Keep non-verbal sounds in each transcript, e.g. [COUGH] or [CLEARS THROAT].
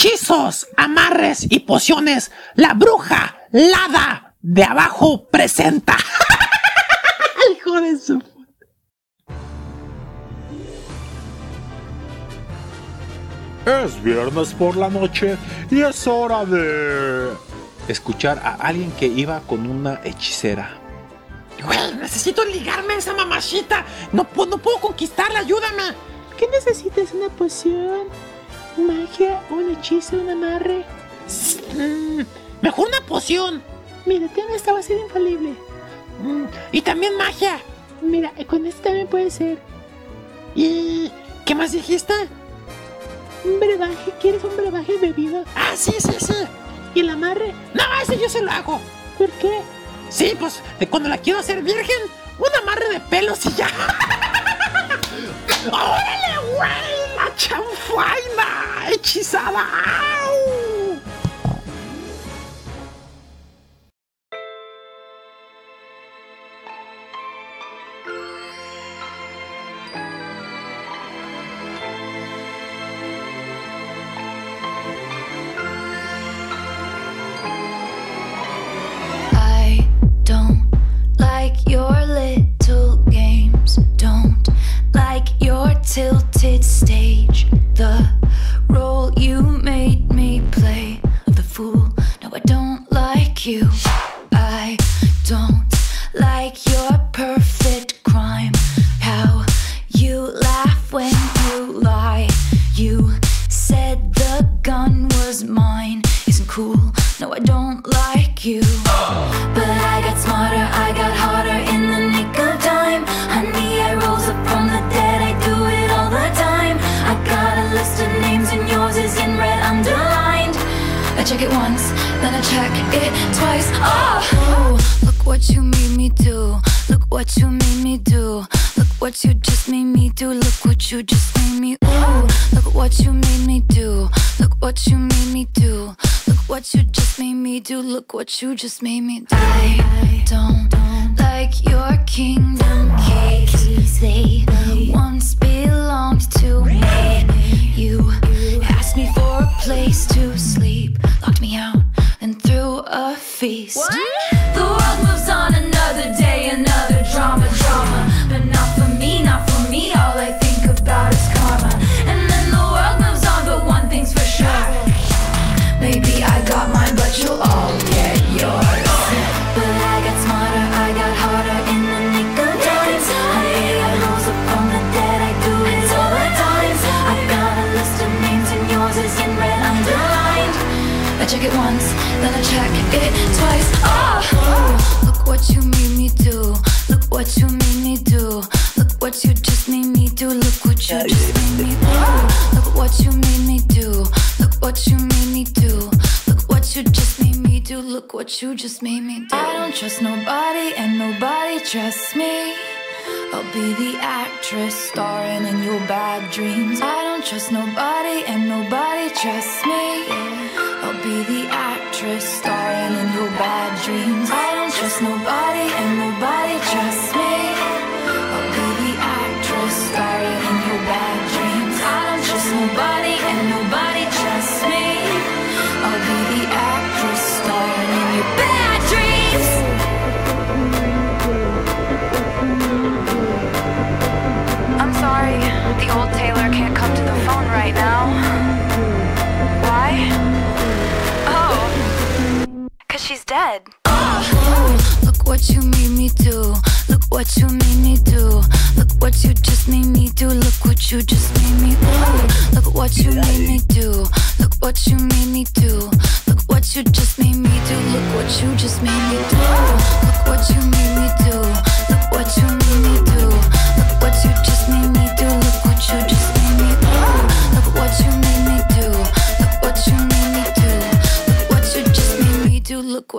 Hechizos, amarres y pociones, la bruja Lada de abajo presenta. [LAUGHS] Hijo de su. Es viernes por la noche y es hora de escuchar a alguien que iba con una hechicera. Güey, necesito ligarme a esa mamachita. No, puedo- no puedo conquistarla, ayúdame. ¿Qué necesitas? ¿Una poción? ¿Magia? ¿Un hechizo? ¿Un amarre? Mm, mejor una poción. Mira, tengo esta va a ser infalible. Mm, y también magia. Mira, con esta también puede ser. ¿Y qué más dijiste? Un brebaje. ¿Quieres un brebaje bebido? Ah, sí, sí, sí. ¿Y el amarre? No, ese yo se lo hago. ¿Por qué? Sí, pues de cuando la quiero hacer virgen, un amarre de pelos y ya. [LAUGHS] ¡Órale, güey! ¡La chanfaina! ¡Hechizada! ¡Au! I you. What you made me do. Look what you made me do. Look what you just made me do. Look what you just made me do. I don't like your kingdom keys. They once belonged to me. You asked me for a place to sleep, locked me out, and threw a feast. The world moves on another day, another drama, drama. But not for me, not for me. All I it once, then I check it twice. Oh, look what you made me do. Look what you made me do. Look what you just made me do. Look what you just made me do. Look what you made me do. Look what you made me do. Look what you just made me do. Look what you just made me do. I don't trust nobody, and nobody trusts me. I'll be the actress starring in your bad dreams. I don't trust nobody, and nobody trusts me. I'll be the actress starring in your bad dreams. I don't trust nobody, the old Taylor can't come to the phone right now. Why? Oh, because she's dead. Look what you made me do. Look what you made me do. Look what you just made me do. Look what you just made me do. Look what you made me do. Look what you made me do. Look what you just made me do. Look what you just made me do. Look what you made me do. Look what you made me do.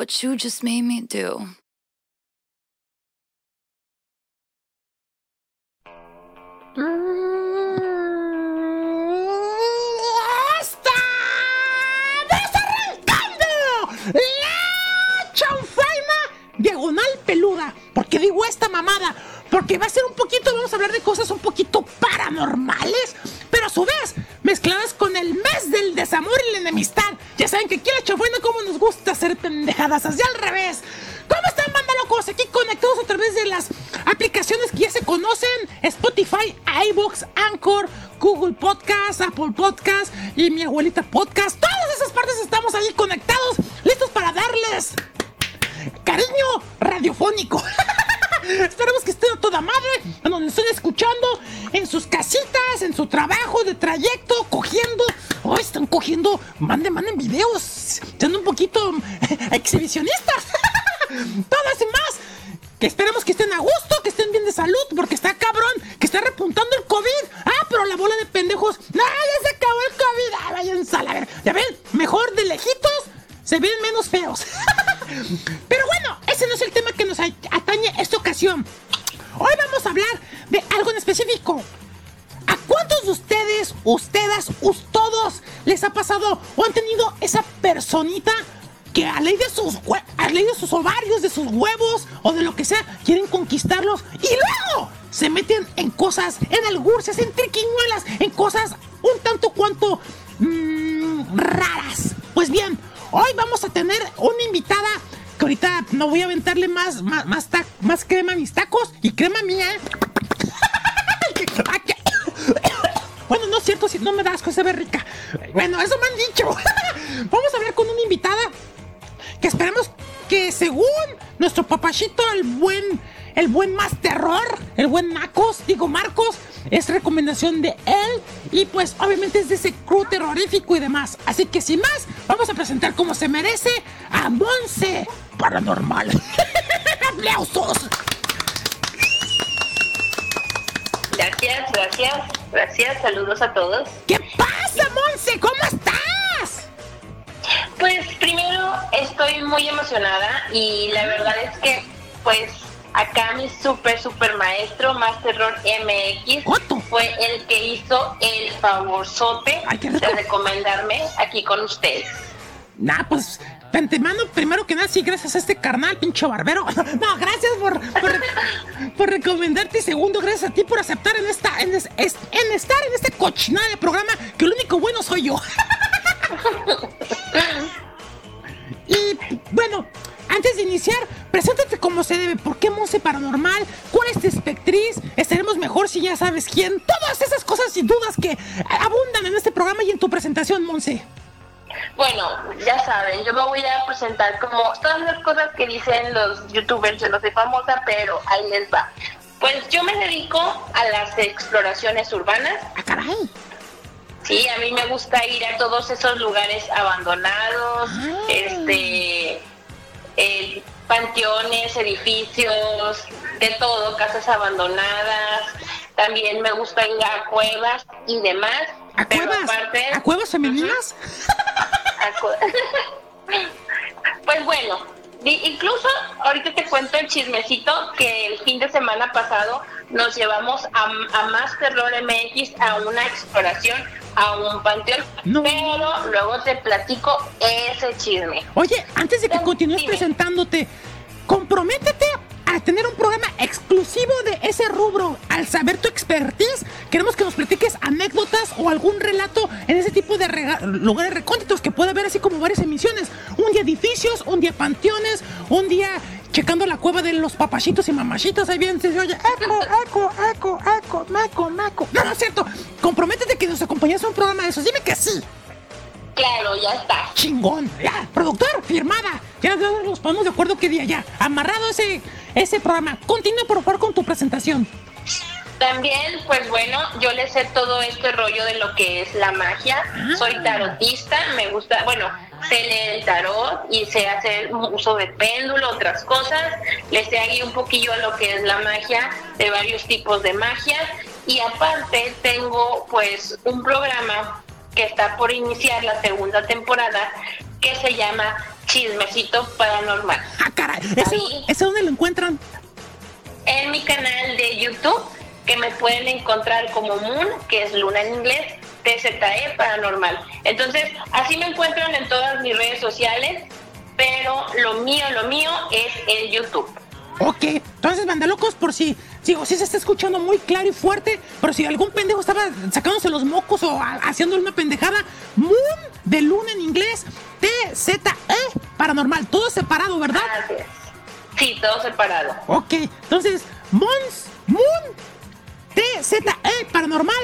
What you just made me do. ¡Está desarrancando! ¡La chanfaina diagonal peluda! ¿Por qué digo esta mamada? Porque va a ser un poquito, vamos a hablar de cosas un poquito paranormales, pero a su vez mezcladas con el mes del desamor y la saben que aquí la chafaina como nos gusta hacer pendejadas, así al revés. ¿Cómo están, banda locos? Aquí conectados a través de las aplicaciones que ya se conocen: Spotify, iBox, Anchor, Google Podcast, Apple Podcast y mi abuelita Podcast. Todas esas partes estamos ahí conectados, listos para darles cariño radiofónico. [LAUGHS] Esperemos que estén a toda madre, en donde estén escuchando, en sus casitas, en su trabajo de trayecto, cogiendo. Oh, están cogiendo. Manden, manden videos. Siendo un poquito exhibicionistas. [LAUGHS] Todo eso y más. Que esperemos que estén a gusto, que estén bien de salud, porque está cabrón, que está repuntando el COVID. Ah, pero la bola de pendejos. No, ya se acabó el COVID. Ah, váyanse a ver. Ya ven, mejor de lejitos, se ven menos feos. [LAUGHS] Pero bueno, ese no es el tema que nos atañe esta ocasión. Hoy vamos a hablar de algo en específico. ¿A cuántos de ustedes, ustedes, us todos les ha pasado o han tenido esa personita que a ley de sus de sus ovarios, de sus huevos o de lo que sea, quieren conquistarlos y luego se meten en cosas, en alburces, en triquiñuelas, en cosas un tanto cuanto mm, raras? Pues bien, hoy vamos a tener una invitada que ahorita no voy a aventarle más, más, más, crema a mis tacos y crema mía, [LAUGHS] Bueno, no es cierto, si no me das cosa, se ve rica. Bueno, eso me han dicho. [LAUGHS] Vamos a hablar con una invitada que esperemos que según nuestro papachito, el buen, el buen más terror, el buen Nacos, digo Marcos, es recomendación de él y pues obviamente es de ese crew terrorífico y demás. Así que sin más, vamos a presentar como se merece a Monse Paranormal. [LAUGHS] ¡Aplausos! Gracias, gracias, gracias. Saludos a todos. ¿Qué pasa, Monse? ¿Cómo estás? Pues primero estoy muy emocionada y la verdad es que pues acá mi súper, súper maestro, Más Terror MX, fue el que hizo el favorzote Ay, de recomendarme aquí con ustedes. Nah, pues, de antemano, primero que nada, sí, gracias a este carnal, pinche barbero. [LAUGHS] No, gracias por, por, por recomendarte. Y segundo, gracias a ti por aceptar en esta, en, es- es- en estar en este cochinada de programa, que el único bueno soy yo. [LAUGHS] Y bueno, antes de iniciar, preséntate como se debe. ¿Por qué Monse Paranormal? ¿Cuál es tu espectriz? Estaremos mejor si ya sabes quién. Todas esas cosas y dudas que abundan en este programa y en tu presentación, Monse. Bueno, ya saben, yo me voy a presentar como todas las cosas que dicen los youtubers, yo no soy famosa, pero ahí les va. Pues yo me dedico a las exploraciones urbanas. ¡Ah, caray! Sí, a mí me gusta ir a todos esos lugares abandonados, Ah. este, eh, panteones, edificios, de todo, casas abandonadas. También me gusta ir a cuevas y demás. ¿A pero cuevas? aparte- ¿A cuevas femeninas? a cu- [LAUGHS] pues bueno, incluso ahorita te cuento el chismecito que el fin de semana pasado nos llevamos a, a Más Terror MX a una exploración a un panteón. No. Pero luego te platico ese chisme. Oye, antes de que continúes presentándote, comprométete tener un programa exclusivo de ese rubro. Al saber tu expertise, queremos que nos platiques anécdotas o algún relato en ese tipo de lugares recónditos que puede haber así como varias emisiones. Un día edificios, un día panteones, un día checando la cueva de los papachitos y mamachitos. Ahí bien se oye, eco, eco, eco, eco, meco, meco. No, no es cierto. Comprométete que nos acompañes a un programa de esos. Dime que sí. Claro, ya está. Chingón. Ya, productor, firmada. Ya nos ponemos de acuerdo qué día ya. Amarrado ese, ese programa. Continúa por favor con tu presentación. También, pues bueno, yo le sé todo este rollo de lo que es la magia. Soy tarotista, me gusta, bueno, sé leer el tarot y sé hacer uso de péndulo, otras cosas. Le sé ahí un poquillo a lo que es la magia, de varios tipos de magia. Y aparte tengo pues un programa que está por iniciar la segunda temporada que se llama Chismecito Paranormal. Ah, caray. ¿Ese, Ahí. ese dónde lo encuentran? en mi canal de YouTube, que me pueden encontrar como Moon, que es Luna en inglés, TZE Paranormal. Entonces, así me encuentran en todas mis redes sociales, pero lo mío, lo mío es el YouTube. Ok. Entonces, bandalocos, por si Sigo, sí se está escuchando muy claro y fuerte, pero si algún pendejo estaba sacándose los mocos o a- haciendo una pendejada, Moon de luna en inglés, T-Z-E, paranormal, todo separado, ¿verdad? Así es. Sí, todo separado. Ok, entonces, Mons, Moon, T-Z-E, paranormal,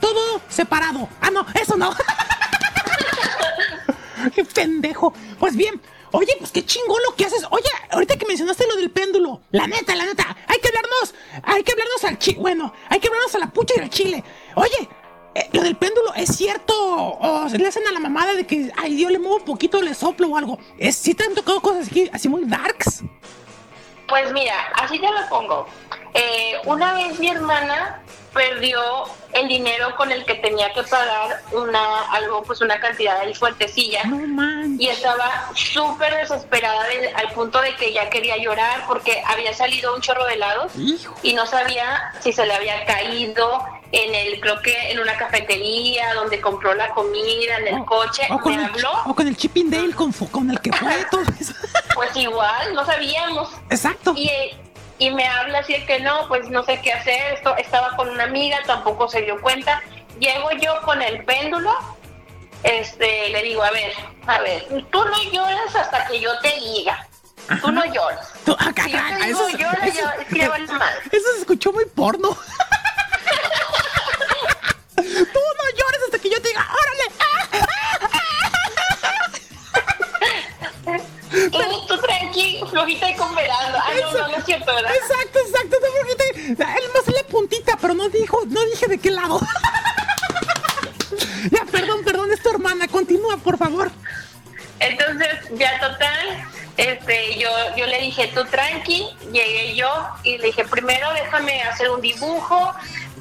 todo separado. Ah, no, eso no. [LAUGHS] qué pendejo. Pues bien, oye, pues qué chingón lo que haces. Oye, ahorita que mencionaste lo del péndulo, la neta, la neta, hay que hablarnos, hay que hablarnos al chile, bueno, hay que hablarnos a la pucha y al chile. Oye, eh, lo del péndulo, ¿es cierto? ¿O se le hacen a la mamada de que, ay, Dios, le muevo un poquito, le soplo o algo? ¿Es, ¿Sí te han tocado cosas así, así muy darks? Pues mira, así te lo pongo. Eh, una vez mi hermana perdió el dinero con el que tenía que pagar una algo, pues una cantidad ahí fuertecilla. No. Y estaba súper desesperada de- al punto de que ya quería llorar porque había salido un chorro de helados Hijo. y no sabía si se le había caído en el, creo que en una cafetería donde compró la comida, en el coche. O con, Me el, habló, o con el Chipping Dale con, con el que fue [LAUGHS] todo eso. pues igual, no sabíamos. Exacto. Y, y me habla así de que no, pues no sé qué hacer, esto, estaba con una amiga, tampoco se dio cuenta. Llego yo con el péndulo, este, le digo, a ver, a ver, tú no lloras hasta que yo te diga. Tú no lloras. Tú- ah, Si yo ah, te digo, eso, es- llora, eso- yo, vale madre. eso se escuchó muy porno. [LAUGHS] Tú no llores hasta que yo te diga, órale. ah". Tranqui, flojita y con verano. Ah, no, no, no es cierto, ¿verdad? Exacto, exacto. No, él más la puntita, pero no dijo, no dije de qué lado. [LAUGHS] ya, perdón, perdón, es tu hermana. Continúa, por favor. Entonces, ya total, este, yo, yo le dije, tú tranqui, llegué yo y le dije, primero déjame hacer un dibujo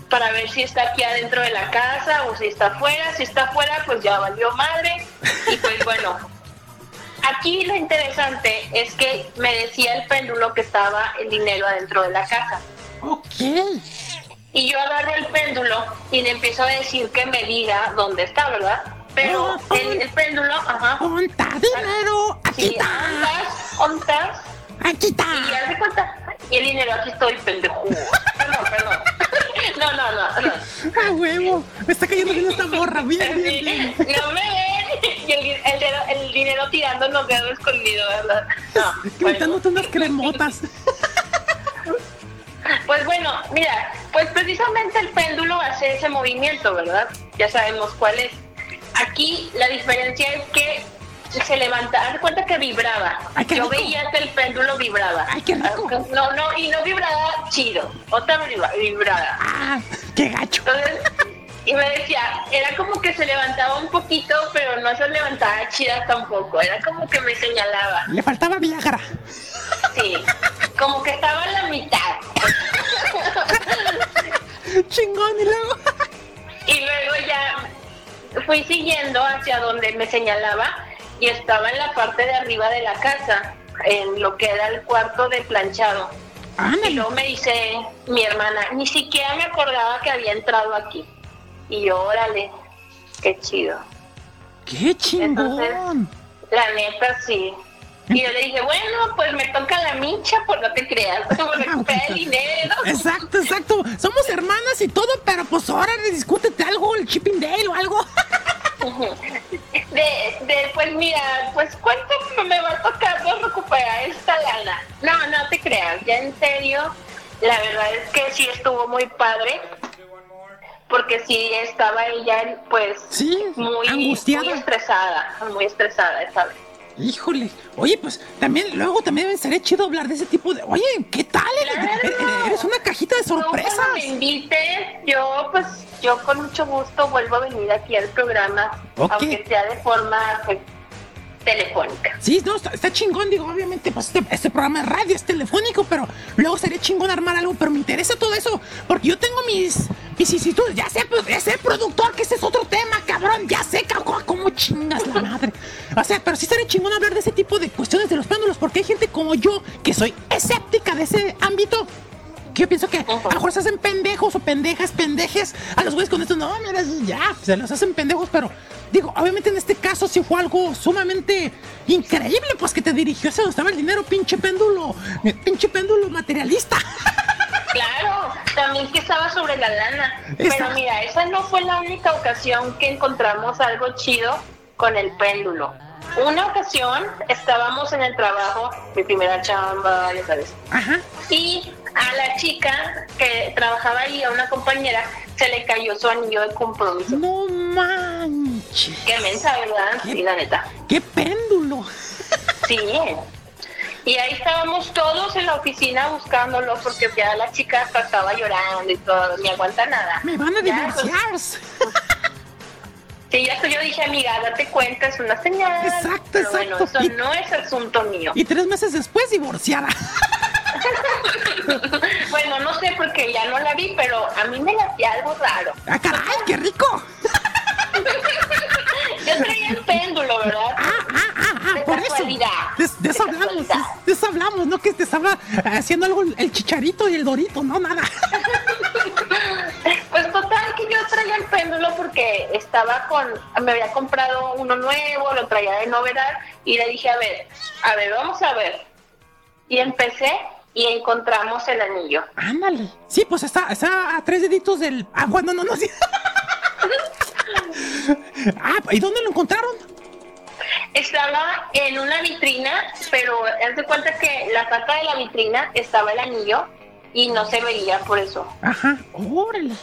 para ver si está aquí adentro de la casa o si está afuera. Si está afuera, pues ya valió madre. Y pues bueno, aquí lo interesante es que me decía el péndulo que estaba el dinero adentro de la casa. Ok. Y yo agarro el péndulo y le empiezo a decir que me diga dónde está, ¿verdad? Pero Ah, el, el péndulo, ajá. Onta dinero. Aquí Sí, está. ondas, Aquí está. y haz de cuenta, y el dinero aquí estoy, pendejo. [LAUGHS] Perdón, perdón. No, no, no, no. A huevo. Me está cayendo bien esta morra. [LAUGHS] Bien, bien, bien. No me ven. Y el, el, dedo- el dinero escondido, ¿verdad? [LAUGHS] No. bueno. Gritándote unas cremotas. [LAUGHS] Pues bueno, mira, pues precisamente el péndulo hace ese movimiento, ¿verdad? Ya sabemos cuál es. Aquí la diferencia es que se levanta, haz de cuenta que vibraba. Ay, Yo veía que el péndulo vibraba. Ay, qué rico. No, no, y no vibraba chido, otra vibra- vibrada. Ah, qué gacho. Entonces, y me decía, era como que se levantaba un poquito, pero no se levantaba chida tampoco, era como que me señalaba. Le faltaba Viagra. Sí, como que estaba a la mitad. Chingón. Y luego. Y luego ya fui siguiendo hacia donde me señalaba y estaba en la parte de arriba de la casa, en lo que era el cuarto de planchado. Y luego me dice mi hermana, ni siquiera me acordaba que había entrado aquí. Y yo, órale, qué chido. Qué chingón. La neta, sí. Y yo le dije, bueno, pues me toca la mincha, pues no te creas, [LAUGHS] por recuperar el dinero. [LAUGHS] Exacto, exacto. Somos hermanas y todo, pero pues ahora discútete algo, el Chipping Dale o algo. [LAUGHS] De, de, pues mira, pues cuánto me va a tocar no recuperar esta lana. No, no te creas, ya en serio, la verdad es que sí estuvo muy padre, porque sí estaba ella, pues, Sí, muy, angustiada. muy estresada, muy estresada esta vez. Híjole. Oye, pues también, luego también sería chido hablar de ese tipo de. Oye, ¿qué tal? Eres, Claro. eres- eres una cajita de sorpresas. me invites, yo pues, yo con mucho gusto vuelvo a venir aquí al programa, Ok. aunque sea de forma pues, telefónica. Sí, no, está, chingón, digo, obviamente, pues este, este programa de radio es telefónico, pero luego sería chingón armar algo, pero me interesa todo eso, porque yo tengo mis vicisitudes, ya sé, pues, ya sé, productor, que ese es otro tema, cabrón, ya sé, cabrón, cómo chingas la madre. O sea, pero sí sería chingón hablar de ese tipo de cuestiones de los péndulos, porque hay gente como yo, que soy escéptica de ese ámbito, que yo pienso que a lo mejor se hacen pendejos o pendejas, pendejes a los güeyes con esto. No, mira, ya, se los hacen pendejos, pero digo, obviamente en este caso sí fue algo sumamente increíble, pues que te dirigió hacia donde estaba el dinero, pinche péndulo, eh, pinche péndulo materialista. [LAUGHS] Claro, también que estaba sobre la lana. Pero mira, esa no fue la única ocasión que encontramos algo chido con el péndulo. Una ocasión estábamos en el trabajo, mi primera chamba, ya sabes. Ajá. Y a la chica que trabajaba ahí, a una compañera, se le cayó su anillo de compromiso. No manches. Qué mensa, ¿verdad? Sí, la neta. ¡Qué péndulo! Sí. Y ahí estábamos todos en la oficina buscándolo porque ya la chica hasta estaba llorando y todo, ni aguanta nada. Me van a pues, divorciarse. Sí, ya yo dije, amiga, date cuenta, es una señal. Exacto, Pero bueno, exacto. eso Y- no es asunto mío. Y tres meses después divorciada. Bueno, no sé porque ya no la vi, pero a mí me hacía algo raro. ¡Ah, caray, qué rico! Yo traía el péndulo, ¿verdad? Ah, ah, ah, ah, De por eso. De, de eso hablamos, de eso hablamos, no que te estaba haciendo algo el chicharito y el dorito, no, nada. Pues total que yo traía el péndulo porque estaba con, me había comprado uno nuevo, lo traía de novedad y le dije, a ver, a ver, vamos a ver. Y empecé y encontramos el anillo. Ándale. Sí, pues está, está a tres deditos del. Ah, bueno, no, no, sí. [LAUGHS] ah, ¿y dónde lo encontraron? Estaba en una vitrina, pero haz de cuenta que la tapa de la vitrina estaba el anillo y no se veía por eso. Ajá, órale.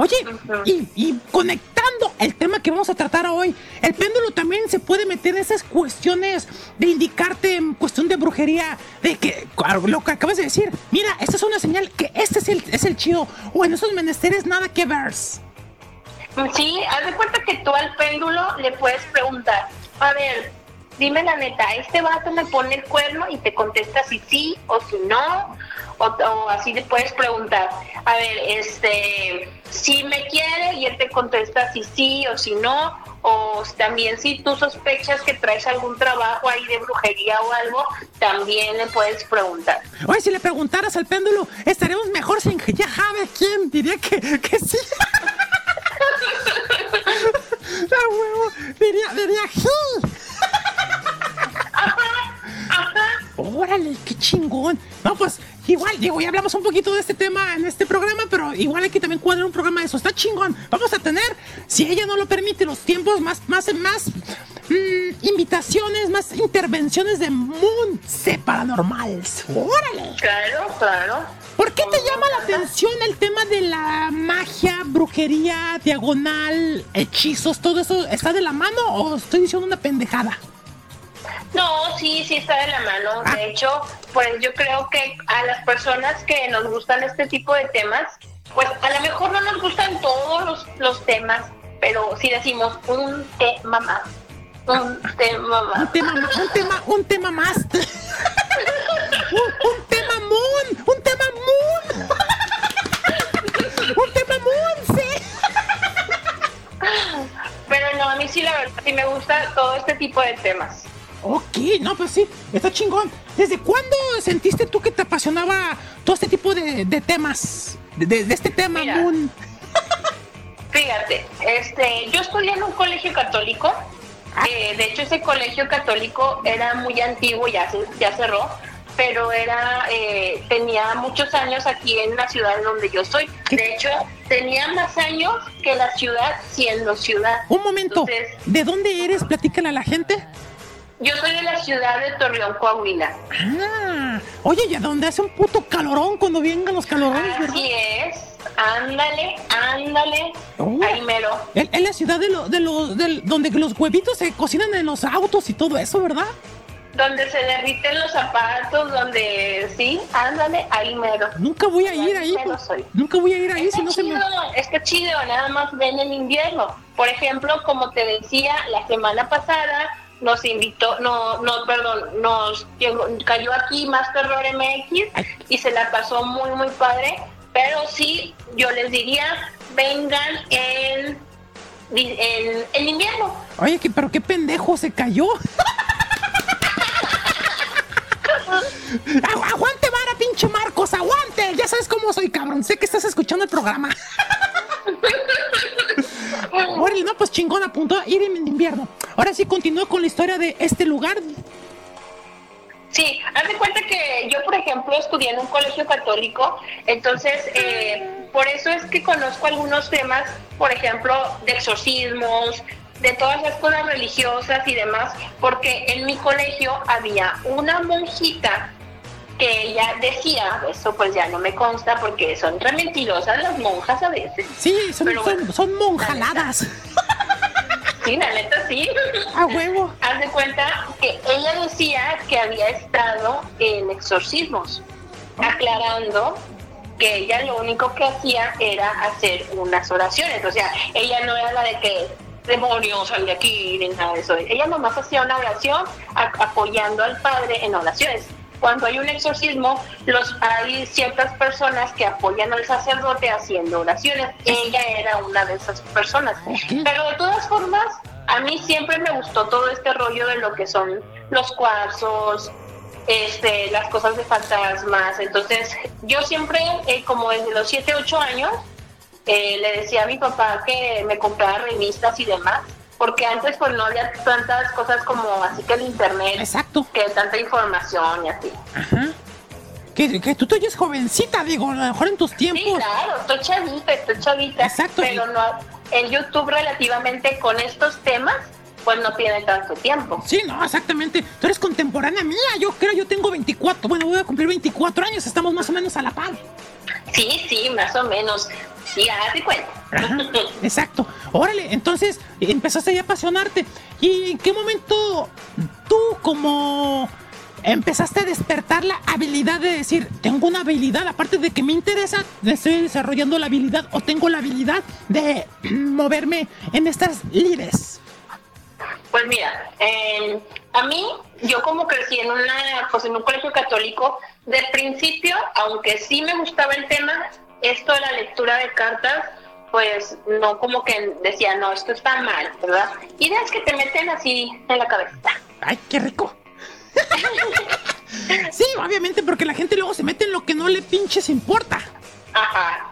Oye, y, y conectando el tema que vamos a tratar hoy, el péndulo también se puede meter en esas cuestiones de indicarte en cuestión de brujería, de que lo que acabas de decir, mira, esta es una señal que este es el, es el chido, o en esos menesteres nada que ver. Sí, haz de cuenta que tú al péndulo le puedes preguntar, a ver, dime la neta, este vato me pone el cuerno y te contesta si sí o si no, o, o así le puedes preguntar, a ver, este, si me quiere y él te contesta si sí o si no, o también si tú sospechas que traes algún trabajo ahí de brujería o algo, también le puedes preguntar. Oye, si le preguntaras al péndulo, estaremos mejor sin que ya sabe quién, diría que, que sí. [LAUGHS] Ah, huevo, diría, diría sí. Órale, qué chingón. No, pues igual, digo, ya hablamos un poquito de este tema en este programa, pero igual hay que también cuadrar un programa de eso. Está chingón. Vamos a tener, si ella no lo permite, los tiempos más, más, más mm, invitaciones, más intervenciones de C paranormales. Órale. Claro, claro. ¿Por qué te llama la atención el tema de la magia, brujería, diagonal, hechizos, todo eso? ¿Está de la mano o estoy diciendo una pendejada? No, sí, sí está de la mano. Ah. De hecho, pues yo creo que a las personas que nos gustan este tipo de temas, pues a lo mejor no nos gustan todos los, los temas, pero si decimos un tema más, un tema Un más. tema, un tema, un tema más. [LAUGHS] un, un tema moon, un tema moon. un tema moon, sí. Pero no, a mí sí la verdad sí me gusta todo este tipo de temas. Ok, no, pues sí, está chingón. ¿Desde cuándo sentiste tú que te apasionaba todo este tipo de, de temas? De, de- de este tema, Mira. Moon. [LAUGHS] Fíjate, este, yo estudié en un colegio católico. eh, de hecho, ese colegio católico era muy antiguo, ya, ya cerró, pero era eh, tenía muchos años aquí en la ciudad donde yo soy. De hecho, tenía más años que la ciudad siendo ciudad. Un momento, Entonces, ¿de dónde eres? Platícale a la gente. Yo soy de la ciudad de Torreón, Coahuila. Ah, oye, ¿y a dónde hace un puto calorón cuando vengan los calorones, verdad? Así es. Ándale, ándale. Oh. Ahí mero. En la ciudad de, lo- de los, del- donde los huevitos se cocinan en los autos y todo eso, ¿verdad? Donde se derriten los zapatos, donde sí, ándale, ahí mero. Nunca voy a ir Ahí pues. soy. Nunca voy a ir ahí Está si no se me... está chido, nada más ven en invierno. Por ejemplo, como te decía, la semana pasada nos invitó, no, no, perdón, nos llegó- cayó aquí más Terror MX y se la pasó muy, muy padre. Pero sí, yo les diría, vengan en, en, en invierno. Oye, que, pero qué pendejo se cayó. [LAUGHS] Agu- aguante, vara, pinche Marcos, aguante. Ya sabes cómo soy, cabrón. Sé que estás escuchando el programa. [LAUGHS] Órale, no, pues chingón, apuntó ir en invierno. Ahora sí continúo con la historia de este lugar. Sí, haz de cuenta que yo, por ejemplo, estudié en un colegio católico, entonces eh, por eso es que conozco algunos temas, por ejemplo, de exorcismos, de todas las cosas religiosas y demás, porque en mi colegio había una monjita que ella decía, eso pues ya no me consta porque son re mentirosas las monjas a veces. Sí, son, Pero bueno, son, son monjaladas. Sí, la neta sí. A huevo. Haz de cuenta que ella decía que había estado en exorcismos, aclarando que ella lo único que hacía era hacer unas oraciones. O sea, ella no era la de que demonios sal de aquí ni nada de eso. Ella nomás hacía una oración a- apoyando al padre en oraciones. Cuando hay un exorcismo, los hay ciertas personas que apoyan al sacerdote haciendo oraciones. Ella era una de esas personas. Pero de todas formas, a mí siempre me gustó todo este rollo de lo que son los cuarzos, este, las cosas de fantasmas. Entonces, yo siempre, eh, como desde los 7, 8 años, eh, le decía a mi papá que me comprara revistas y demás, porque antes pues no había tantas cosas como así que el internet, Exacto. que tanta información y así. Ajá. Que, que tú todavía es jovencita, digo, a lo mejor en tus Sí, tiempos. claro, estoy chavita, estoy chavita. Exacto, Pero no, el YouTube relativamente con estos temas, pues no tiene tanto tiempo. Sí, no, exactamente. Tú eres contemporánea mía. Yo creo, yo tengo 24. Bueno, voy a cumplir 24 años. Estamos más o menos a la par. Sí, sí, más o menos. Sí, hágate cuenta. Ajá, exacto. Órale, entonces empezaste ya a apasionarte. ¿Y en qué momento tú como empezaste a despertar la habilidad de decir, tengo una habilidad, aparte de que me interesa, estoy desarrollando la habilidad o tengo la habilidad de [CLEARS THROAT] moverme en estas lides? Pues mira, eh, a mí, yo como crecí en una, pues en un colegio católico, de principio, aunque sí me gustaba el tema, esto de la lectura de cartas, pues no como que decía, no, esto está mal, ¿verdad? Ideas que te meten así en la cabeza. ¡Ay, qué rico! [LAUGHS] sí, obviamente, porque la gente luego se mete en lo que no le pinches importa. Ajá.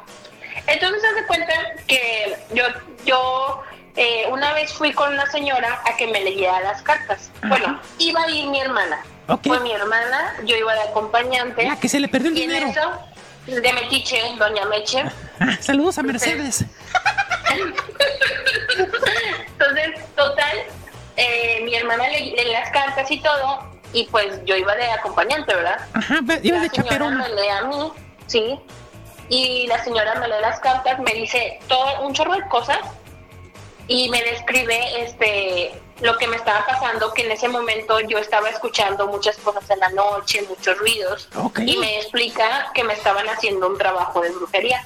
Entonces, haz de cuenta que yo, yo eh, una vez fui con una señora a que me leyera las cartas. Bueno, iba a ir mi hermana. Ok. Fue mi hermana, yo iba de acompañante. La que se le perdió el Y en dinero. eso, de Metiche, doña Meche. [LAUGHS] Ah, saludos a Mercedes. Entonces, total, eh, mi hermana le, lee las cartas y todo, y pues yo iba de acompañante, ¿verdad? Ajá, ibas de la señora chaperona. me lee a mí, sí, y la señora me lee las cartas, me dice todo un chorro de cosas y me describe este lo que me estaba pasando, que en ese momento yo estaba escuchando muchas cosas en la noche, muchos ruidos, Ok. y me explica que me estaban haciendo un trabajo de brujería.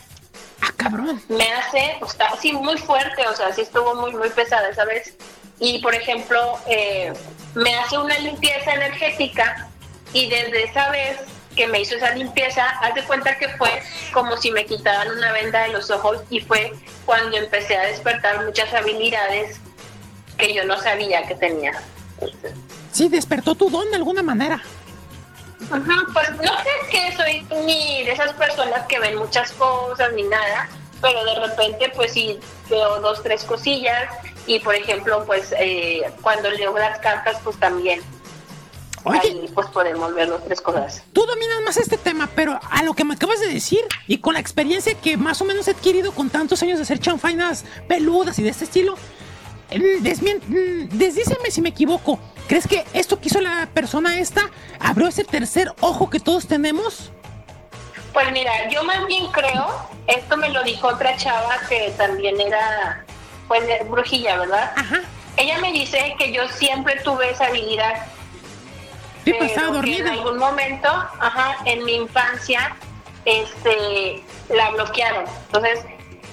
Ah, cabrón. Me hace, pues, está así muy fuerte, o sea, sí estuvo muy, muy pesada esa vez. Y, por ejemplo, eh, me hace una limpieza energética y desde esa vez que me hizo esa limpieza, haz de cuenta que fue como si me quitaran una venda de los ojos y fue cuando empecé a despertar muchas habilidades que yo no sabía que tenía. Sí, despertó tu don de alguna manera. Ajá, pues no sé que soy ni de esas personas que ven muchas cosas ni nada, pero de repente pues sí veo dos, tres cosillas y por ejemplo pues eh, cuando leo las cartas pues también Oye, ahí pues podemos ver dos, tres cosas. tú dominas más este tema, pero a lo que me acabas de decir y con la experiencia que más o menos he adquirido con tantos años de hacer chanfainas peludas y de este estilo, desdíceme si me equivoco. ¿Crees que esto que hizo la persona esta abrió ese tercer ojo que todos tenemos? Pues mira, yo más bien creo, esto me lo dijo otra chava que también era pues brujilla, ¿verdad? Ajá. Ella me dice que yo siempre tuve esa habilidad Sí, pues estaba que en dormida. algún momento, ajá, en mi infancia, este, la bloquearon. Entonces,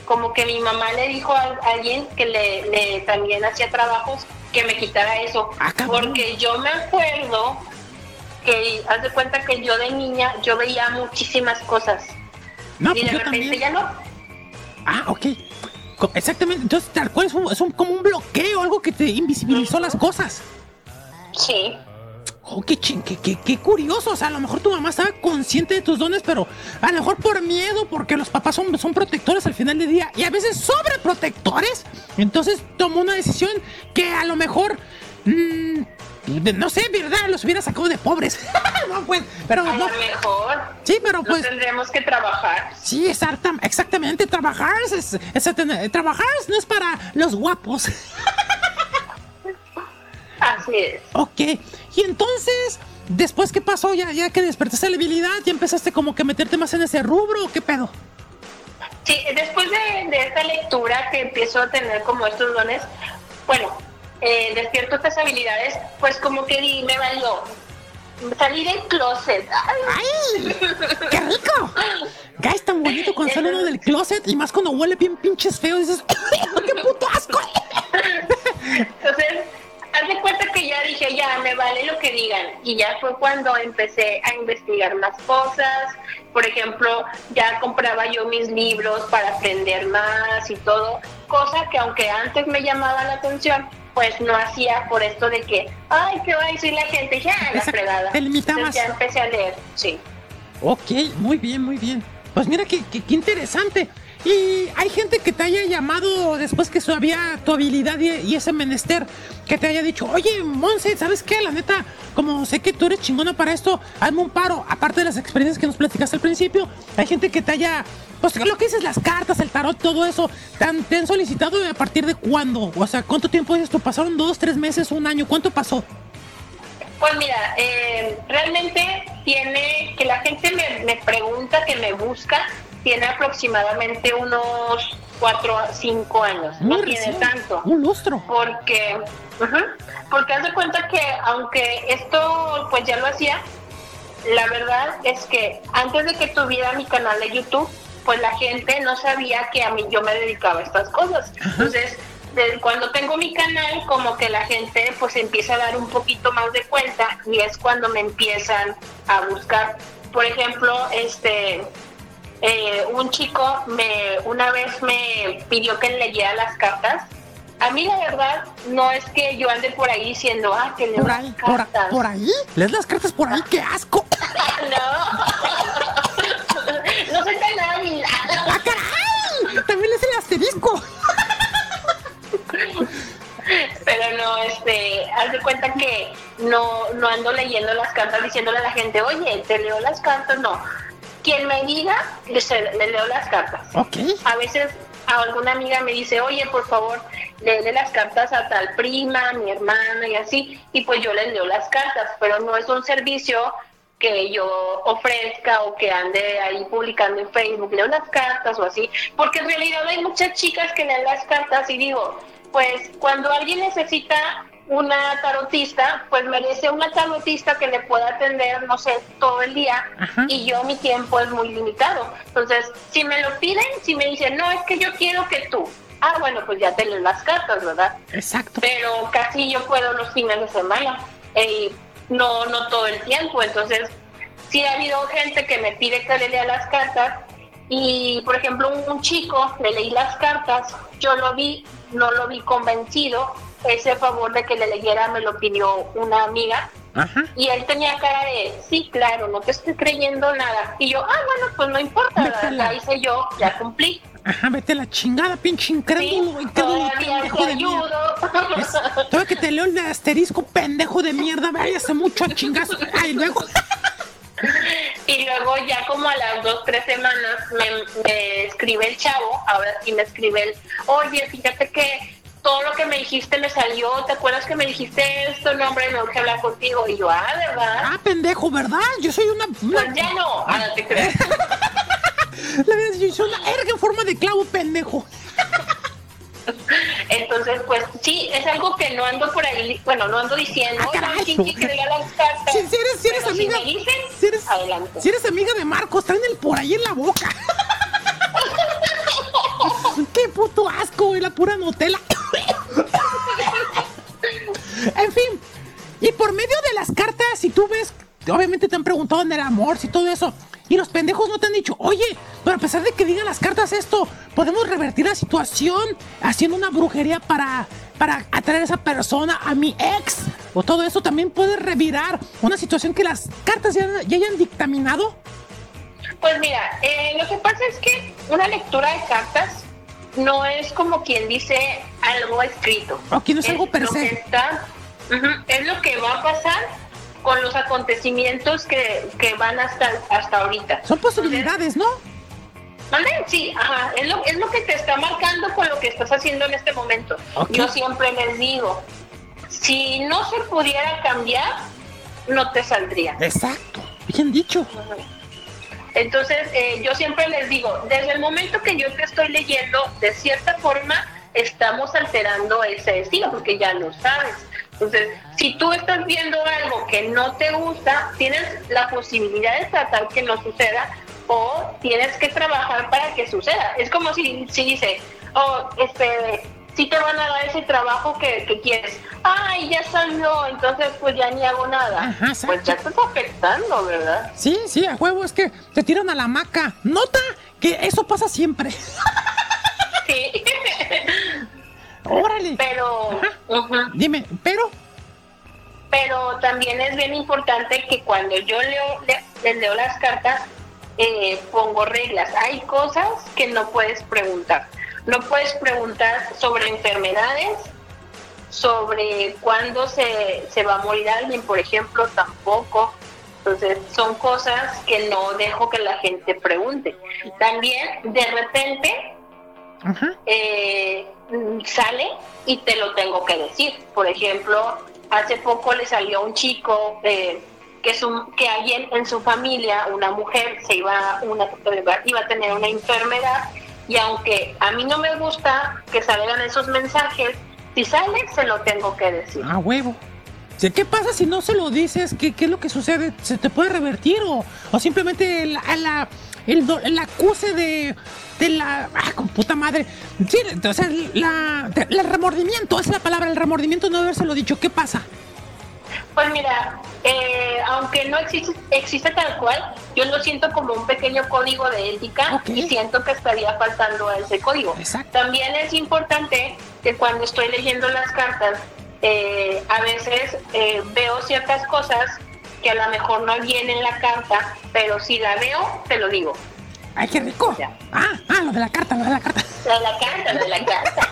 como que mi mamá le dijo a alguien que le, le también hacía trabajos que me quitara eso, Ah, porque yo me acuerdo que haz de cuenta que yo de niña yo veía muchísimas cosas No, y pues de yo repente ya no. Ah, ok. Exactamente. Entonces, tal cual es, un- es un- como un bloqueo, algo que te invisibilizó las cosas. Sí. Oh, qué, chin- qué, qué- qué curioso. O sea, a lo mejor tu mamá estaba consciente de tus dones, pero a lo mejor por miedo, porque los papás son, son protectores al final del día y a veces sobreprotectores. Entonces tomó una decisión que a lo mejor mm, no sé, ¿verdad? Los hubiera sacado de pobres. [LAUGHS] no, pues, pero A no. lo mejor Sí, pero pues. tendremos que trabajar. Sí, exacta- exactamente. Trabajar es, es- trabajar no es para los guapos. [LAUGHS] Así es. ok. Y entonces, después, ¿qué pasó? Ya, ya que despertaste la habilidad, ya empezaste como que meterte más en ese rubro, ¿o qué pedo? Sí, después de, de esta lectura que empiezo a tener como estos dones, bueno, eh, despierto estas habilidades, pues como que di, me valió. Salí del closet. Ay, ¡Ay! ¡Qué rico! Guys, tan bonito cuando sale uno del closet y más cuando huele bien pinches feo. Dices, [LAUGHS] ¡qué puto asco! [LAUGHS] Entonces, haz de cuenta que ya dije, ya, me vale lo que digan. Y ya fue cuando empecé a investigar más cosas. Por ejemplo, ya compraba yo mis libros para aprender más y todo. Cosa que aunque antes me llamaba la atención, pues no hacía por esto de que, ay, ¿qué va a decir la gente? Ya, la Exacto, fregada. te limitabas. Ya empecé a leer, sí. Ok, muy bien, muy bien. Pues mira qué, qué, qué interesante. Y hay gente que te haya llamado después que sabía tu habilidad y, ese menester, que te haya dicho, oye, Monse, ¿sabes qué? La neta, como sé que tú eres chingona para esto, hazme un paro. Aparte de las experiencias que nos platicaste al principio, hay gente que te haya, pues lo que dices, las cartas, el tarot, todo eso, ¿te te han solicitado a partir de cuándo? O sea, ¿cuánto tiempo es esto? ¿Pasaron dos, tres meses, un año? ¿Cuánto pasó? Pues mira, eh, realmente tiene que la gente me, me pregunta, que me busca, tiene aproximadamente unos 4 a 5 años, no tiene tanto. Un lustro. Porque, porque haz de cuenta que aunque esto pues ya lo hacía, la verdad es que antes de que tuviera mi canal de YouTube, pues la gente no sabía que a mí yo me dedicaba a estas cosas. Entonces, de- cuando tengo mi canal, como que la gente pues empieza a dar un poquito más de cuenta y es cuando me empiezan a buscar. Por ejemplo, este eh, un chico me una vez me pidió que le leyera las cartas. A mí la verdad no es que yo ande por ahí diciendo, ah, que leo ¿Por las ahí? ¿Por, cartas. por ahí? ¿Lees las cartas por ahí? ¡Qué asco! [LAUGHS] No. [LAUGHS] no soy tan hábil. ¡Ah, caray! También es el asterisco. Pero no, este, haz de cuenta que no, no ando leyendo las cartas diciéndole a la gente, oye, te leo las cartas, no. Quien me diga, le, leo las cartas. A veces a alguna amiga me dice, oye, por favor, léele las cartas a tal prima, mi hermana y así, y pues yo les leo las cartas, pero no es un servicio que yo ofrezca o que ande ahí publicando en Facebook, leo las cartas o así, porque en realidad hay muchas chicas que leen las cartas y digo, pues cuando alguien necesita una tarotista, pues merece una tarotista que le pueda atender, no sé, todo el día Ajá. y yo mi tiempo es muy limitado. Entonces, si me lo piden, si me dicen, no, es que yo quiero que tú, ah, bueno, pues ya te leo las cartas, ¿verdad? Exacto. Pero casi yo puedo los fines de semana, no, no todo el tiempo, entonces sí ha habido gente que me pide que le lea las cartas y, por ejemplo, un, un chico, le leí las cartas, yo lo vi, no lo vi convencido, ese favor de que le leyera me lo pidió una amiga Ajá. y él tenía cara de, sí, claro, no te estoy creyendo nada. Y yo, ah, bueno, pues no importa, Métela. la hice yo, ya cumplí. Ajá, vete a la chingada, pinche Sí, incrédulo. incrédulo, todavía pendejo de mierda. ayudo. Es- Todavía que te leo el asterisco, pendejo de mierda. Váyase mucho a chingazo. Ay, luego. [LAUGHS] Y luego ya como a las dos, tres semanas me, me escribe el chavo, ahora sí me escribe el, oye, fíjate que todo lo que me dijiste me salió, ¿te acuerdas que me dijiste esto? No, hombre, me urge hablar contigo. Y yo, ah, ¿verdad? Ah, pendejo, ¿verdad? Yo soy una. una Pues ya no, [LAUGHS] ah, no te creas. la verdad, yo soy una erga en forma de clavo, pendejo. [LAUGHS] Entonces, pues sí, es algo que no ando por ahí, bueno, no ando diciendo, Ah, oye, Kinky, que las cartas. Si, si eres, si eres amiga. Si dicen, si eres, adelante. si eres amiga de Marcos, traen el por ahí en la boca. [LAUGHS] Qué puto asco, la pura Nutella. en fin, y por medio de las cartas, si tú ves, obviamente te han preguntado en el amor, si todo eso, y los pendejos no te han dicho, oye, pero a pesar de que digan las cartas esto, podemos revertir la situación haciendo una brujería para, para atraer a esa persona, a mi ex, o todo eso también puede revirar una situación que las cartas ya, ya hayan dictaminado. Pues mira, eh, lo que pasa es que una lectura de cartas no es como quien dice algo escrito. Ok, no es algo per se. está, Es lo que va a pasar con los acontecimientos que, que van hasta, hasta ahorita. Son posibilidades, ¿no? ¿Mande? Sí, ajá, es lo, es lo que te está marcando con lo que estás haciendo en este momento. Yo siempre les digo, si no se pudiera cambiar, no te saldría. Exacto. Bien dicho. Entonces, eh, yo siempre les digo, desde el momento que yo te estoy leyendo, de cierta forma, estamos alterando ese destino, porque ya lo sabes. Entonces, si tú estás viendo algo que no te gusta, tienes la posibilidad de tratar que no suceda o tienes que trabajar para que suceda. Es como si, si dice, oh, este, si te van a dar ese trabajo que, que quieres. Ay, ya salió, entonces pues ya ni hago nada. Ajá, pues ya estás afectando, ¿verdad? Sí, sí, a huevo, es que te tiran a la maca. Nota que eso pasa siempre. [LAUGHS] Sí. Órale. Pero. Dime, pero. pero también es bien importante que cuando yo leo, le- les leo las cartas, eh, pongo reglas. Hay cosas que no puedes preguntar. No puedes preguntar sobre enfermedades, sobre cuándo se, se va a morir alguien, por ejemplo, tampoco. Entonces, son cosas que no dejo que la gente pregunte. También, de repente, eh, sale y te lo tengo que decir. Por ejemplo, hace poco le salió a un chico eh, que, su, que alguien en su familia, una mujer, se iba, una, iba a tener una enfermedad y aunque a mí no me gusta que salgan esos mensajes, si sale se lo tengo que decir. A huevo. ¿Qué pasa si no se lo dices? ¿Qué, qué es lo que sucede? ¿Se te puede revertir o, o simplemente la, la- el, el acuse de, de la... Ah, con puta madre. Sí, o sea, la, el remordimiento, esa es la palabra, el remordimiento de no habérselo dicho. ¿Qué pasa? Pues mira, eh, aunque no existe, existe tal cual, yo lo siento como un pequeño código de ética y siento que estaría faltando a ese código. Exacto. También es importante que cuando estoy leyendo las cartas, eh, a veces eh, veo ciertas cosas que a lo mejor no vienen en la carta, pero si la veo, te lo digo. ¡Ay, qué rico! Ya. Ah, ah, lo de la carta, lo de la carta. La de la carta, la de la carta.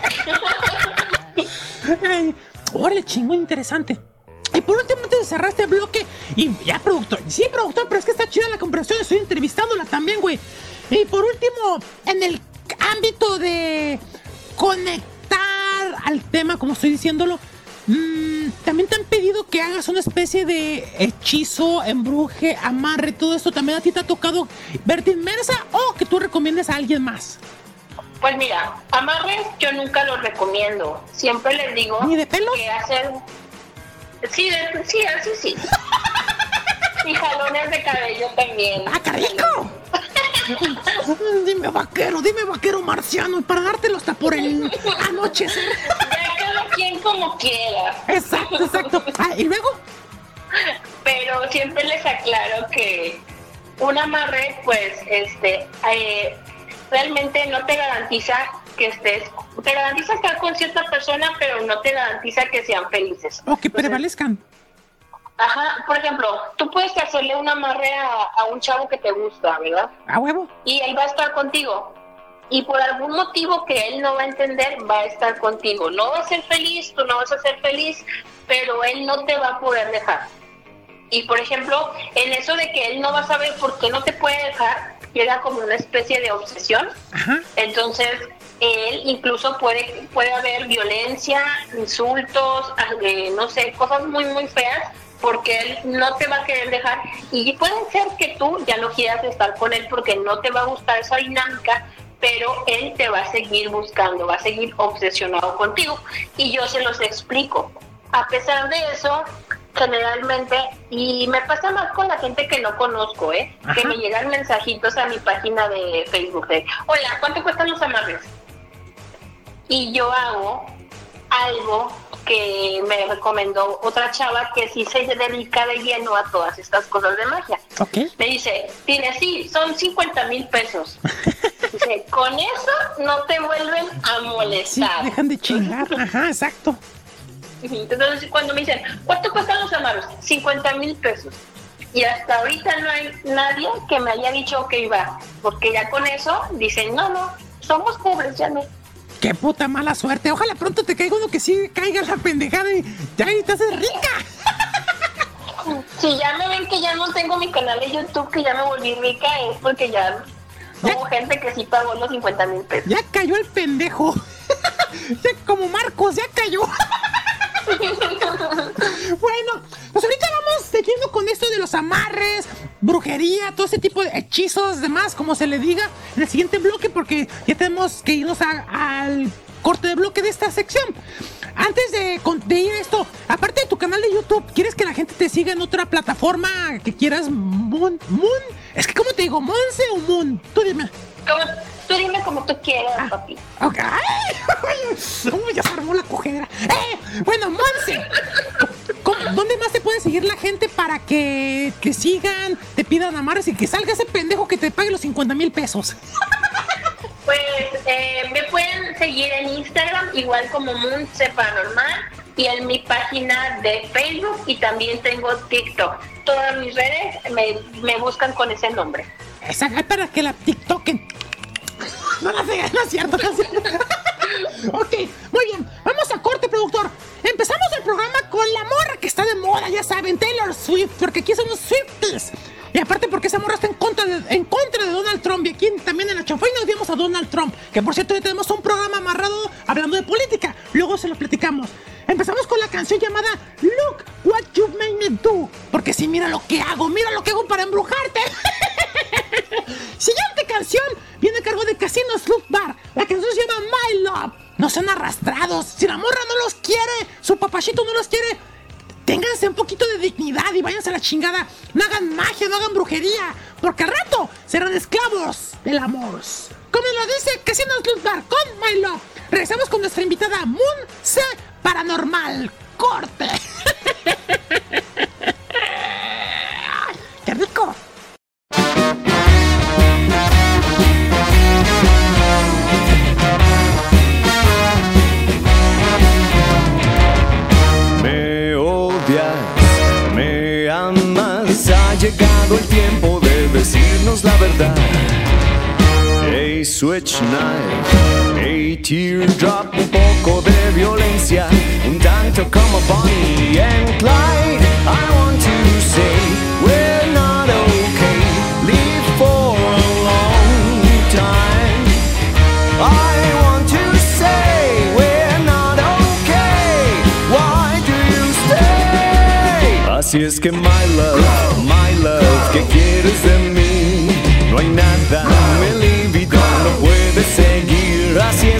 [LAUGHS] Ay, órale, chingo, interesante. Y por último, antes de cerrar este bloque, y ya, productor, sí, productor, pero es que está chida la conversación, estoy entrevistándola también, güey. Y por último, en el ámbito de conectar al tema, como estoy diciéndolo, mm, también te han pedido que hagas una especie de hechizo, embruje, amarre, todo esto. ¿También a ti te ha tocado verte inmersa o que tú recomiendes a alguien más? Pues mira, amarres yo nunca los recomiendo. Siempre les digo ¿Ni de pelos? que hacer... Sí, sí, así sí. Y jalones de cabello también. ¡Ah, qué rico! dime vaquero, dime vaquero marciano, para dártelo hasta por el anochecer. Ya cada quien como quiera. Exacto, exacto. Ah, y luego, Pero siempre les aclaro que un amarre, pues, este, eh, realmente no te garantiza que estés, te garantiza estar con cierta persona, pero no te garantiza que sean felices. o que Entonces, prevalezcan. Ajá, por ejemplo, tú puedes hacerle un amarre a, a un chavo que te gusta, ¿verdad? A huevo. Y él va a estar contigo. Y por algún motivo que él no va a entender, va a estar contigo. No va a ser feliz, tú no vas a ser feliz, pero él no te va a poder dejar. Y por ejemplo, en eso de que él no va a saber por qué no te puede dejar, llega como una especie de obsesión. Ajá. Entonces, él incluso puede, puede haber violencia, insultos, eh, no sé, cosas muy, muy feas, porque él no te va a querer dejar. Y puede ser que tú ya no quieras estar con él porque no te va a gustar esa dinámica, pero él te va a seguir buscando, va a seguir obsesionado contigo. Y yo se los explico. A pesar de eso, generalmente, y me pasa más con la gente que no conozco, ¿eh? Que me llegan mensajitos a mi página de Facebook de, hola, ¿cuánto cuestan los amarres? Y yo hago algo que me recomendó otra chava que sí se dedica de lleno a todas estas cosas de magia. Me dice, tiene sí, son 50 mil pesos. [LAUGHS] Dice, con eso no te vuelven a Sí, molestar. dejan de chingar. Ajá, exacto. Entonces cuando me dicen, ¿cuánto cuestan los amarros? 50 mil pesos. Y hasta ahorita no hay nadie que me haya dicho que iba, porque ya con eso dicen, no, no, somos pobres, ya no. Qué puta mala suerte. Ojalá pronto te caiga uno que sí caiga la pendejada y ya y te haces rica. [LAUGHS] Si ya me ven que ya no tengo mi canal de YouTube, que ya me volví rica, es porque ya hubo gente que sí pagó los 50 mil pesos. Ya cayó el pendejo. [LAUGHS] ya como Marcos, ya cayó. [LAUGHS] [LAUGHS] bueno, pues ahorita vamos siguiendo con esto de los amarres, brujería, todo ese tipo de hechizos, demás, como se le diga, en el siguiente bloque, porque ya tenemos que irnos al corte de bloque de esta sección. Antes de, de ir esto, aparte de tu canal de YouTube, ¿quieres que la gente te siga en otra plataforma que quieras? Moon, Moon, es que, ¿cómo te digo? ¿Monse o Moon? Tú dime. Como, tú dime como tú quieras, papi. Ok. [LAUGHS] ¡Ay! Uy, ya se armó la cojera. ¡Eh! Bueno, Monse. ¿cómo- ¿Dónde más te puede seguir la gente para que te sigan, te pidan amarres y que salga ese pendejo que te pague los 50 mil pesos? Pues eh, me pueden seguir en Instagram, igual como Moonse Paranormal, y en mi página de Facebook, y también tengo TikTok. Todas mis redes me, me buscan con ese nombre. Esa es para que la TikToken. No la sé, no es cierto, no es cierto. [LAUGHS] ok, muy bien. Vamos a corte, productor. Empezamos el programa con la morra que está de moda, ya saben, Taylor Swift, porque aquí somos Swifties. Y aparte porque esa morra está en contra de, en contra de Donald Trump. Y aquí también en la chofá y nos vimos a Donald Trump. Que por cierto, hoy tenemos un programa amarrado hablando de política. Luego se lo platicamos. Empezamos con la canción llamada Look What You Made Me Do. Porque si mira lo que hago, mira lo que hago para embrujarte. [LAUGHS] Siguiente canción viene a cargo de Casino Sloop Bar. La canción se llama My Love. No sean arrastrados. Si la morra no los quiere, su papachito no los quiere, ténganse un poquito de dignidad y váyanse a la chingada. No hagan magia, no hagan brujería. Porque al rato serán esclavos del amor. Como lo dice Casino Sloop Bar con My Love. Regresamos con nuestra invitada Moon C. Paranormal. Corte. [LAUGHS] switch knife, a teardrop, un poco de violencia, un tanto como Bonnie and Clyde. I want to say we're not okay, leave for a long time. I want to say we're not okay. Why do you stay? Así es que my love, my love, ¿qué quieres de mí? No hay nada,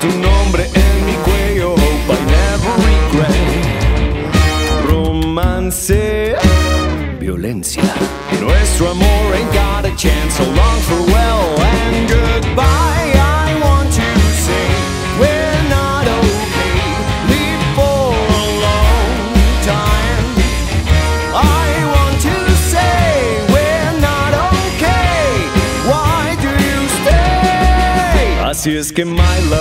tu nombre en mi cuello. Hope I never regret. Romance, violencia. Nuestro amor ain't got a chance. So long, farewell and goodbye. Stay? Así es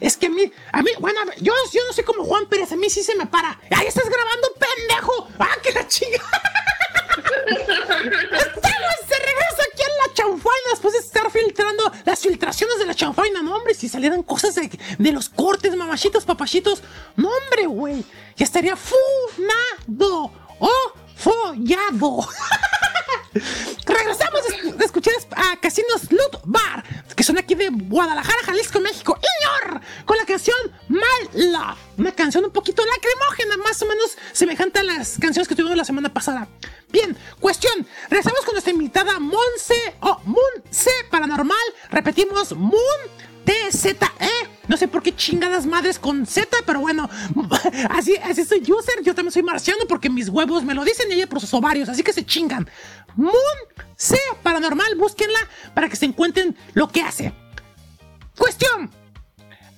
Es que a mí, a mí, bueno, a ver, yo, yo no sé cómo Juan Pérez, a mí sí se me para. ¡Ahí estás grabando, pendejo! ¡Ah, que la chinga! [LAUGHS] Estamos de regreso aquí en la chanfaina después de estar filtrando las filtraciones de la chanfaina. No, hombre, si salieran cosas de, de los cortes, mamachitos, papachitos. No, hombre, güey. Ya estaría funado o follado. Regresamos de escuchar a Casinos Loot Bar, que son aquí de Guadalajara, Jalisco, México. ¡Iñor! Con la canción Mala. Una canción un poquito lacrimógena, más o menos semejante a las canciones que tuvimos la semana pasada. Bien, cuestión. Regresamos con nuestra invitada Monse, o Monse Paranormal. Repetimos, Moon T-Z-E. No sé por qué chingadas madres con Z, pero bueno, [LAUGHS] así, así soy user. Yo también soy marciano porque mis huevos me lo dicen y ella por sus ovarios, así que se chingan. Moon C Paranormal, búsquenla para que se encuentren lo que hace. Cuestión.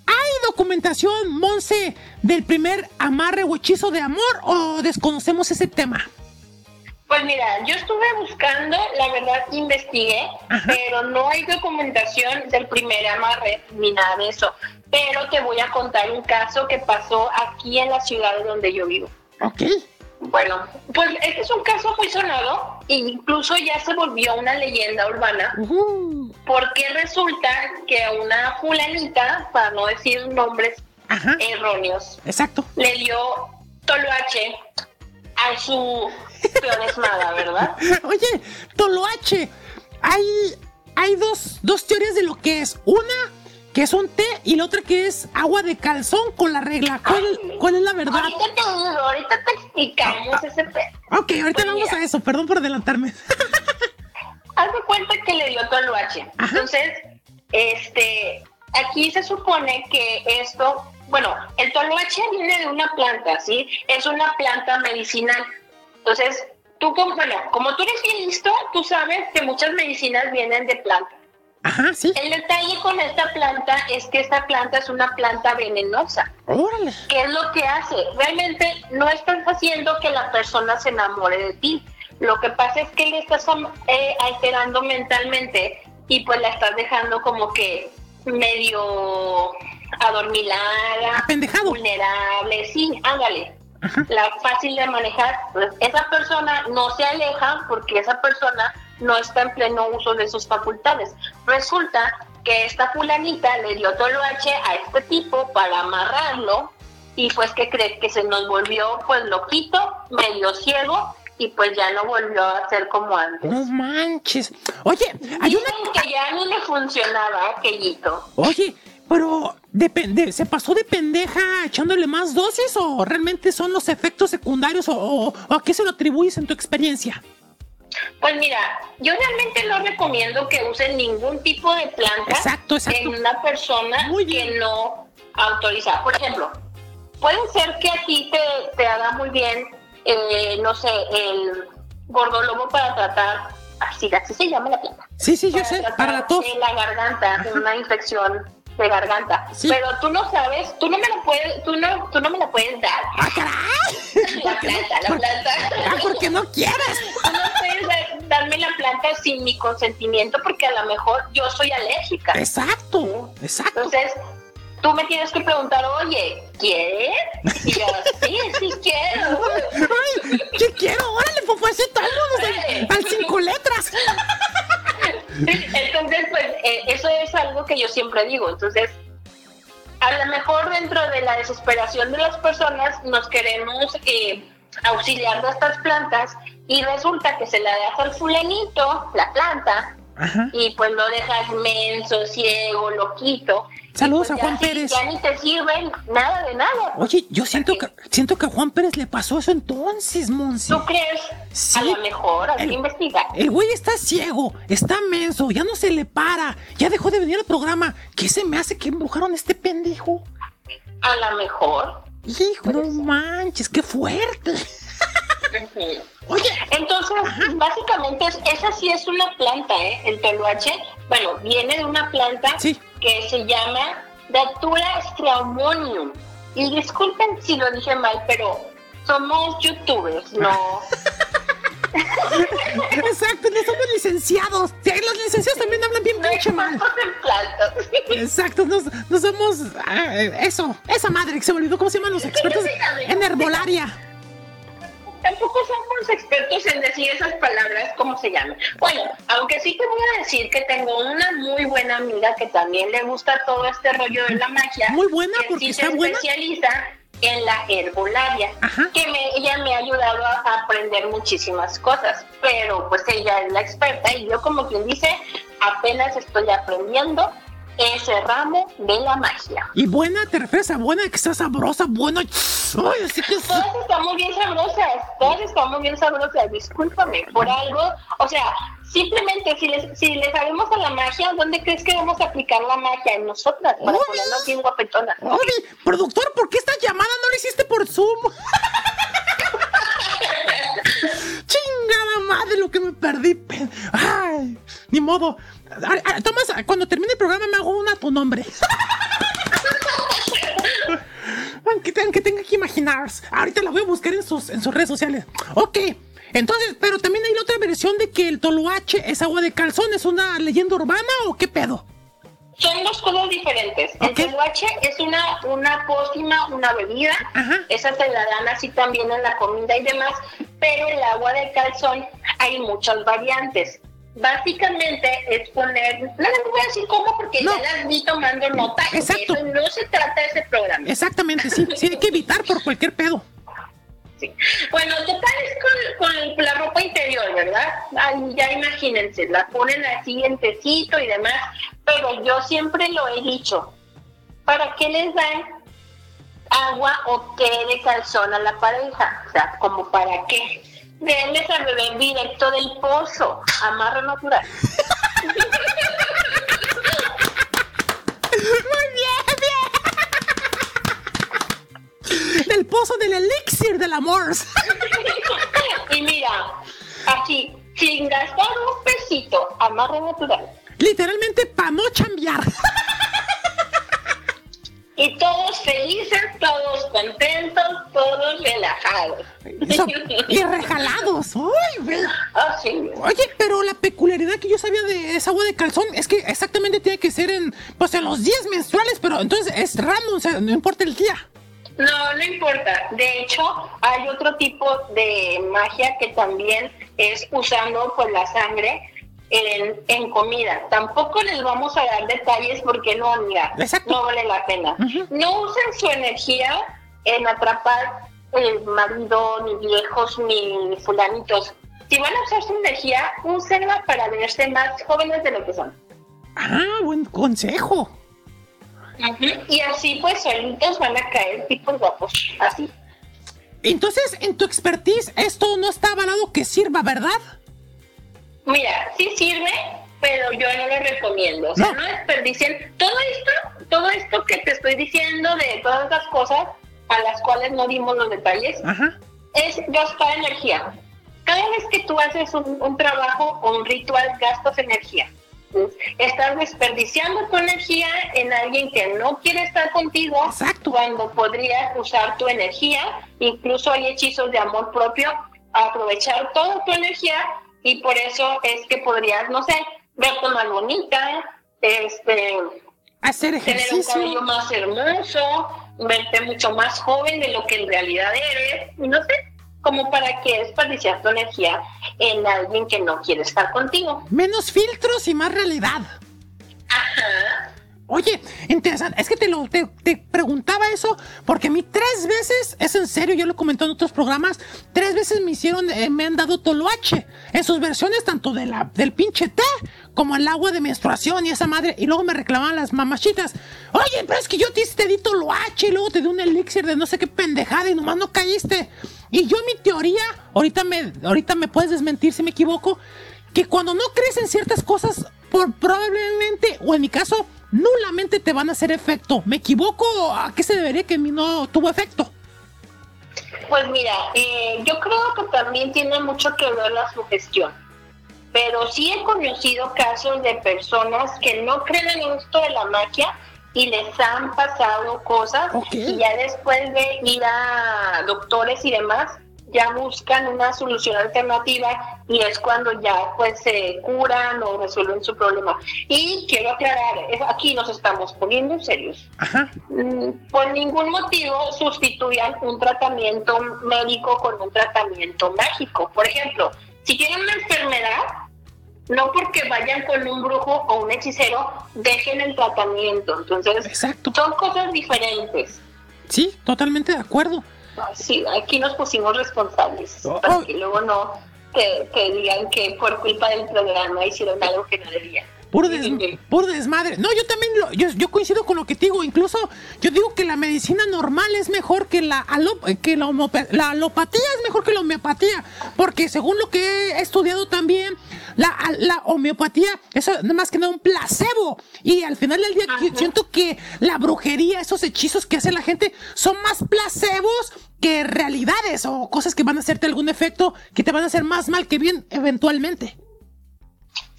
¿Hay documentación, Monse, del primer amarre o hechizo de amor o desconocemos ese tema? Pues mira, yo estuve buscando, la verdad investigué, pero no hay documentación del primer amarre ni nada de eso. Pero te voy a contar un caso que pasó aquí en la ciudad donde yo vivo. Ok. Bueno, pues este es un caso muy sonado, e incluso ya se volvió una leyenda urbana, porque resulta que una fulanita, para no decir nombres Ajá. erróneos, Exacto. le dio toloache a su ¿verdad? Oye, Toloache, hay, hay dos, dos teorías de lo que es. Una que es un té y la otra que es agua de calzón con la regla. ¿Cuál, cuál es la verdad? Ahorita te ahorita te explicamos ese pedo. Ok, ahorita Pues vamos mira. a eso. Perdón por adelantarme. [LAUGHS] Haz de cuenta que le dio toloache. Ajá. Entonces, este, aquí se supone que esto, bueno, el toloache viene de una planta, ¿sí? Es una planta medicinal. Entonces, tú, como, bueno, como tú eres bien listo, tú sabes que muchas medicinas vienen de plantas. Ajá, sí. El detalle con esta planta es que esta planta es una planta venenosa. Órale. ¿Qué es lo que hace? Realmente no estás haciendo que la persona se enamore de ti. Lo que pasa es que le estás eh, alterando mentalmente y pues la estás dejando como que medio adormilada, Apendejado. vulnerable, sí, ándale. La fácil de manejar, pues, esa persona no se aleja porque esa persona no está en pleno uso de sus facultades. Resulta que esta fulanita le dio toloache a este tipo para amarrarlo y pues que crees que se nos volvió pues loquito, medio ciego y pues ya no volvió a ser como antes. No manches. Oye, hay una. Que ya no le funcionaba aquellito. Oye, pero depende, ¿se pasó de pendeja echándole más dosis o realmente son los efectos secundarios o, o- o a qué se lo atribuyes en tu experiencia? Pues mira, yo realmente no recomiendo que usen ningún tipo de planta Exacto, exacto. en una persona que no autoriza. Por ejemplo, puede ser que a ti te, te haga muy bien, eh, no sé, el gordolobo para tratar, así, así se llama la planta. Sí, sí, yo sé, para la tos. de la garganta, de una infección de garganta. Sí. Pero tú no sabes, tú no me la puedes, tú no, tú no me la puedes dar. ¡Ah, caray! La planta, la ¿Por- planta. Ah, porque no quieres. Tú no puedes dar- darme la planta sin mi consentimiento porque a lo mejor yo soy alérgica. Exacto, exacto. Entonces, tú me tienes que preguntar, oye, ¿quieres? Y yo, sí, sí quiero. [LAUGHS] Ay, ¿qué quiero? Órale, vámonos al- al cinco letras. [LAUGHS] Entonces, pues, eh, eso es algo que yo siempre digo. Entonces, a lo mejor dentro de la desesperación de las personas nos queremos eh, auxiliar de estas plantas y resulta que se la das al fulanito, la planta, Ajá. y pues lo dejas menso, ciego, loquito. Saludos pues, a Juan ya Pérez. Ya ni te sirven nada de nada. Oye, yo siento que siento que a Juan Pérez le pasó eso entonces, Monsi. ¿Tú crees? Sí. A lo mejor, hay que investigar. El güey está ciego, está menso, ya no se le para, ya dejó de venir al programa. ¿Qué se me hace que embrujaron a este pendejo? A lo mejor. Hijo, no manches, qué fuerte. Oye, Entonces, básicamente, es- esa sí es una planta, ¿eh? El toluache, bueno, viene de una planta Sí. que se llama Datura stramonium. Y disculpen si lo dije mal, pero somos youtubers, no. [LAUGHS] Exacto, no somos licenciados. Los licenciados también hablan bien pinche mal. en plantas. Exacto, no, no somos ah, eso, esa madre que se me olvidó, ¿cómo se llaman los expertos en herbolaria? Tampoco somos expertos en decir esas palabras, ¿cómo se llaman? Bueno, aunque sí te voy a decir que tengo una muy buena amiga que también le gusta todo este rollo de la magia. Muy buena, que porque sí está se buena. especializa en la herbolaria, Ajá. que me- ella me ha ayudado a, a aprender muchísimas cosas, pero pues ella es la experta y yo como quien dice, apenas estoy aprendiendo ese ramo de la magia. Y buena, te refieres a buena, que está sabrosa, buena. Ay, así que Todas estamos bien sabrosas, todas estamos bien sabrosas, discúlpame, por algo, o sea, simplemente si les, si le sabemos a la magia, ¿dónde crees que vamos a aplicar la magia? En nosotras, para Uy. ponernos bien guapetonas. Oye, productor, ¿por qué esta llamada no la hiciste por Zoom? [LAUGHS] Chingada madre, lo que me perdí. pe- Ay, ni modo. Tomás, cuando termine el programa me hago una a tu nombre. aunque, aunque tenga que imaginar. Ahorita la voy a buscar en sus, en sus redes sociales. Ok. Entonces, pero también hay la otra versión de que el toloache es agua de calzón. ¿Es una leyenda urbana o qué pedo? Son dos cosas diferentes. El tehuache es una, una pócima, una bebida. Ajá. Esa te la dan así también en la comida y demás. Pero el agua de calzón hay muchas variantes. Básicamente es poner, no les voy a decir cómo porque No. ya las vi tomando nota. Exacto. Eso no se trata de ese programa. Exactamente, sí. Sí, hay que evitar por cualquier pedo. Sí. Bueno, total es con, con la ropa interior, ¿verdad? Ay, ya imagínense, la ponen así en tecito y demás, pero yo siempre lo he dicho, ¿para qué les dan agua o té de calzón a la pareja? O sea, ¿como para qué? Denles a beber directo del pozo, amarro natural. [LAUGHS] Muy bien, bien. Del pozo del elixir del amor. y mira, así, sin gastar un pesito, amarro natural. Literalmente para no chambear. Y todos felices, todos contentos, todos relajados. Eso, y regalados. Ay, güey. Así. Oye, pero la peculiaridad que yo sabía de esa agua de calzón es que exactamente tiene que ser en, pues en los días menstruales, pero entonces es random, o sea, no importa el día. No, no importa. De hecho, hay otro tipo de magia que también es usando pues la sangre en, en comida. Tampoco les vamos a dar detalles porque no, mira, Exacto. no vale la pena. No usen su energía en atrapar el marido, ni viejos, ni fulanitos. Si van a usar su energía, úsenla para verse más jóvenes de lo que son. Ah, buen consejo. Y así pues solitos van a caer tipos guapos. Así. Entonces, en tu expertise, esto no está avalado que sirva, ¿verdad? Mira, sí sirve, pero yo no lo recomiendo. O sea, No. no, desperdicien todo esto, todo esto que te estoy diciendo de todas esas cosas a las cuales no dimos los detalles, Ajá. es gastar energía. Cada vez que tú haces un, un trabajo o un ritual, gastas energía. Estás desperdiciando tu energía en alguien que no quiere estar contigo Exacto. cuando podrías usar tu energía. Incluso hay hechizos de amor propio, aprovechar toda tu energía y por eso es que podrías, no sé, verte más bonita, este, Hacer tener un ejercicio. cabello más hermoso, verte mucho más joven de lo que en realidad eres, no sé, como para que desperdiciar tu energía en alguien que no quiere estar contigo. Menos filtros y más realidad. Ajá. Oye, interesante. Es que te lo te, preguntaba eso porque a mí tres veces, es en serio, yo lo comenté en otros programas, tres veces me hicieron, eh, me han dado toloache en sus versiones tanto de la, del pinche té como el agua de menstruación y esa madre. Y luego me reclamaban las mamachitas. Oye, pero es que yo te, te di toloache y luego te di un elixir de no sé qué pendejada y nomás no caíste. Y yo mi teoría, ahorita me, ahorita me puedes desmentir si me equivoco, que cuando no crees en ciertas cosas, por, probablemente, o en mi caso, nulamente te van a hacer efecto. ¿Me equivoco? ¿A qué se debería que a mí no tuvo efecto? Pues mira, eh, yo creo que también tiene mucho que ver la sugestión. Pero sí he conocido casos de personas que no creen en esto de la magia y les han pasado cosas y ya después de ir a doctores y demás, ya buscan una solución alternativa y es cuando ya pues se curan o resuelven su problema. Y quiero aclarar, aquí nos estamos poniendo serios. Ajá. Mm, Por ningún motivo sustituyan un tratamiento médico con un tratamiento mágico. Por ejemplo, si tienen una enfermedad, no porque vayan con un brujo o un hechicero, dejen el tratamiento. Entonces, Exacto. son cosas diferentes. Sí, totalmente de acuerdo. Sí, aquí nos pusimos responsables Oh. para que luego no te, te digan que por culpa del programa hicieron algo que no debían. Puro, des- puro desmadre. No, yo también lo- yo, yo coincido con lo que te digo. Incluso yo digo que la medicina normal es mejor que la, que la, la alopatía es mejor que la homeopatía. Porque según lo que he estudiado también, la, la homeopatía es nada más que nada un placebo. Y al final del día siento que la brujería, esos hechizos que hace la gente, son más placebos que realidades o cosas que van a hacerte algún efecto que te van a hacer más mal que bien eventualmente.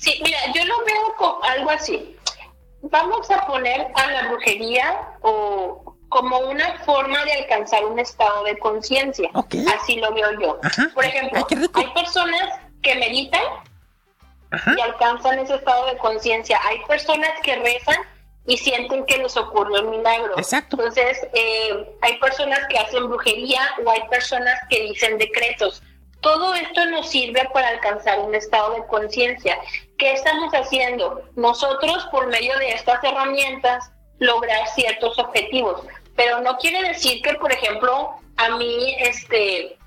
Sí, mira, yo lo veo como algo así. Vamos a poner a la brujería o como una forma de alcanzar un estado de conciencia. Así lo veo yo. Ajá. Por ejemplo, Ay, hay personas que meditan Ajá. y alcanzan ese estado de conciencia. Hay personas que rezan y sienten que les ocurrió un milagro. Exacto. Entonces, eh, hay personas que hacen brujería o hay personas que dicen decretos. Todo esto nos sirve para alcanzar un estado de conciencia. ¿Qué estamos haciendo? Nosotros, por medio de estas herramientas, lograr ciertos objetivos. Pero no quiere decir que, por ejemplo, a mí, este,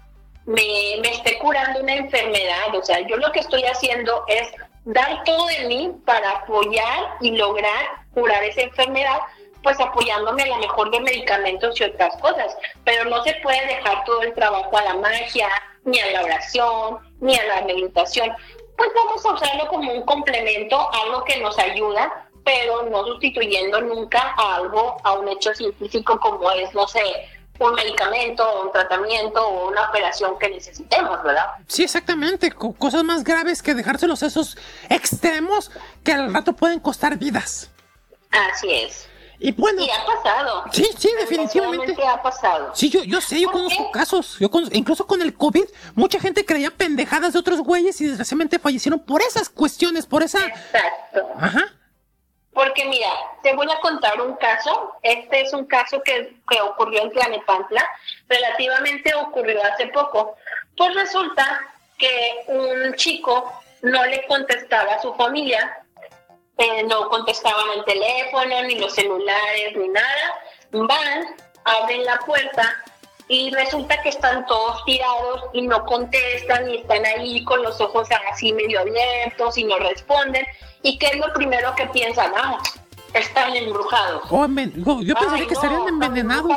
me, me esté curando una enfermedad. O sea, yo lo que estoy haciendo es dar todo de mí para apoyar y lograr curar esa enfermedad, pues apoyándome a lo mejor de medicamentos y otras cosas. Pero no se puede dejar todo el trabajo a la magia, ni a la oración, ni a la meditación. Pues vamos a usarlo como un complemento, algo que nos ayuda, pero no sustituyendo nunca a algo, a un hecho científico como es, no sé, un medicamento, un tratamiento o una operación que necesitemos, ¿verdad? Sí, exactamente. co- cosas más graves que dejárselos a esos extremos que al rato pueden costar vidas. Así es. Y bueno, Y ha pasado. sí, sí, definitivamente. Desgraciadamente ha pasado. Sí, yo, yo sé, yo ¿Por conozco qué? casos. Yo conozco- incluso con el COVID, mucha gente creía pendejadas de otros güeyes y desgraciadamente fallecieron por esas cuestiones, por esa. Exacto. Ajá. Porque mira, te voy a contar un caso. Este es un caso que, que ocurrió en Tlanepantla. Relativamente ocurrió hace poco. Pues resulta que un chico no le contestaba a su familia. Eh, no contestaban el teléfono, ni los celulares, ni nada. Van, abren la puerta y resulta que están todos tirados y no contestan y están ahí con los ojos así medio abiertos y no responden. ¿Y qué es lo primero que piensan? Ah, están embrujados. O enven- yo, yo pensaría que no, estarían envenenados.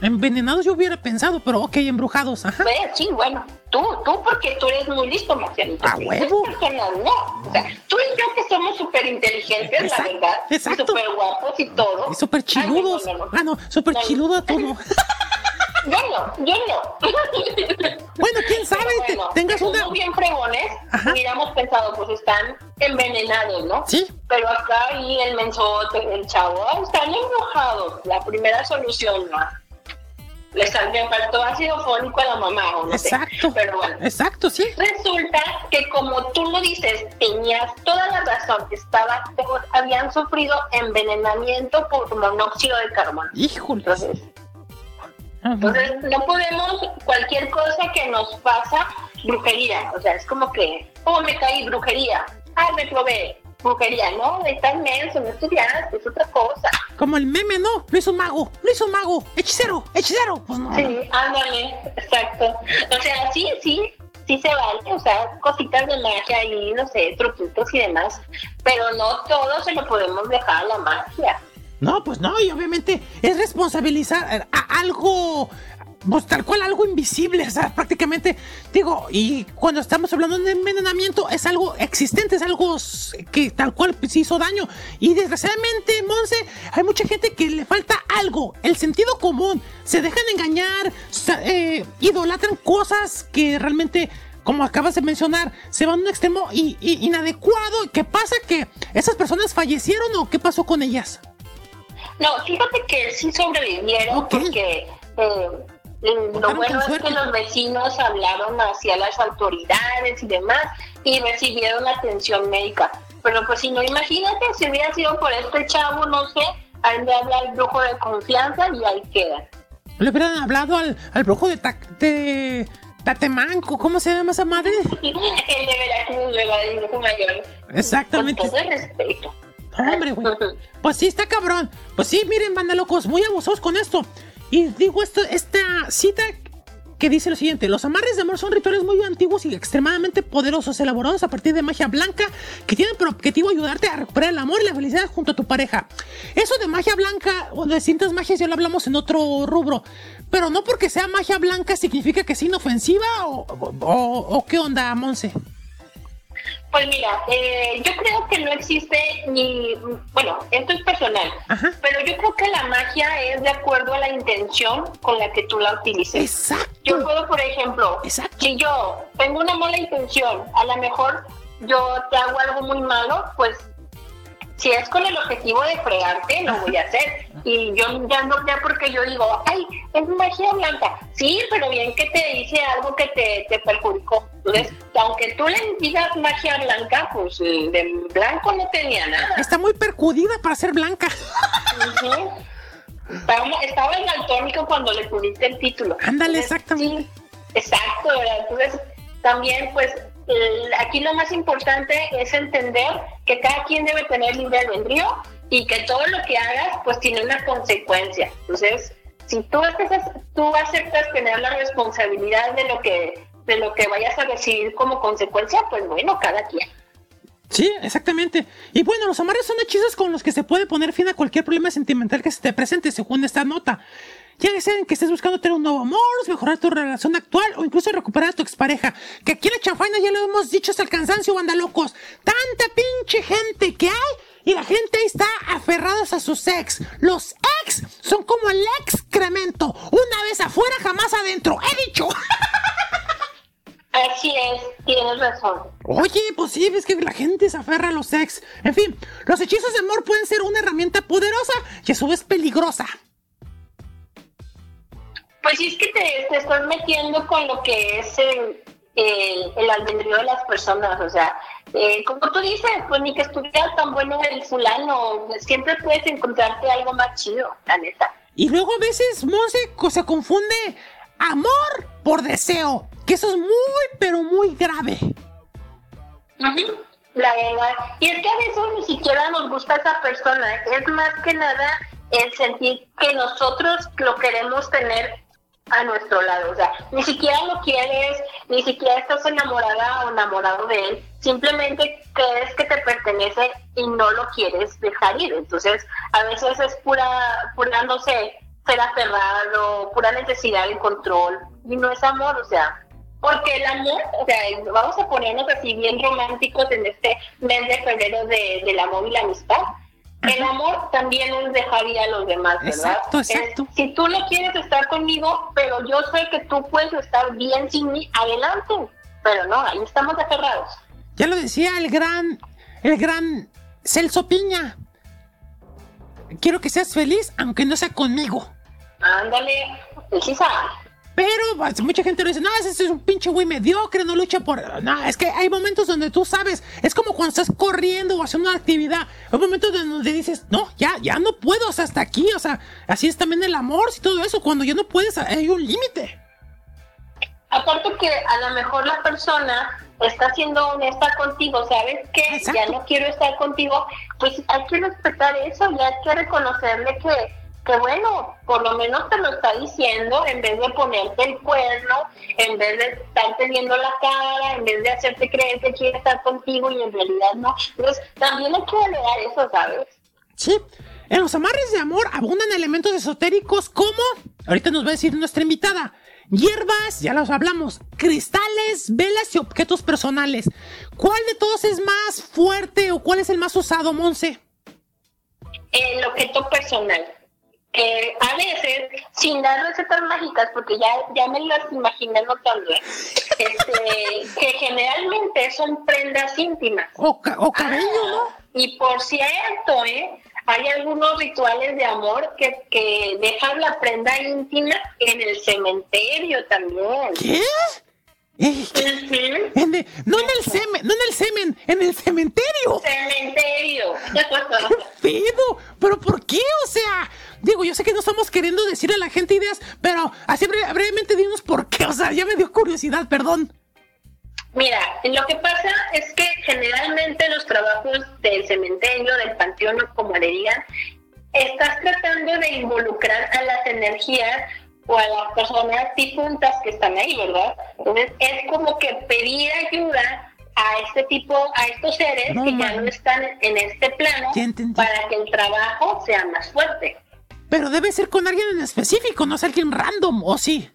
Envenenados yo hubiera pensado, pero ok, embrujados. Ajá. Ve, Sí, bueno, tú, tú porque tú eres muy listo, Marcianito. ¡A huevo! Esas personas no. O sea, tú y yo que somos súper inteligentes, la verdad. exacto. Súper guapos y todo. Y súper Ay, no, chiludos. no, no. Ah, no, súper chiludo tú no. [LAUGHS] Yo no, yo no. [LAUGHS] Bueno, quién sabe, te- bueno, tengas una. bien fregones, Ajá. hubiéramos pensado, pues están envenenados, ¿no? Sí. Pero acá ahí el mensote, el chavo, "Ah, están embrujados. La primera solución, ¿no? Le, le faltó ácido fólico a la mamá, o no sé. Exacto. Pero bueno. Exacto, sí. Resulta que como tú lo dices, tenías toda la razón, estaba, habían sufrido envenenamiento por monóxido de carbono. Híjole. Entonces, Ajá. entonces no podemos, cualquier cosa que nos pasa, brujería. O sea, es como que, oh, me caí, brujería. Ah, me probé, brujería. No, estás menso, no estudiaste, es otra cosa. Como el meme, ¿no? Lo hizo un mago, lo hizo un mago. Hechicero, hechicero. Pues no. Sí, ándale, exacto. O sea, sí, sí, sí se vale, o sea, cositas de magia y, no sé, truquitos y demás, pero no todo se lo podemos dejar a la magia. No, pues no, y obviamente es responsabilizar a algo, pues tal cual algo invisible, o sea, prácticamente, digo, y cuando estamos hablando de envenenamiento es algo existente, es algo que tal cual se hizo daño. Y desgraciadamente, Monse, hay mucha gente que le falta algo, el sentido común, se dejan engañar, eh, idolatran cosas que realmente... Como acabas de mencionar, se van a un extremo i- inadecuado. ¿Qué pasa? ¿Que esas personas fallecieron o qué pasó con ellas? No, fíjate que sí sobrevivieron porque eh, lo Contaron bueno es que los vecinos hablaron hacia las autoridades y demás y recibieron atención médica. Pero pues si no, imagínate si hubiera sido por este chavo, no sé, han de hablar el brujo de confianza y ahí queda. Le hubieran hablado al, al brujo de, Ta- de Tatemanco, ¿cómo se llama esa madre? [LAUGHS] el de Veracruz. El brujo mayor. Exactamente. Con todo el respeto. Hombre, güey. [LAUGHS] Pues sí, está cabrón. Pues sí, miren, banda locos, muy abusados con esto. Y digo esto, esta cita que dice lo siguiente: Los amarres de amor son rituales muy antiguos y extremadamente poderosos, elaborados a partir de magia blanca que tienen por objetivo ayudarte a recuperar el amor y la felicidad junto a tu pareja. Eso de magia blanca o de distintas magias ya lo hablamos en otro rubro. Pero no porque sea magia blanca significa que es inofensiva o, o- o qué onda, Monse. Pues mira, eh, yo creo que no existe ni, bueno, esto es personal, Ajá. pero yo creo que la magia es de acuerdo a la intención con la que tú la utilices. Exacto. Yo puedo, por ejemplo, Exacto. si yo tengo una mala intención, a lo mejor yo te hago algo muy malo, pues si es con el objetivo de fregarte, lo voy a hacer. [LAUGHS] Y yo ya no, ya porque yo digo, ay, es magia blanca. Sí, pero bien que te dice algo que te, te perjudicó. Entonces, aunque tú le digas magia blanca, pues eh, de blanco no tenía nada. Está muy percudida para ser blanca. Estaba, estaba en daltónico cuando le pusiste el título. Ándale, exactamente. sí, exacto, ¿verdad? Entonces, también, pues, aquí lo más importante es entender que cada quien debe tener libre albedrío y que todo lo que hagas, pues, tiene una consecuencia. Entonces, si tú, aceptas, tú aceptas tener la responsabilidad de lo que de lo que vayas a recibir como consecuencia, pues bueno, cada quien. Sí, exactamente. Y bueno, los amarres son hechizos con los que se puede poner fin a cualquier problema sentimental que se te presente, según esta nota. Ya sea en que estés buscando tener un nuevo amor, mejorar tu relación actual o incluso recuperar a tu expareja. Que aquí en la chanfaina ya lo hemos dicho hasta el cansancio, banda locos. Tanta pinche gente que hay y la gente ahí está aferrados a sus ex. Los ex son como el excremento. Una vez afuera, jamás adentro. He dicho. [LAUGHS] Así es, tienes razón. Oye, pues sí, ves que la gente se aferra a los ex. En fin, los hechizos de amor pueden ser una herramienta poderosa y a su vez peligrosa. Pues sí es que te, te estás metiendo con lo que es el, el, el albedrío de las personas, o sea, eh, como tú dices, pues ni que estuviera tan bueno el fulano, siempre puedes encontrarte algo más chido, la neta. Y luego a veces, Monse, se confunde amor por deseo. Que eso es muy, pero muy grave. La verdad. Y es que a veces ni siquiera nos gusta esa persona. Es más que nada el sentir que nosotros lo queremos tener a nuestro lado. O sea, ni siquiera lo quieres, ni siquiera estás enamorada o enamorado de él. Simplemente crees que te pertenece y no lo quieres dejar ir. Entonces, a veces es pura, pura no sé, ser aferrado, pura necesidad de control. Y no es amor, o sea, porque el amor, o sea, vamos a ponernos así bien románticos en este mes de febrero de, del amor y la amistad. El amor también es dejar ir a los demás, ¿verdad? Exacto, Es, exacto. si tú no quieres estar conmigo, pero yo sé que tú puedes estar bien sin mí, adelante. Pero no, ahí estamos aferrados. Ya lo decía el gran, el gran Celso Piña. Quiero que seas feliz, aunque no sea conmigo. Ándale, sí sabe. Pero mucha gente lo dice, no, ese es un pinche güey mediocre, no lucha por... No, es que hay momentos donde tú sabes, es como cuando estás corriendo o haciendo una actividad. Hay momentos donde dices, no, ya, ya no puedo, o sea, hasta aquí, o sea, así es también el amor y todo eso, cuando ya no puedes, hay un límite. Aparte que a lo mejor la persona está siendo honesta contigo, ¿sabes qué? Exacto. Ya no quiero estar contigo, pues hay que respetar eso, ya hay que reconocerle que, que bueno, por lo menos te lo está diciendo en vez de ponerte el cuerno, en vez de estar teniendo la cara, en vez de hacerte creer que quiere estar contigo y en realidad no. Entonces también hay que valorar eso, ¿sabes? Sí, en los amarres de amor abundan elementos esotéricos como, ahorita nos va a decir nuestra invitada, hierbas, ya los hablamos, cristales, velas y objetos personales. ¿Cuál de todos es más fuerte o cuál es el más usado, Monse? el objeto personal. Que a veces, sin dar recetas mágicas, porque ya, ya me las imaginé notando, ¿eh? este, [LAUGHS] que generalmente son prendas íntimas. O, ca- o cabello, ¿no? Y por cierto, ¿eh? hay algunos rituales de amor que, que dejan la prenda íntima en el cementerio también. ¿Qué? Eh, en el- no en el semen, no en el semen, en el cementerio. Cementerio. [LAUGHS] Pedo, pero ¿por qué? O sea, digo, yo sé que no estamos queriendo decirle a la gente ideas, pero así bre- brevemente dinos por qué. O sea, ya me dio curiosidad, perdón. Mira, lo que pasa es que generalmente los trabajos del cementerio, del panteón o como le digan, estás tratando de involucrar a las energías o a las personas difuntas que están ahí, ¿verdad? Entonces es como que pedir ayuda a este tipo, a estos seres No que ya no están en este plano para que el trabajo sea más fuerte. Pero debe ser con alguien en específico, no es alguien random, ¿o sí?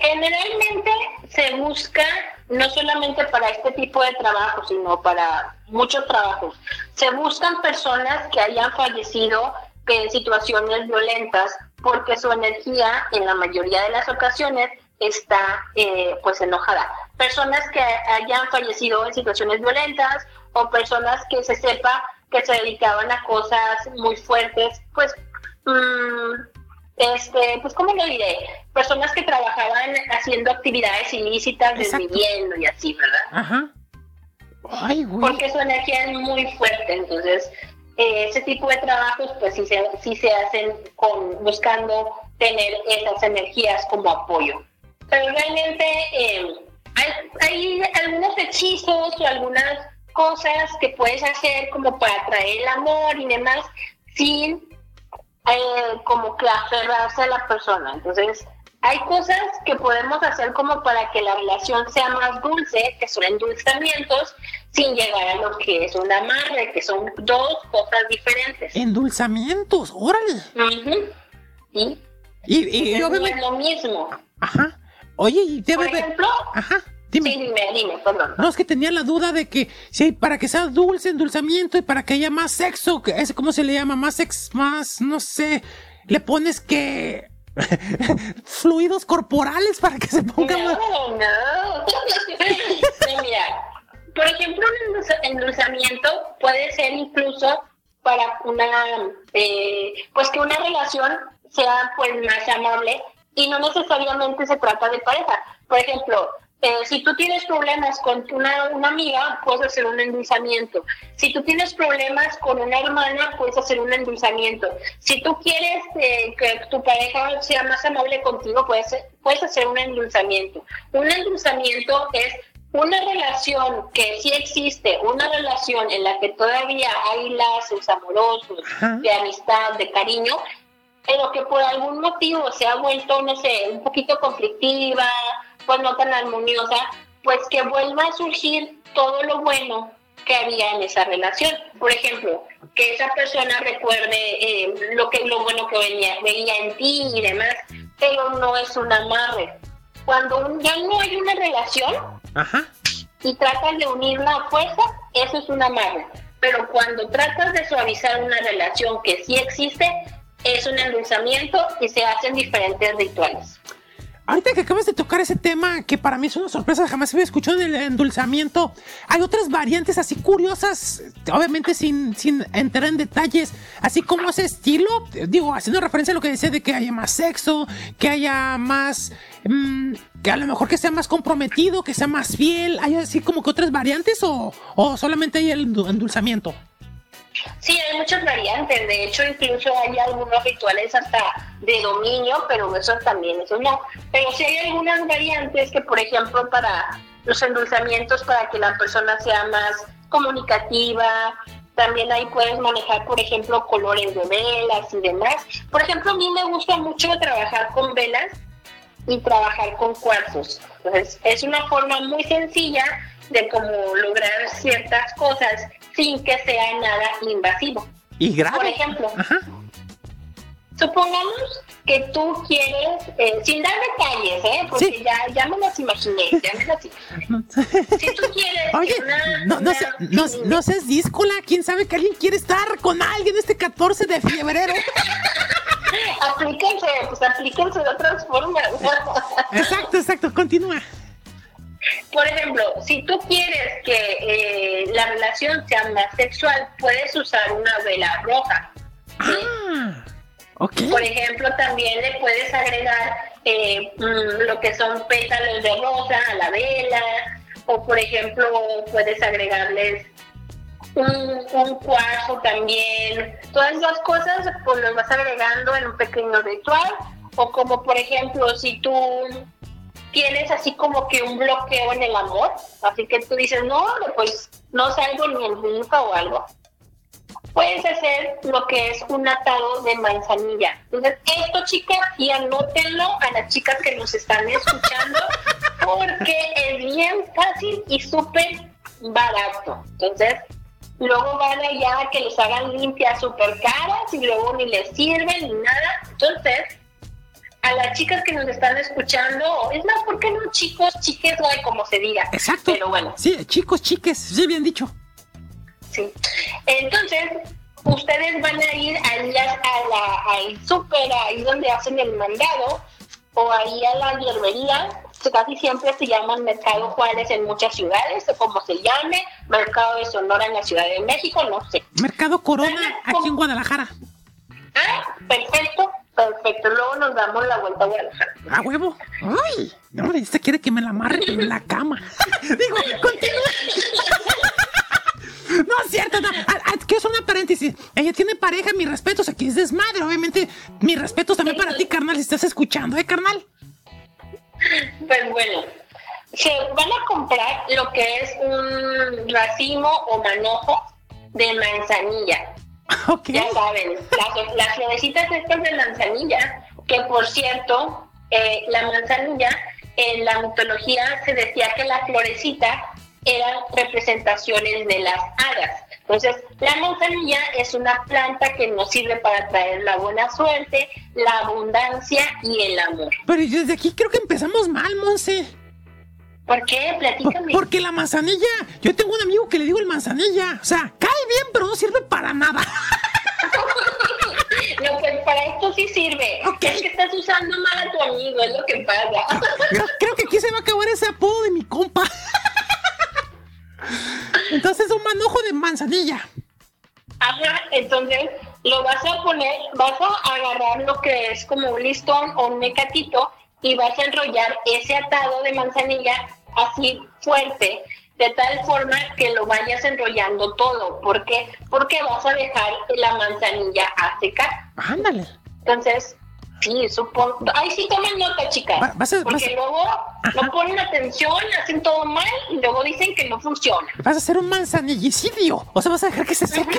Generalmente se busca, no solamente para este tipo de trabajo, sino para muchos trabajos, se buscan personas que hayan fallecido en situaciones violentas porque su energía en la mayoría de las ocasiones está eh, pues enojada. Personas que hayan fallecido en situaciones violentas o personas que se sepa que se dedicaban a cosas muy fuertes, pues este, pues cómo lo diré, personas que trabajaban haciendo actividades ilícitas, Exacto. desviviendo y así, ¿verdad? Ajá. Ay, güey. Porque su energía es muy fuerte, entonces eh, ese tipo de trabajos pues sí se, sí se hacen con buscando tener esas energías como apoyo. Pero realmente eh, hay, hay algunos hechizos o algunas cosas que puedes hacer como para atraer el amor y demás sin eh, como que aferrarse a la persona. Entonces, hay cosas que podemos hacer como para que la relación sea más dulce, que son endulzamientos, sin llegar a lo que es un amarre, que son dos cosas diferentes. Endulzamientos, órale. ¿Sí? Y, y, y obviamente. es lo mismo. Ajá. Oye, y debe Por ejemplo, Ajá. Dime. sí, dime, dime, perdón. No, es que tenía la duda de que si para que sea dulce, endulzamiento y para que haya más sexo, que ese, ¿cómo se le llama? Más sex, más, no sé, le pones que [LAUGHS] fluidos corporales para que se ponga más. No, no. Sí, mira, por ejemplo, un endulza- endulzamiento puede ser incluso para una, eh, pues que una relación sea pues más amable y no necesariamente se trata de pareja. Por ejemplo, eh, si tú tienes problemas con una, una amiga, puedes hacer un endulzamiento. Si tú tienes problemas con una hermana, puedes hacer un endulzamiento. Si tú quieres eh, que tu pareja sea más amable contigo, puedes, puedes hacer un endulzamiento. Un endulzamiento es una relación que sí existe, una relación en la que todavía hay lazos amorosos, de amistad, de cariño, pero que por algún motivo se ha vuelto, no sé, un poquito conflictiva, pues no tan armoniosa, pues que vuelva a surgir todo lo bueno que había en esa relación. Por ejemplo, que esa persona recuerde eh, lo que lo bueno que venía, veía en ti y demás, pero no es un amarre. Cuando ya no hay una relación Ajá. y tratas de unirla a fuerza, eso es un amarre. Pero cuando tratas de suavizar una relación que sí existe, es un endulzamiento y se hacen diferentes rituales. Ahorita que acabas de tocar ese tema, que para mí es una sorpresa, jamás había escuchado del endulzamiento, hay otras variantes así curiosas, obviamente sin, entrar en detalles, así como ese estilo, digo, haciendo referencia a lo que decía de que haya más sexo, que haya más, mm, que a lo mejor que sea más comprometido, que sea más fiel, hay así como que otras variantes o, o solamente hay el endu- endulzamiento. Sí, hay muchas variantes. De hecho, incluso hay algunos rituales hasta de dominio, pero eso también, eso no. Pero sí hay algunas variantes que, por ejemplo, para los endulzamientos, para que la persona sea más comunicativa, también ahí puedes manejar, por ejemplo, colores de velas y demás. Por ejemplo, a mí me gusta mucho trabajar con velas y trabajar con cuarzos. Entonces, es una forma muy sencilla de cómo lograr ciertas cosas sin que sea nada invasivo. Y grave. Por ejemplo, Ajá. supongamos que tú quieres, eh, sin dar detalles, ¿eh? porque Sí. ya, ya me las imaginé, ya me las [LAUGHS] Si tú quieres Oye, una- no, no, una- se- no, no seas díscola. ¿Quién sabe que alguien quiere estar con alguien este 14 de febrero? [LAUGHS] aplíquense, pues aplíquense de otras formas. Exacto, exacto. Continúa. Por ejemplo, si tú quieres que eh, la relación sea más sexual, puedes usar una vela roja. ¿sí? Ah, ok. Por ejemplo, también le puedes agregar eh, mm, lo que son pétalos de rosa a la vela, o por ejemplo, puedes agregarles un, un cuarzo también. Todas esas cosas, pues los vas agregando en un pequeño ritual, o como por ejemplo, si tú tienes así como que un bloqueo en el amor, así que tú dices, no, pues no salgo ni en rifa o algo puedes hacer lo que es un atado de manzanilla. Entonces, esto, chicas, y anótenlo a las chicas que nos están escuchando, [LAUGHS] porque es bien fácil y súper barato. Entonces, luego van allá a que les hagan limpias súper caras y luego ni les sirven ni nada. Entonces, a las chicas que nos están escuchando, es más, ¿por qué no chicos, chiques, güey, como se diga? Exacto. Pero bueno. Sí, chicos, chiques, sí, bien dicho. Sí. Entonces, ustedes van a ir ahí a, la, al súper, ahí donde hacen el mandado, o ahí a la hierbería, casi siempre se llaman Mercado Juárez en muchas ciudades, o como se llame, Mercado de Sonora en la Ciudad de México, no sé. Mercado Corona, aquí en Guadalajara. Ah, perfecto, perfecto. Luego nos damos la vuelta a Guadalajara. ¿A huevo? ¡Ay! No, este quiere que me la amarre en la cama. [LAUGHS] Digo, continúa. No es cierto, no. Ah, ah, Quiero hacer una paréntesis. Ella tiene pareja, mis respetos. Aquí es desmadre, obviamente. Mis respetos también para ti, carnal, si estás escuchando, ¿eh, carnal? Pues bueno, se van a comprar lo que es un racimo o manojo de manzanilla. [LAUGHS] Ya saben, las, las florecitas estas de manzanilla, que por cierto, eh, la manzanilla en la mitología se decía que la florecita eran representaciones de las hadas. Entonces, la manzanilla es una planta que nos sirve para traer la buena suerte, la abundancia y el amor. Pero desde aquí creo que empezamos mal, Monse. ¿Por qué? Platícame. Porque la manzanilla, yo tengo un amigo que le digo el manzanilla. O sea, cae bien, pero no sirve para nada. [LAUGHS] No, pues para esto sí sirve. Ok. Es que estás usando mal a tu amigo, es lo que pasa. [LAUGHS] Creo, creo que aquí se va a acabar ese apodo de mi compa. [LAUGHS] Entonces, un manojo de manzanilla. Ajá, entonces lo vas a poner, vas a agarrar lo que es como un listón o un mecatito y vas a enrollar ese atado de manzanilla así fuerte, de tal forma que lo vayas enrollando todo. ¿Por qué? Porque vas a dejar la manzanilla a secar. Ándale. Entonces, sí, supongo. Ay, sí, tomen nota, chicas. Va- vas a- porque vas luego no ponen atención, hacen todo mal y luego dicen que no funciona. Vas a hacer un manzanillicidio. O sea, vas a dejar que se seque.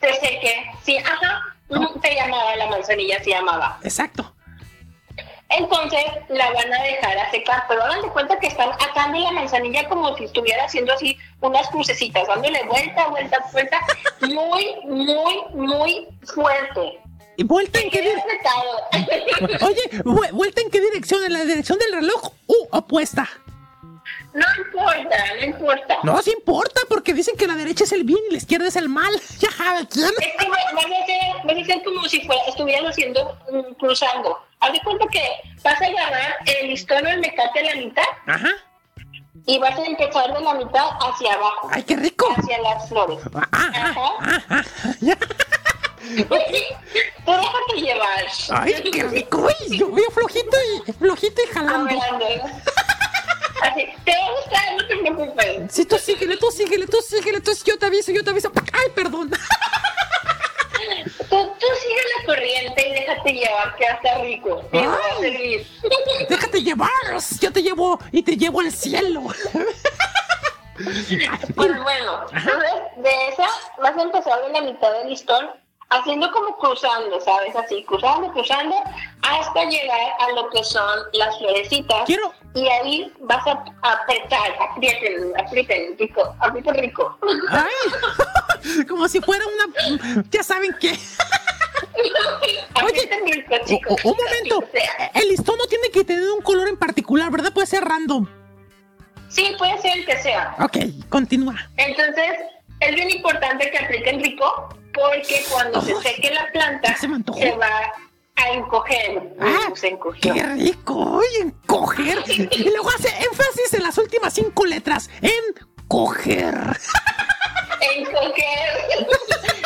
Se seque. Sí, ajá. Ujú, Se llamaba la manzanilla, se llamaba. Exacto. Entonces la van a dejar a secar, pero hagan de cuenta que están atando la manzanilla como si estuviera haciendo así unas crucecitas, dándole vuelta, vuelta, vuelta, muy, muy, muy fuerte. ¿Y vuelta en qué dirección? Oye, vu- ¿vuelta en qué dirección? ¿En la dirección del reloj? ¡Uh! Opuesta. No importa, no importa. No, sí importa, porque dicen que la derecha es el bien y la izquierda es el mal. [LAUGHS] Ya quién. Es a vas a hacer como si fuera, estuvieras haciendo, mm, cruzando. Haz de cuenta que vas a agarrar el listón o el mecate a la mitad Ajá. y vas a empezar de la mitad hacia abajo, ¡Ay, qué rico! hacia las flores. Ah, ah, Ajá. ah, ah, ya. Tú déjate llevar. ¡Ay, qué rico! Uy, yo veo flojito y, flojito y jalando. Así, te va a gustar, no te preocupes. Sí, tú síguele, tú síguele, tú síguele, tú yo te aviso, yo te aviso. ¡Ay, perdón! Tú, tú sigue la corriente y déjate llevar, que está rico. Te va a Ay. servir. ¡Déjate llevar! Yo te llevo y te llevo al cielo. Pues bueno, entonces de esa vas a empezar de la mitad del listón, haciendo como cruzando, ¿sabes? Así, cruzando, cruzando, hasta llegar a lo que son las florecitas. Quiero- Y ahí vas a apretar, aprieten, aprieten, rico, aprieten rico. ¡Ay! [LAUGHS] Como si fuera una. Ya saben qué. [LAUGHS] Oye, rico, chicos. un momento. El listón no tiene que tener un color en particular, ¿verdad? Puede ser random. Sí, puede ser el que sea. Ok, continúa. Entonces, es bien importante que apliquen rico porque cuando se seque la planta se va a encoger. Ah, se encogió. ¡Qué rico! Oye, en coger. Y luego hace énfasis en las últimas cinco letras. En coger. Encoger.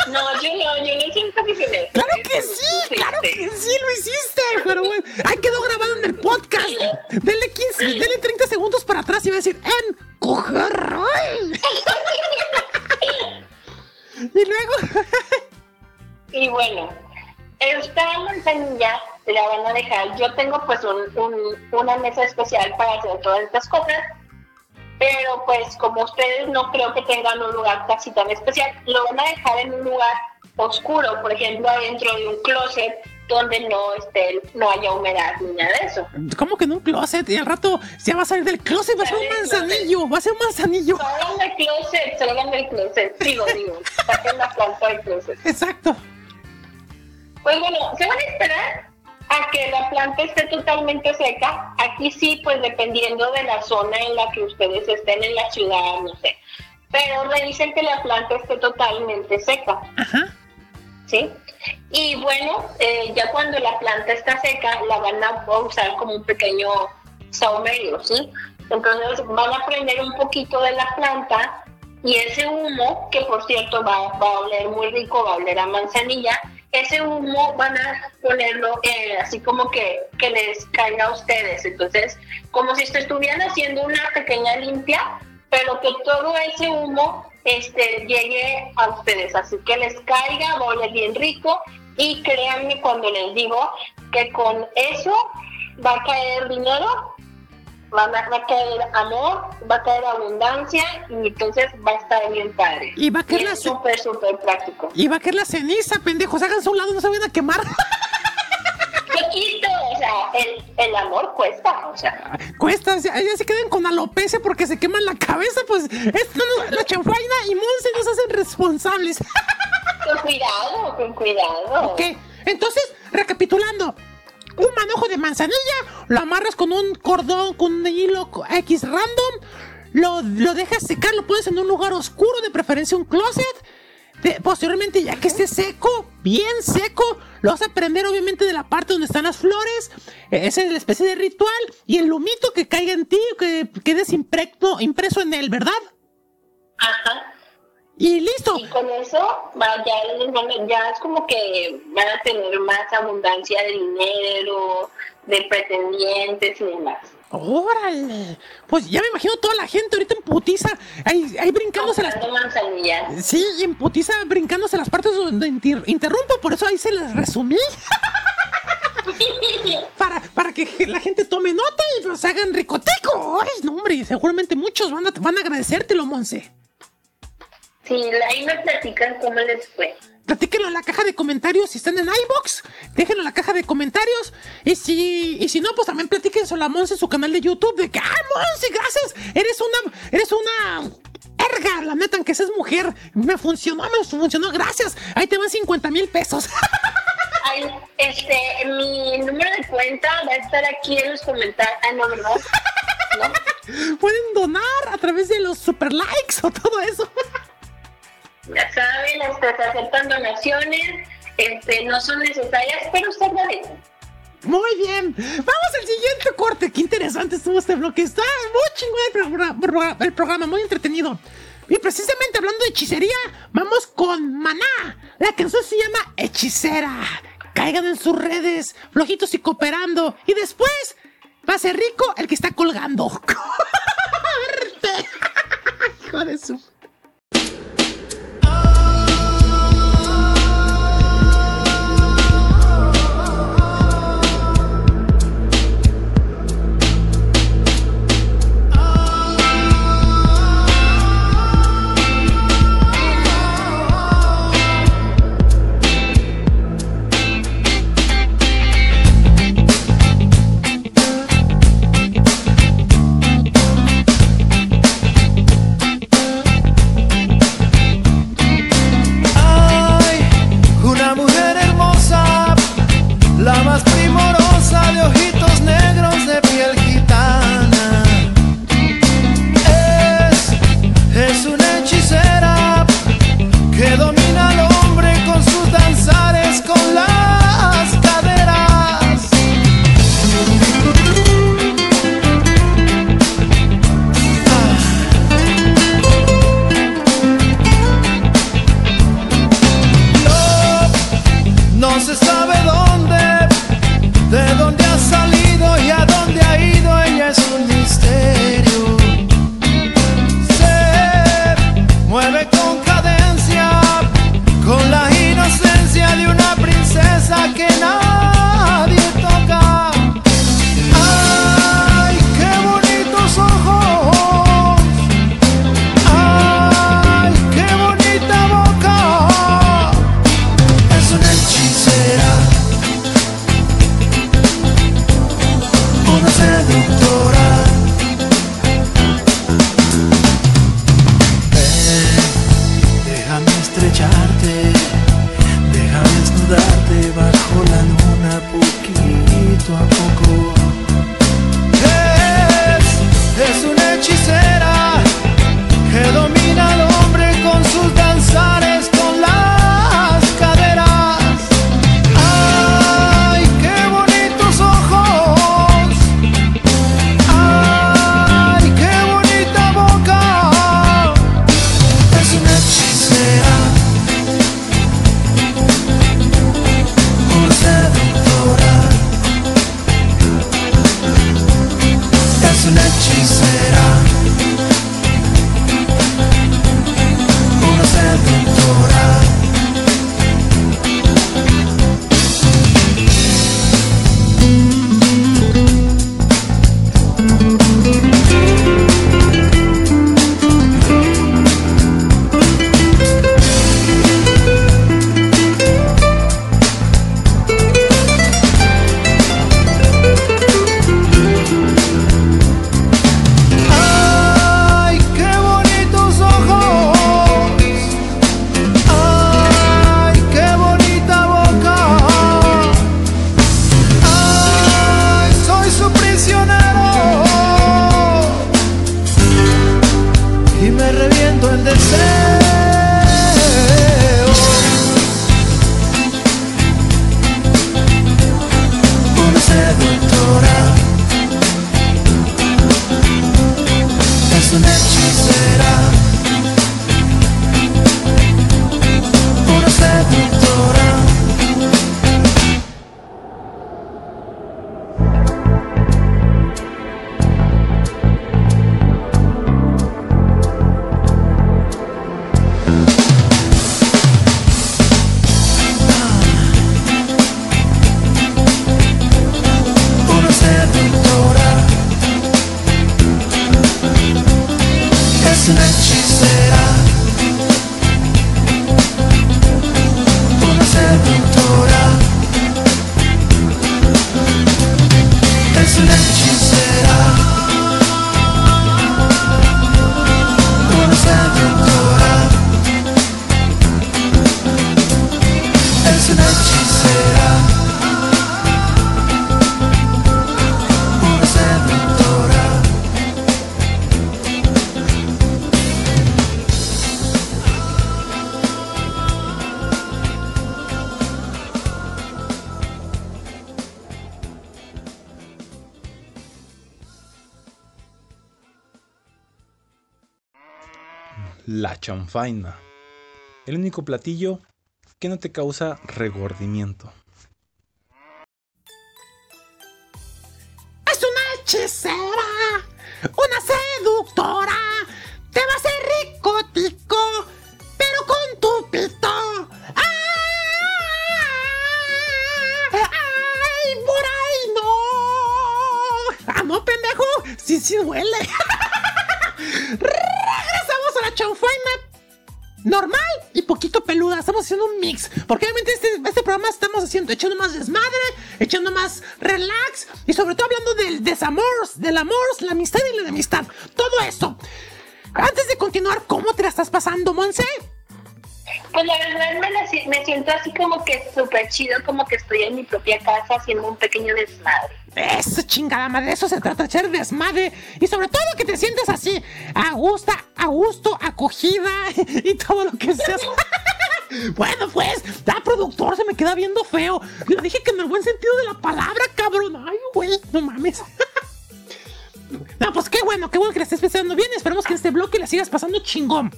no, yo no, yo no que se me. ¡Claro que sí! ¡Claro que sí lo hiciste! Pero bueno, ahí quedó grabado en el podcast. Denle 15, denle 30 segundos para atrás y va a decir en coger. ¡Ay! [LAUGHS] Y luego. [LAUGHS] Y bueno, esta manzanilla la van a dejar. Yo tengo pues un, un- una mesa especial para hacer todas estas cosas. Pero pues como ustedes no creo que tengan un lugar casi tan especial, lo van a dejar en un lugar oscuro, por ejemplo, adentro de un closet donde no esté, no haya humedad ni nada de eso. ¿Cómo que en un closet? Y al rato ya va a salir del closet, va a ser un manzanillo, va a ser un manzanillo. Salgan del closet, salgan del closet. Digo, digo, saquen la planta del closet. Exacto. Pues bueno, se van a esperar a que la planta esté totalmente seca. Aquí sí, pues dependiendo de la zona en la que ustedes estén en la ciudad, no sé. Pero revisen que la planta esté totalmente seca. Ajá. ¿Sí? Y bueno, eh, ya cuando la planta está seca, la van a usar como un pequeño saumerio, ¿sí? Entonces van a prender un poquito de la planta y ese humo, que por cierto va, va a oler muy rico, va a oler a manzanilla, ese humo van a ponerlo eh, así como que, que les caiga a ustedes. Entonces, como si estuvieran haciendo una pequeña limpia, pero que todo ese humo este, llegue a ustedes. Así que les caiga, oler bien rico. Y créanme cuando les digo que con eso va a caer dinero, va a, va a caer amor, va a caer abundancia y entonces va a estar bien padre. Y va a caer Y la súper, súper práctico. Y va a caer la ceniza, pendejos. Háganse a un lado, no se vayan a quemar. [LAUGHS] Poquito, o sea, el, el amor cuesta, o sea, Cuesta, ya ya se quedan con alopecia porque se queman la cabeza, pues esto no- la chanfaina y Monse nos hacen responsables. [LAUGHS] con cuidado, con cuidado. ok, entonces, recapitulando. Un manojo de manzanilla, lo amarras con un cordón, con un hilo X random, lo, lo dejas secar, lo pones en un lugar oscuro, de preferencia un closet. De- posteriormente, ya que esté seco, bien seco, lo vas a prender obviamente de la parte donde están las flores. Eh, Esa es la especie de ritual. Y el lumito que caiga en ti, que quedes impregno- impreso en él, ¿verdad? Ajá. Y listo. Y con eso ya, ya es como que van a tener más abundancia de dinero, de pretendientes y demás. ¡Órale! Pues ya me imagino toda la gente ahorita en putiza, ahí, ahí brincándose las... Manzanillas. Sí, en putiza brincándose las partes donde inter- interrumpo, por eso ahí se las resumí. [LAUGHS] para, para que la gente tome nota y nos hagan ricoteco. Ay, no, hombre, seguramente muchos van a, van a agradecértelo, Monse. Sí, ahí me platican cómo les fue. Platíquenlo en la caja de comentarios si están en iBox. Déjenlo en la caja de comentarios. Y si, y si no, pues también platíquenselo a Monse en su canal de YouTube. De que, ¡ah, Monse, gracias! Eres una. Eres una. Erga, la neta, aunque seas mujer. Me funcionó, me funcionó, gracias. Ahí te van 50 mil pesos. [LAUGHS] Ay, este, mi número de cuenta va a estar aquí en los comentarios. Ah, no, ¿verdad? ¿No? [LAUGHS] Pueden donar a través de los super likes o todo eso. [LAUGHS] Ya saben, este, se aceptan donaciones, este, no son necesarias, pero se agradecen. Muy bien. Vamos al siguiente corte. Qué interesante estuvo este bloque. Está muy chingón el, programa- programa- el programa, muy entretenido. Y precisamente hablando de hechicería, vamos con Maná. La canción se llama Hechicera. Caigan en sus redes, flojitos y cooperando. Y después va a ser rico el que está colgando. [LAUGHS] [LAUGHS] Hijo de su. faina, el único platillo que no te causa regordimiento. el amor, la amistad y la amistad. Todo eso. Antes de continuar, ¿cómo te la estás pasando, Monse? Pues la verdad me, la, siento así como que súper chido, como que estoy en mi propia casa haciendo un pequeño desmadre. Eso, chingada madre, eso se trata, de ser desmadre. Y sobre todo que te sientes así, a gusto, a gusto, acogida [LAUGHS] y todo lo que seas. [LAUGHS] bueno, pues, la productor se me queda viendo feo. chingón.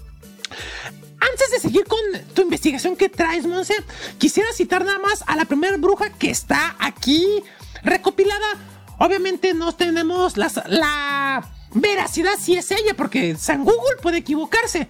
Antes de seguir con tu investigación que traes, Monse, quisiera citar nada más a la primera bruja que está aquí recopilada. Obviamente no tenemos la veracidad si es ella, porque San Google puede equivocarse.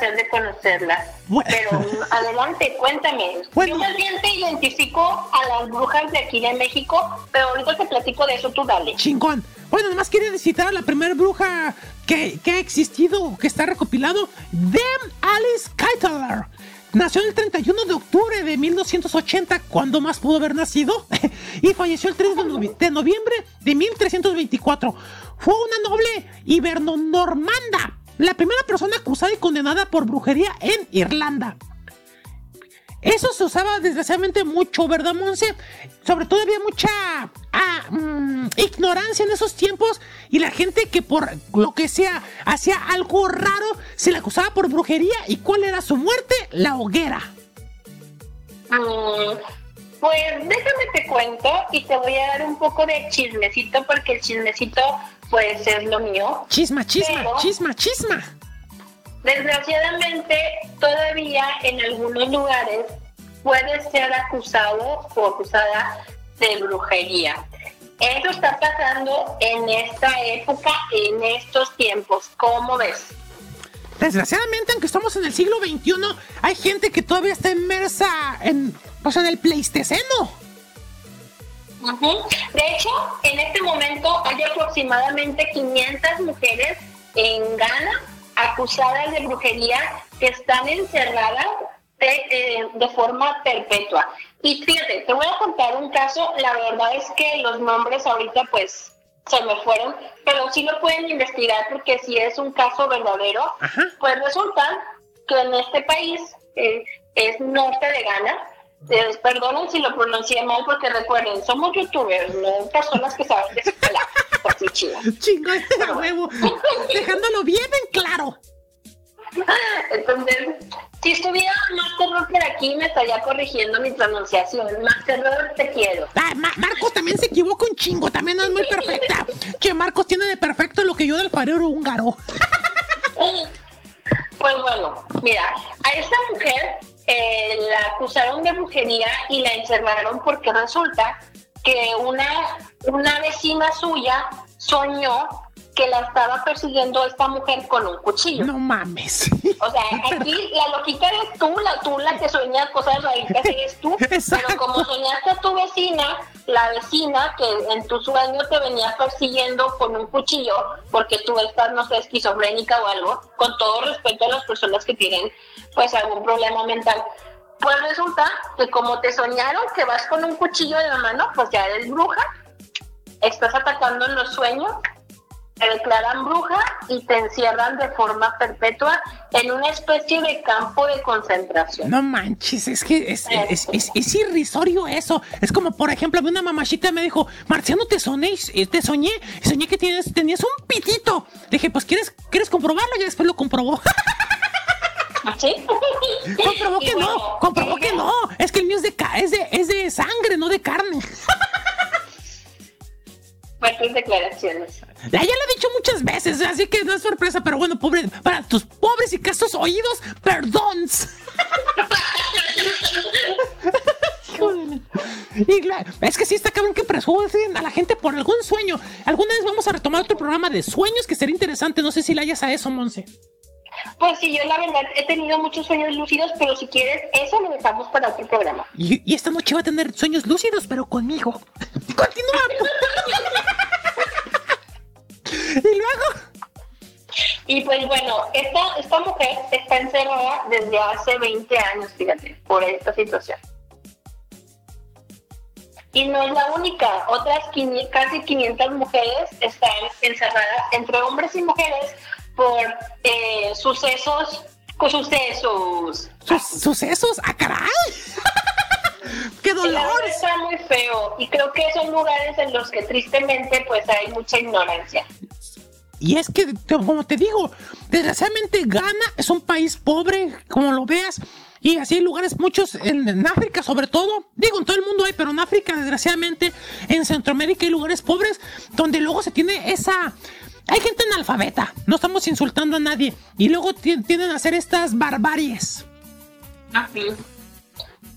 Placer de conocerla. Bueno. Pero [LAUGHS] adelante, cuéntame. Bueno. Yo más bien te identifico a las brujas de aquí de México, pero ahorita te platico de eso, tú dale. Chingón. Bueno, nomás quería citar a la primera bruja que, que ha existido, que está recopilado, Dem Alice Keitler. Nació el 31 de octubre de 1280, cuando más pudo haber nacido, [LAUGHS] y falleció el 3 de, de noviembre de 1324. Fue una noble iberno-normanda, la primera persona acusada y condenada por brujería en Irlanda. Eso se usaba desgraciadamente mucho, ¿verdad, Monse? Sobre todo había mucha ah, mm, ignorancia en esos tiempos y la gente que por lo que sea hacía algo raro se le acusaba por brujería. ¿Y cuál era su muerte? La hoguera. Mm, pues déjame te cuento y te voy a dar un poco de chismecito porque el chismecito pues es lo mío. Chisma, chisma, Pero- chisma, chisma. Desgraciadamente, todavía en algunos lugares puede ser acusado o acusada de brujería. Eso está pasando en esta época, en estos tiempos. ¿Cómo ves? Desgraciadamente, aunque estamos en el siglo XXI, hay gente que todavía está inmersa en, pues, en el Pleistoceno. De hecho, en este momento hay aproximadamente 500 mujeres en Ghana acusadas de brujería que están encerradas de, eh, de forma perpetua. Y fíjate, te voy a contar un caso, la verdad es que los nombres ahorita pues se me fueron, pero sí lo pueden investigar porque si es un caso verdadero, Ajá. pues resulta que en este país, eh, es norte de Ghana, eh, perdonen si lo pronuncié mal porque recuerden, somos youtubers, no personas que saben de escala, así chido. Chingón, a huevo. Dejándolo bien en claro. Entonces, si estuviera más terror por aquí, me estaría corrigiendo mi pronunciación. Más terror, te quiero. Ah, Ma- Marcos también se equivoca un chingo, también no es muy perfecta. Che, Marcos tiene de perfecto lo que yo del alfarero húngaro. [LAUGHS] Pues bueno, mira, a esta mujer eh, la acusaron de brujería y la encerraron porque resulta que una, una vecina suya soñó que la estaba persiguiendo esta mujer con un cuchillo. No mames. O sea, aquí la loquita eres tú, la tú la que sueña cosas raritas eres tú. [LAUGHS] Exacto. Pero como soñaste a tu vecina, la vecina que en tu sueño te venía persiguiendo con un cuchillo, porque tú estás, no sé, esquizofrénica o algo, con todo respeto a las personas que tienen pues algún problema mental. Pues resulta que como te soñaron que vas con un cuchillo en la mano, pues ya eres bruja, estás atacando en los sueños te declaran bruja y te encierran de forma perpetua en una especie de campo de concentración. No manches, es que es, es, es- es irrisorio eso. Es como, por ejemplo, una mamachita me dijo, Marciano, te soñé, y- te soñé, soñé que tienes, tenías un pitito. Le dije, pues, ¿quieres, ¿quieres comprobarlo? Y después lo comprobó. [LAUGHS] ¿Sí? comprobó que bueno, no, comprobó que no. Es que el mío es de, es de, es de sangre, no de carne. Fuertes declaraciones. Ya, ya lo he dicho muchas veces, así que no es sorpresa, pero bueno, pobre, para tus pobres y casos oídos, perdón. Y la- es que sí está cabrón que presumen a la gente por algún sueño. Alguna vez vamos a retomar otro programa de sueños que sería interesante. No sé si le hayas a eso, Monse. Pues sí, yo la verdad he tenido muchos sueños lúcidos, pero si quieres, eso lo dejamos para otro programa. Y, y esta noche va a tener sueños lúcidos, pero conmigo. Continúa. [LAUGHS] y luego. Y pues bueno, esta, esta mujer está encerrada desde hace 20 años, fíjate, por esta situación. Y no es la única, otras casi 500 mujeres están encerradas entre hombres y mujeres por eh, sucesos, sucesos. Sucesos. ¡Ah, caray! [LAUGHS] [LAUGHS] ¡Qué dolor! está muy feo y creo que son lugares en los que tristemente pues hay mucha ignorancia. Y es que, como te digo, desgraciadamente Ghana es un país pobre, como lo veas, Y así hay lugares, muchos en, en África sobre todo, digo en todo el mundo hay, pero en África desgraciadamente, en Centroamérica hay lugares pobres donde luego se tiene esa... Hay gente analfabeta, no estamos insultando a nadie, y luego ti- tienden a hacer estas barbaries.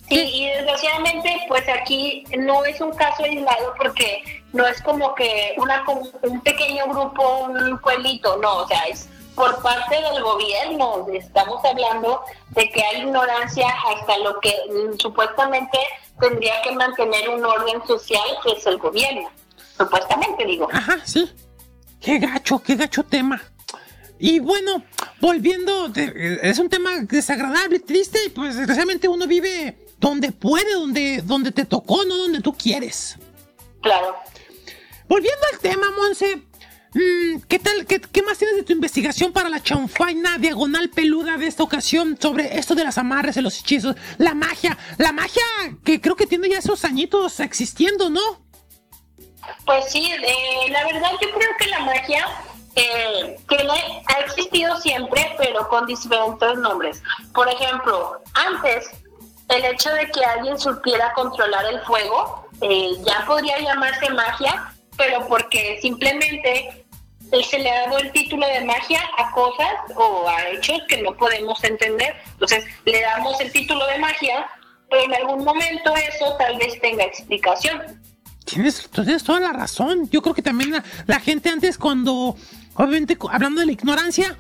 Sí, y desgraciadamente, pues aquí no es un caso aislado porque no es como que una un pequeño grupo, un pueblito, no, o sea, es por parte del gobierno. Estamos hablando de que hay ignorancia hasta lo que mm, supuestamente tendría que mantener un orden social, que es el gobierno. Supuestamente, digo. Ajá, sí. Qué gacho, qué gacho tema. Y bueno, volviendo, es un tema desagradable, triste, y pues desgraciadamente uno vive donde puede, donde, donde te tocó, no donde tú quieres. Claro. Volviendo al tema, Monse, mm, ¿qué tal, qué, qué más tienes de tu investigación para la chanfaina diagonal peluda de esta ocasión sobre esto de las amarres y los hechizos? La magia, la magia que creo que tiene ya esos añitos existiendo, ¿no? Pues sí, eh, la verdad yo creo que la magia eh, tiene, ha existido siempre, pero con diferentes nombres. Por ejemplo, antes el hecho de que alguien supiera controlar el fuego eh, ya podría llamarse magia, pero porque simplemente se le ha dado el título de magia a cosas o a hechos que no podemos entender. Entonces le damos el título de magia, pero en algún momento eso tal vez tenga explicación. Tienes, tienes toda la razón. Yo creo que también la, gente antes cuando, obviamente hablando de la ignorancia,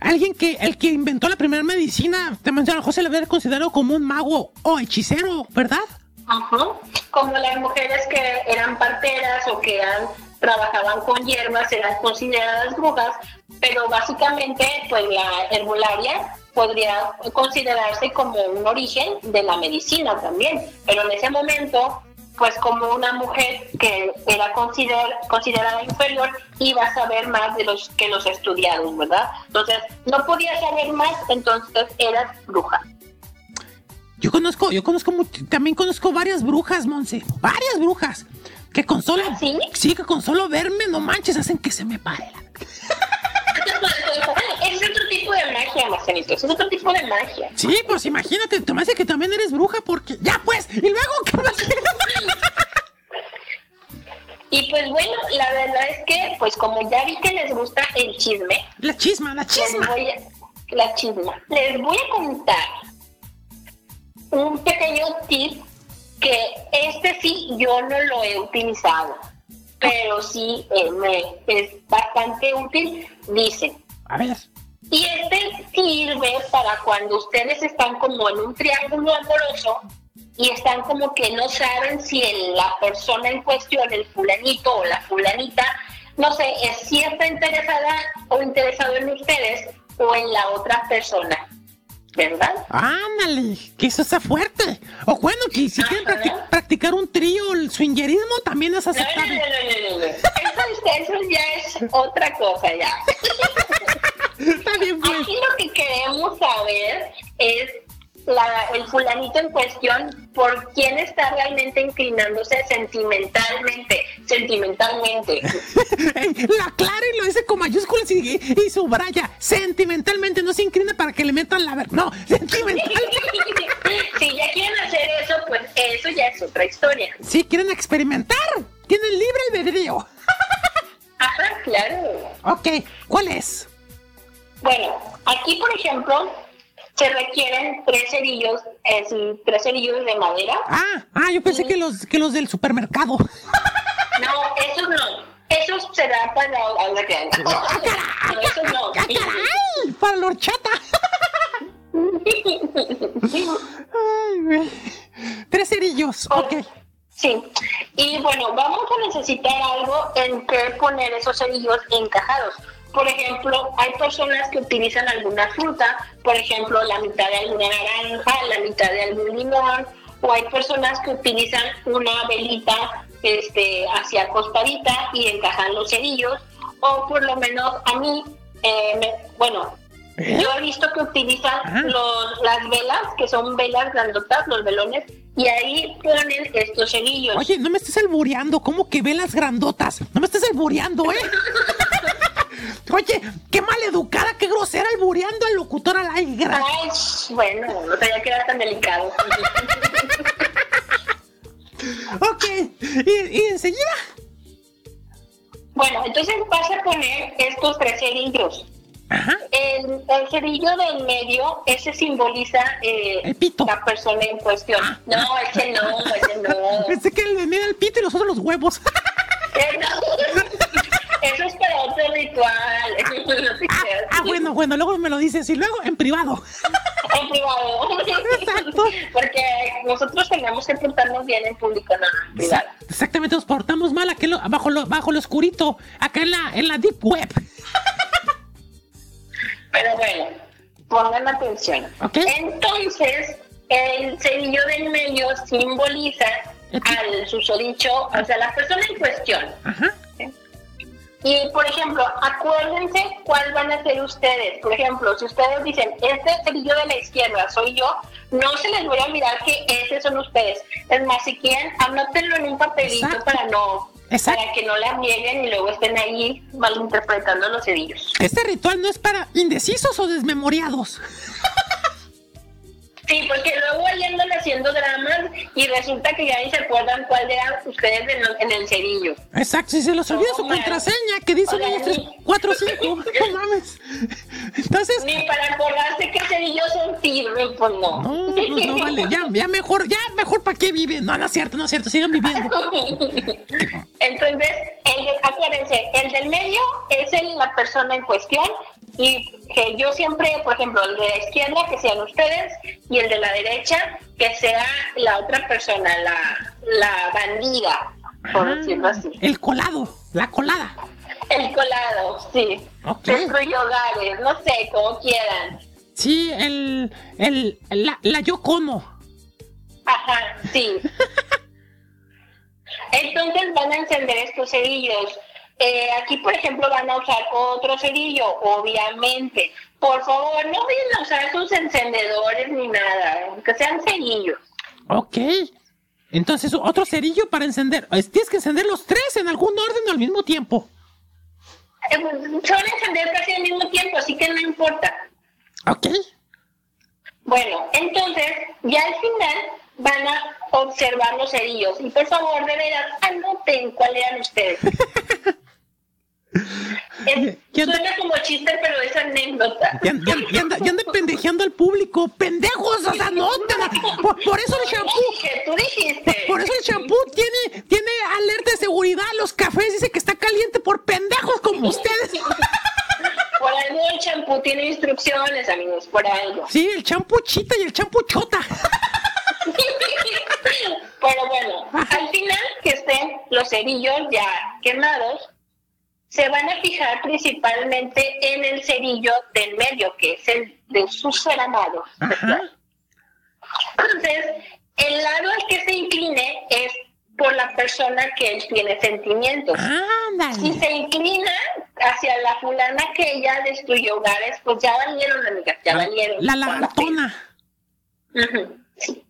alguien que, el que inventó la primera medicina, lo mejor se le había considerado como un mago o hechicero, ¿verdad? Ajá. Como las mujeres que eran parteras o que eran, trabajaban con hierbas eran consideradas brujas, pero básicamente pues la herbolaria podría considerarse como un origen de la medicina también, pero en ese momento pues como una mujer que era consider- considerada inferior iba a saber más de los que los estudiados, ¿verdad? Entonces no podía saber más, entonces eras bruja. Yo conozco, yo conozco, también conozco varias brujas, Monse. Varias brujas. Que con solo, ¿Sí? que con solo verme, no manches, hacen que se me pare [LAUGHS] tipo de magia, Marcelito, es otro tipo de magia. Sí, pues imagínate, te me hace que también eres bruja porque. ¡Ya pues! ¿Y luego qué más? Y pues bueno, la verdad es que, pues como ya vi que les gusta el chisme, La chisma, la chisma. voy a, la chisma, les voy a contar un pequeño tip que este sí yo no lo he utilizado, pero sí eh, me es bastante útil, dice. A ver. Y este sirve para cuando ustedes están como en un triángulo amoroso y están como que no saben si el- la persona en cuestión, el fulanito o la fulanita, no sé, es si está interesada o interesado en ustedes o en la otra persona, ¿verdad? Ándale, que eso está fuerte. O bueno, que si quieren practi- practicar un trío, el swingerismo también es No, no, no, aceptable. no, no, no, no. Eso, es- eso ya es otra cosa ya. [LAUGHS] Está bien, pues. Aquí lo que queremos saber es la- el fulanito en cuestión por quién está realmente inclinándose sentimentalmente, sentimentalmente. [LAUGHS] La aclara y lo dice con mayúsculas y, y subraya. Sentimentalmente, no se inclina para que le metan la ver. No, sentimentalmente. [LAUGHS] si ya quieren hacer eso, pues eso ya es otra historia. Si quieren experimentar, tienen libre albedrío. [LAUGHS] Ajá, claro. Ok, ¿cuál es? Bueno, aquí por ejemplo se requieren tres cerillos, eh, tres cerillos de madera. Ah, ah, yo pensé que los, que los del supermercado. [LAUGHS] No, esos no. Esos serán para la esos no. ¡Ay! Para la horchata. Ay, güey. Tres cerillos, ok. Sí, y bueno, vamos a necesitar algo en que poner esos cerillos encajados. Por ejemplo, hay personas que utilizan alguna fruta, por ejemplo, la mitad de alguna naranja, la mitad de algún limón, o hay personas que utilizan una velita este, hacia acostadita y encajan los cerillos, o por lo menos a mí, eh, me- bueno, yo he visto que utilizan los, las velas, que son velas grandotas, los velones, y ahí ponen estos cerillos. Oye, no me estés albureando, ¿cómo que velas grandotas? No me estés albureando, ¿eh? [LAUGHS] Oye, qué maleducada, qué grosera albureando al locutor al aire. Ay, bueno, no sabía que era tan delicado. [LAUGHS] Ok, y, y enseguida. Bueno, entonces vas a poner estos tres cerillos. Ajá. El, el cerillo del medio, ese simboliza eh, El pito. la persona en cuestión. No, ese no, ese no. [LAUGHS] Pensé que le mira el pito y los otros los huevos. [LAUGHS] Eh, no. Eso es para otro ritual. [LAUGHS] No ah, ah, bueno, bueno, luego me lo dices y luego en privado. En privado. Exacto. Porque nosotros tenemos que portarnos bien en público, no en privado. Exactamente, nos portamos mal aquí lo- bajo, lo, bajo lo oscurito, acá en la, en la deep web. Pero bueno, pongan atención. Ok. Entonces, el cerillo del medio simboliza al susodicho, o sea, la persona en cuestión. Ajá. Y, por ejemplo, acuérdense cuál van a ser ustedes. Por ejemplo, si ustedes dicen, este cerillo de la izquierda soy yo, no se les voy a olvidar que ese son ustedes. Es más, si quieren, anótenlo en un papelito Exacto. para no Exacto. para que no la nieguen y luego estén ahí malinterpretando los cerillos. Este ritual no es para indecisos o desmemoriados. [LAUGHS] Sí, porque luego ahí andan haciendo dramas y resulta que ya ni se acuerdan cuál eran ustedes en, el cerillo. Exacto, si se los olvida No, su man. contraseña, que dice O sea, 1, 2, 3, ni- 4, 5. No mames. Entonces, Ni para acordarse qué cerillos son sirven, pues no. no, pues no vale. Ya, ya mejor, ya mejor para qué viven. No, no es cierto, no es cierto, sigan viviendo. [LAUGHS] Entonces, el de- acuérdense, el del medio es el- la persona en cuestión y que yo siempre, por ejemplo, el de la izquierda que sean ustedes y el de la derecha que sea la otra persona, la, la bandida, por Ah. decirlo así. El colado, la colada. El colado, sí. Ok. Destruye hogares, no sé, como quieran. Sí, el, el, la, la yo como. Ajá, sí. [LAUGHS] Entonces van a encender estos cerillos. Eh, aquí, por ejemplo, van a usar otro cerillo, obviamente. Por favor, no vayan a usar sus encendedores ni nada, que sean cerillos. Ok. Entonces, otro cerillo para encender. Es- Tienes que encender los tres en algún orden o al mismo tiempo. Eh, pues, encender casi al mismo tiempo, así que no importa. Ok. Bueno, entonces, ya al final van a observar los cerillos. Y por favor, de veras, anoten cuáles eran ustedes. [LAUGHS] Es- suena como chiste, pero es anécdota. Ya anda, [LAUGHS] pendejeando al público. ¡Pendejos! O sea, no por, por eso el shampoo. dije, tú dijiste. Por eso el champú tiene, tiene alerta de seguridad. Los cafés dice que está caliente por pendejos como ustedes. [LAUGHS] Por algo el champú tiene instrucciones, amigos, por algo. Sí, el champú chita y el champú chota. [LAUGHS] Pero bueno, al final que estén los cerillos ya quemados, se van a fijar principalmente en el cerillo del medio, que es el de su ser amado. Entonces, el lado al que se incline es por la persona que él tiene sentimientos. Si Ándale. se inclina hacia la fulana que ella destruyó hogares, pues ya valieron, amigas, ya valieron. La lagartona. sí.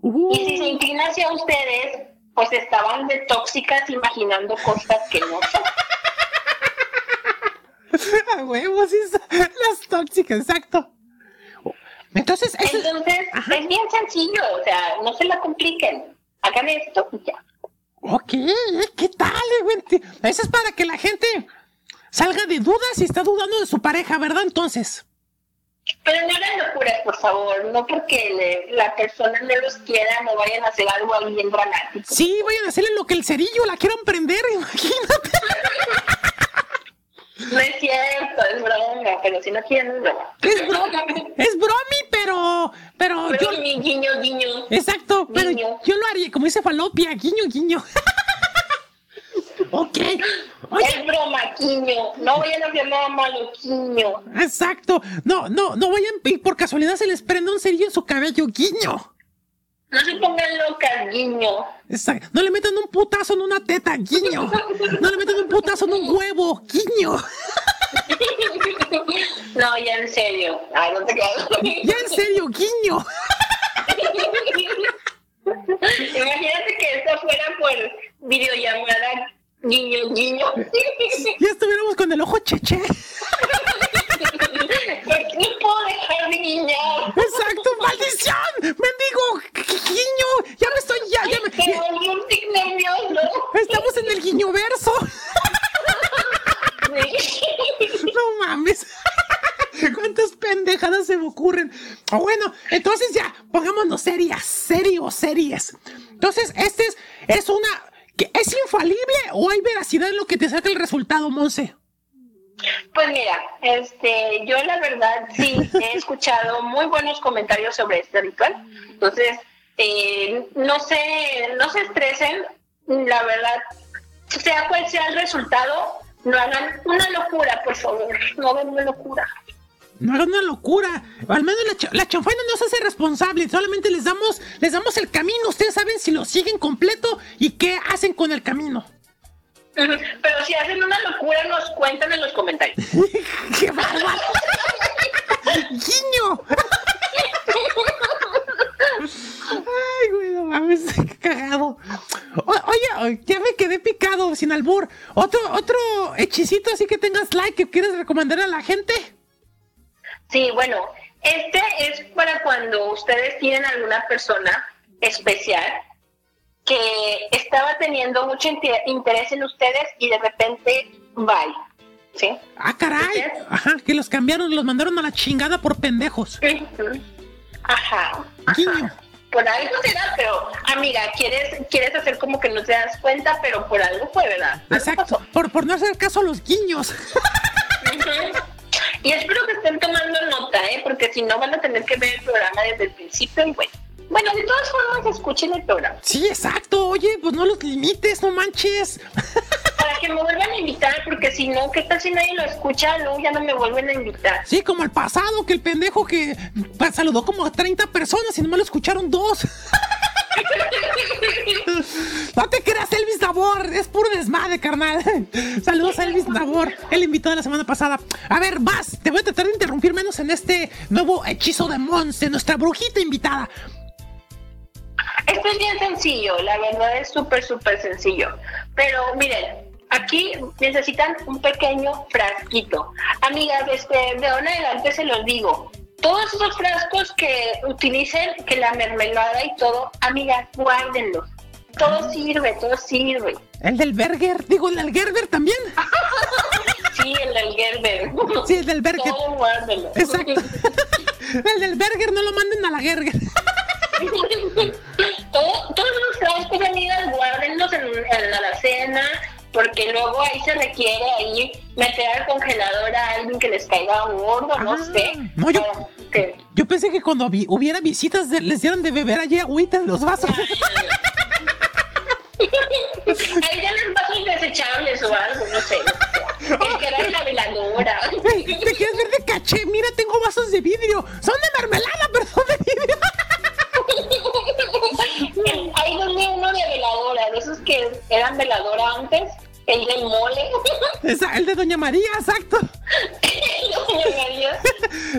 Uh, Y si se inclina hacia ustedes, pues estaban de tóxicas imaginando cosas que no son. [LAUGHS] a huevos, las tóxicas, exacto. Entonces, Entonces, Ajá. es bien sencillo, o sea, no se la compliquen. Hagan esto y ya. Ok, ¿qué tal, eh, güey? Eso es para que la gente salga de dudas y está dudando de su pareja, ¿verdad? Entonces. Pero no hagan locuras, por favor. No porque le- la persona no los quiera, no vayan a hacer algo ahí bien dramático. Sí, vayan a hacerle lo que el cerillo la quieran prender, [LAUGHS] imagínate. No es cierto, es broma, pero si no quieren, es broma. Es broma, es bromi, pero, pero Pero guiño, guiño. exacto, pero yo lo haría, como dice Falopia, guiño, guiño. [LAUGHS] ok, oye, Es broma, guiño. No vayan a hacer nada malo, guiño. exacto, no, no, no vayan y por casualidad se les prenda un cerillo en su cabello, guiño. No se pongan locas, guiño. Exacto. No le metan un putazo en una teta, guiño. No le metan un putazo en un huevo, guiño. [LAUGHS] No, ya en serio. Ay, no te quedas. [LAUGHS] Ya en serio, guiño. [LAUGHS] Imagínate que esto fuera por videollamada, Guiño, guiño. Ya estuviéramos con el ojo cheche. No puedo dejar de guiñar. Exacto, maldición. Mendigo, guiño. Ya me estoy. Ya, Estamos en el guiño verso. No mames. ¿Cuántas pendejadas se me ocurren? Oh, bueno, entonces ya, pongámonos serias, serios, series. Entonces, este es, es una que ¿Es infalible o hay veracidad en lo que te saca el resultado, Monse? Pues mira, este, yo la verdad sí [LAUGHS] he escuchado muy buenos comentarios sobre este ritual. Entonces, eh, no se, no se estresen, la verdad, sea cual sea el resultado, no hagan una locura, por favor, no hagan una locura. No hagan una locura. Al menos la, la chanfaina no se hace responsable. Solamente les damos, les damos el camino. Ustedes saben si lo siguen completo y qué hacen con el camino. Pero si hacen una locura, nos cuentan en los comentarios. [LAUGHS] ¡Qué bárbaro! ¡Guiño! Ay, güey, no mames, qué cagado. O- oye, ya me quedé picado sin albur. Otro, otro hechicito así que tengas like que quieres recomendar a la gente. Sí, bueno, este es para cuando ustedes tienen alguna persona especial que estaba teniendo mucho inte- interés en ustedes y de repente, bye. ¿Sí? Ah, caray. Ajá, que los cambiaron, los mandaron a la chingada por pendejos. Ajá. Guiño. Por algo será, pero amiga, quieres quieres hacer como que no te das cuenta, pero por algo fue, ¿verdad? Exacto. Por, por no hacer caso a los guiños. Ujú. Y espero que estén tomando nota, ¿eh? Porque si no van a tener que ver el programa desde el principio y bueno. Bueno, de todas formas, escuchen el programa. Sí, exacto. Oye, pues no los limites, no manches. [LAUGHS] Para que me vuelvan a invitar, porque si no, ¿qué tal si nadie lo escucha? Luego ya no me vuelven a invitar. Sí, como el pasado, que el pendejo que saludó como a 30 personas y nomás lo escucharon dos. [LAUGHS] No te creas, Elvis Nabor. Es puro desmadre, carnal. Saludos a Elvis Nabor, el invitado de la semana pasada. A ver, vas. Te voy a tratar de interrumpir menos en este nuevo hechizo de Monse, nuestra brujita invitada. Esto es bien sencillo, la verdad es súper, súper sencillo. Pero miren, aquí necesitan un pequeño frasquito. Amigas, este, de ahora en adelante se los digo. Todos esos frascos que utilicen, que la mermelada y todo, amigas, guárdenlos. Todo sirve, todo sirve. El del Berger, digo, el del Gerber también. [LAUGHS] Sí, el del Gerber. Sí, el del Berger. Todo guárdenlo. Exacto. [LAUGHS] El del Berger, no lo manden a la Gerger. [LAUGHS] Todo- todos los frascos, amigas, guárdenlos en, en la alacena, porque luego ahí se requiere ahí meter al congelador a alguien que les caiga gordo, no sé. Ah, no, yo- que- Yo pensé que cuando vi- hubiera visitas de- les dieran de beber allí agüita en los vasos. [LAUGHS] Ahí ya los vasos desechables o algo, no sé. El que era la veladora. ¿Te quieres ver de caché? Mira, tengo vasos de vidrio. Son de mermelada, pero son de vidrio. [LAUGHS] Ahí donde uno de veladora, de esos que eran veladora antes, el del mole. Esa- el de Doña María, exacto. Doña María. [LAUGHS]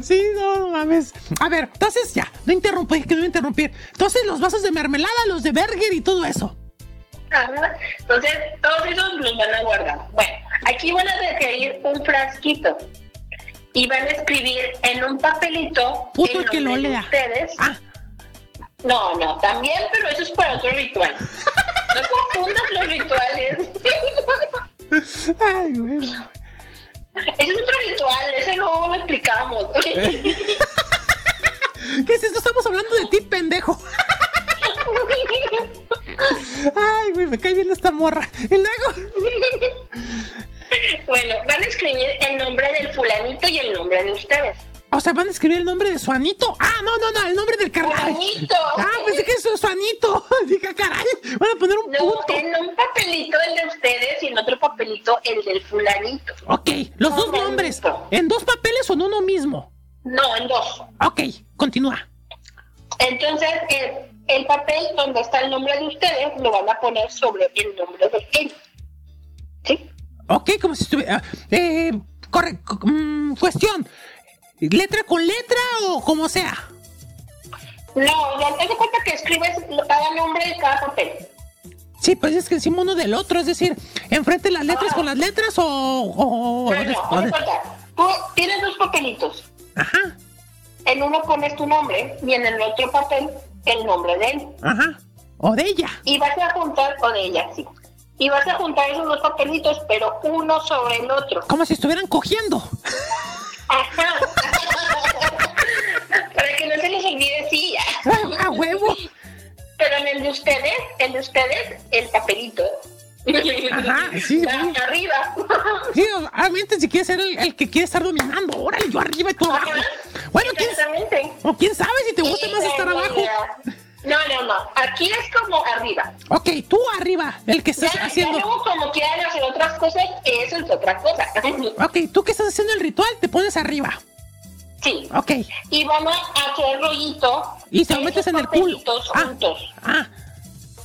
Sí, no, no mames. A ver, entonces ya, no interrumpí, que no interrumpir. Entonces los vasos de mermelada, los de Berger y todo eso. Ajá. Entonces, todos esos los van a guardar. Bueno, aquí van a requerir un frasquito. Y van a escribir en un papelito. Puto el que lo de lea. Ustedes. Ah, No, no, también, pero eso es para otro ritual. No confundas los rituales. ay, güey. Ese es otro ritual, ese no lo explicamos. ¿Qué es esto? Estamos hablando de ti, pendejo. Ay, güey, me cae bien esta morra. Y luego, bueno, van a escribir el nombre del fulanito y el nombre de ustedes. O sea, van a escribir el nombre de su anito. Ah, no, no, no, el nombre del carnal. Fulanito. Ah, pensé que eso es su anito. [LAUGHS] Dije, caray, van a poner un No, punto. en un papelito el de ustedes y en otro papelito el del fulanito. Ok, los dos nombres. ¿En dos papeles o en uno mismo? No, en dos. Ok, continúa. Entonces, el, el papel donde está el nombre de ustedes lo van a poner sobre el nombre de él. ¿Sí? Ok, como si estuviera. Eh, corre, co- mm, cuestión. ¿Letra con letra o como sea? No, ya te cuenta que escribes cada nombre de cada papel. Sí, pues es que encima uno del otro, es decir, enfrente las letras con las letras o. o- o No, no, no. Tú tienes dos papelitos. Ajá, En uno pones tu nombre y en el otro papel el nombre de él. ajá. O de ella. Y vas a juntar, o de ella, sí. Y vas a juntar esos dos papelitos, pero uno sobre el otro. Como si estuvieran cogiendo. Ajá. Para que no se les olvide, sí. Ah, ¡A huevo! Pero en el de ustedes, el de ustedes, el papelito. Ajá, sí. Arriba. Sí, obviamente ah, si quieres ser el, que quiere estar dominando, órale, yo arriba y tú abajo. Bueno, ¿quién, o quién sabe si te gusta más estar abajo. No, no, no. Aquí es como arriba. Ok, tú arriba, el que Ya, estás ya haciendo. luego como quieran hacer otras cosas, eso es otra cosa. [LAUGHS] Ok, tú que estás haciendo el ritual, te pones arriba. Sí. Ok, Y vamos a hacer rollito. y se lo metes en el culo. Ah, juntos. ah.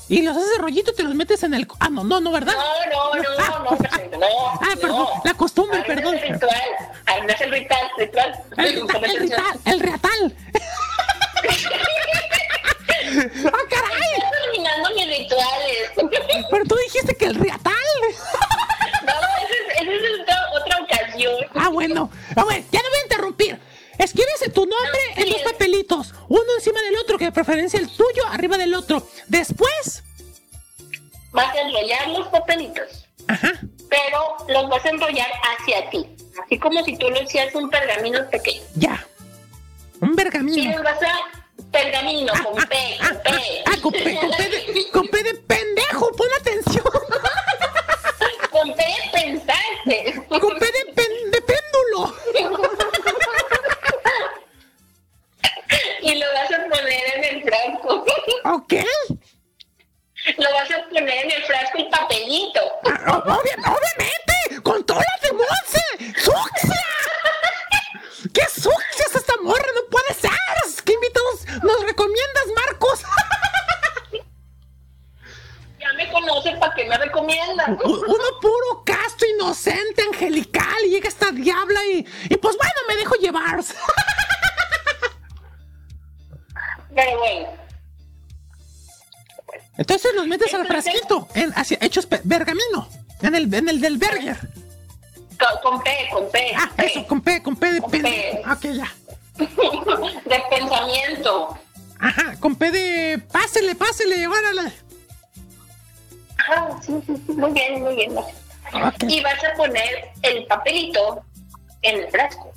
Y los haces de rollito y te los metes en el. Ah, no, no, no, ¿verdad? No, no, no, Ah, no, no, no. [LAUGHS] Ah, perdón, la costumbre, perdón. es el ritual. Ahí no es el ritual, ritual. El ritual, el ritual, el reatal. [LAUGHS] [LAUGHS] ¡Ah, caray! Estoy terminando mis rituales. Pero tú dijiste que el reatal. [LAUGHS] No, esa es, otra, ocasión. Ah, bueno. A ver, ya no voy a interrumpir. Escribes tu nombre en dos papelitos, uno encima del otro, que de preferencia el tuyo arriba del otro. Después, Vas a enrollar los papelitos, ajá, pero los vas a enrollar hacia ti. Así como si tú lo hicieras un pergamino pequeño. ya. Un Y pergamino. los vas a pergamino con P, con P. [LAUGHS] ah, con P, con P de, con P de pendejo, pon atención. [LAUGHS] Con P pensaste. Con P de, pen- de péndulo. y lo vas a poner en el frasco. ¿Ok? Lo vas a poner en el frasco el papelito. Ah, obvia- obviamente, con todas las de Monse. ¡Sucia! ¡Qué sucia es esta morra! ¡No puede ser! ¿Qué invitados nos recomiendas, Marcos? [LAUGHS] Ya me conoce, ¿para qué me recomiendan? Uno puro casto, inocente, angelical, y llega esta diabla y, y pues bueno, me dejo llevar. [LAUGHS] Pero bueno, Entonces los metes al frasquito, en, hacia, hechos pe- bergamino, en el, en el del burger. Con, P, con P. Ah, P. eso, con P, con P de Con. P. Ok, ya. [LAUGHS] de pensamiento. Ajá, con P de pásele, pásele, órale. Ajá, sí, sí, sí, muy bien, muy bien. Ok. Y vas a poner el papelito en el frasco.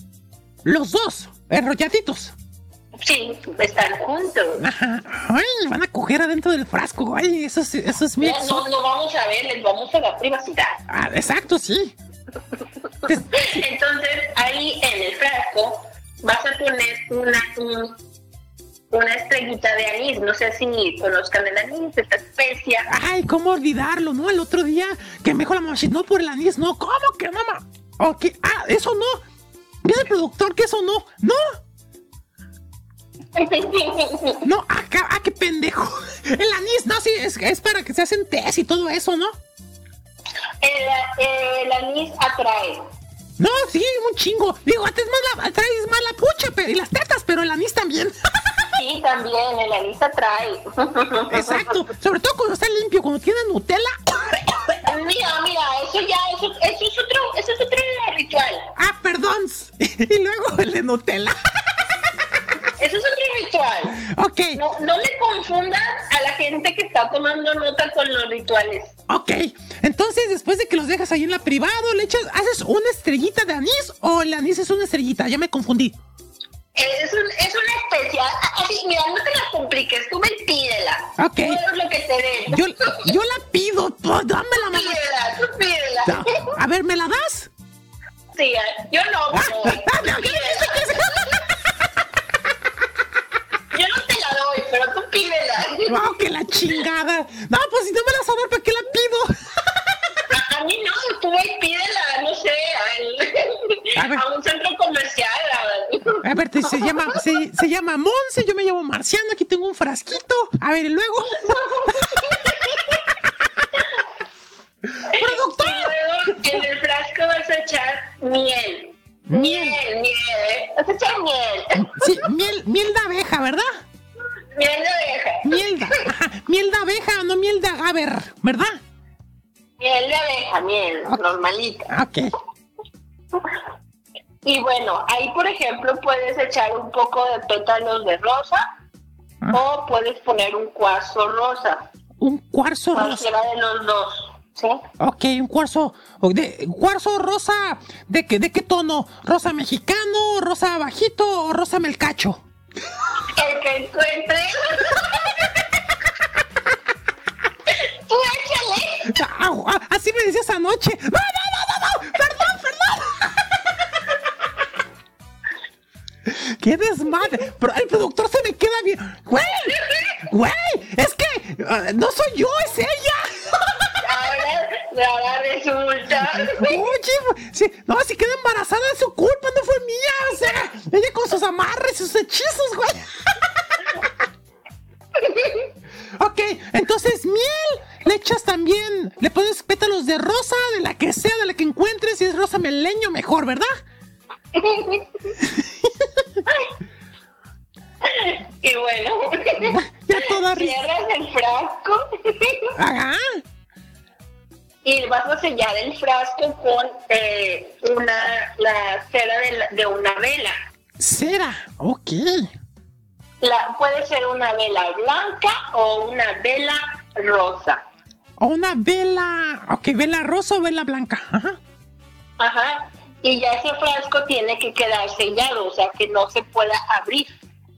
Los dos, enrolladitos. Sí, están juntos. Ajá. Ay, van a coger adentro del frasco. Ay, eso es, eso es mi No, no, no vamos a ver, les vamos a dar privacidad. Ah, exacto, sí. Entonces, ahí en el frasco vas a poner una, un- una estrellita de anís. No sé si conozcan el anís, esta especia. Ay, ¿cómo olvidarlo, no? El otro día que me dijo la mamá, no por el anís, no. ¿Cómo que mamá? Ok, ah, eso no. Dice el productor que eso no. No, [LAUGHS] no, acá, ah, qué pendejo. [LAUGHS] El anís, no, sí, es, es para que se hacen tés y todo eso, ¿no? El, el anís atrae. No, sí, un chingo. Digo, antes más la, traes más la pucha pero, y las tetas, pero el anís también. [LAUGHS] Sí, también, el anís atrae. Exacto. Sobre todo cuando está limpio, cuando tiene Nutella. [COUGHS] Mira, mira, eso ya, eso, eso es otro, eso es otro ritual. Ah, perdón. [LAUGHS] Y luego el de Nutella. [LAUGHS] Eso es otro ritual. Ok, No, no le confundas a la gente que está tomando nota con los rituales. ok. Entonces, después de que los dejas ahí en la privado, le echas, haces una estrellita de anís o el anís es una estrellita. Ya me confundí. Es, un- es una especial. Así, mira, no te la compliques, tú me pídela. Ok. Tú lo que te den. Yo, yo la pido, pues, dámela, mamá. Pídela, tú pídela. A ver, ¿me la das? Sí, yo no, pero Ah, [LAUGHS] no, ¿qué dijiste que es? Yo no te la doy, pero tú pídela. No, que la chingada. No, pues si no me la vas a dar, ¿para qué la pido? A, mí no, tú ve y pídela, no sé, A al- a, un centro comercial. a- A ver, te- se llama, se, se llama Monse, yo me llamo Marciano, aquí tengo un frasquito. A ver, y luego. [LAUGHS] ¡Productor! Y luego en el frasco vas a echar miel. Miel. Miel, miel. Echar miel. Sí, miel, miel de abeja, ¿verdad? Miel de abeja. Miel de, ajá, miel de abeja, no miel de agaver, ¿verdad? Miel de abeja, miel, normalita. Ok. Y bueno, ahí por ejemplo puedes echar un poco de pétalos de rosa o puedes poner un cuarzo rosa. Un cuarzo rosa. Cualquiera de los dos. ¿Sí? Ok, un cuarzo. De, cuarzo rosa. ¿De qué, ¿De qué tono? ¿Rosa mexicano, rosa bajito o rosa melcacho? El que encuentre. Au, ah, así me decías anoche. ¡No, no, no, no! no! ¡Perdón, perdón! ¡Qué desmadre! Pero el productor se me queda bien. ¡Güey! ¡Güey! Es que ah, no soy yo, es ella. Ahora, ahora resulta. Oye, sí, no, si queda embarazada es su culpa, no fue mía. O sea, ella con sus amarres y sus hechizos, güey. [LAUGHS] ok, entonces miel, le echas también, le pones pétalos de rosa, de la que sea, de la que encuentres, si es rosa meleño, mejor, ¿verdad? [LAUGHS] Y bueno, Ya toda cierras el frasco Ajá. Y vas a sellar el frasco con eh, una la cera de, la- de una vela. Cera, ok. La, puede ser una vela blanca o una vela rosa. O una vela, ok, vela rosa o vela blanca. Ajá. Ajá. Y ya ese frasco tiene que quedar sellado, o sea que no se pueda abrir.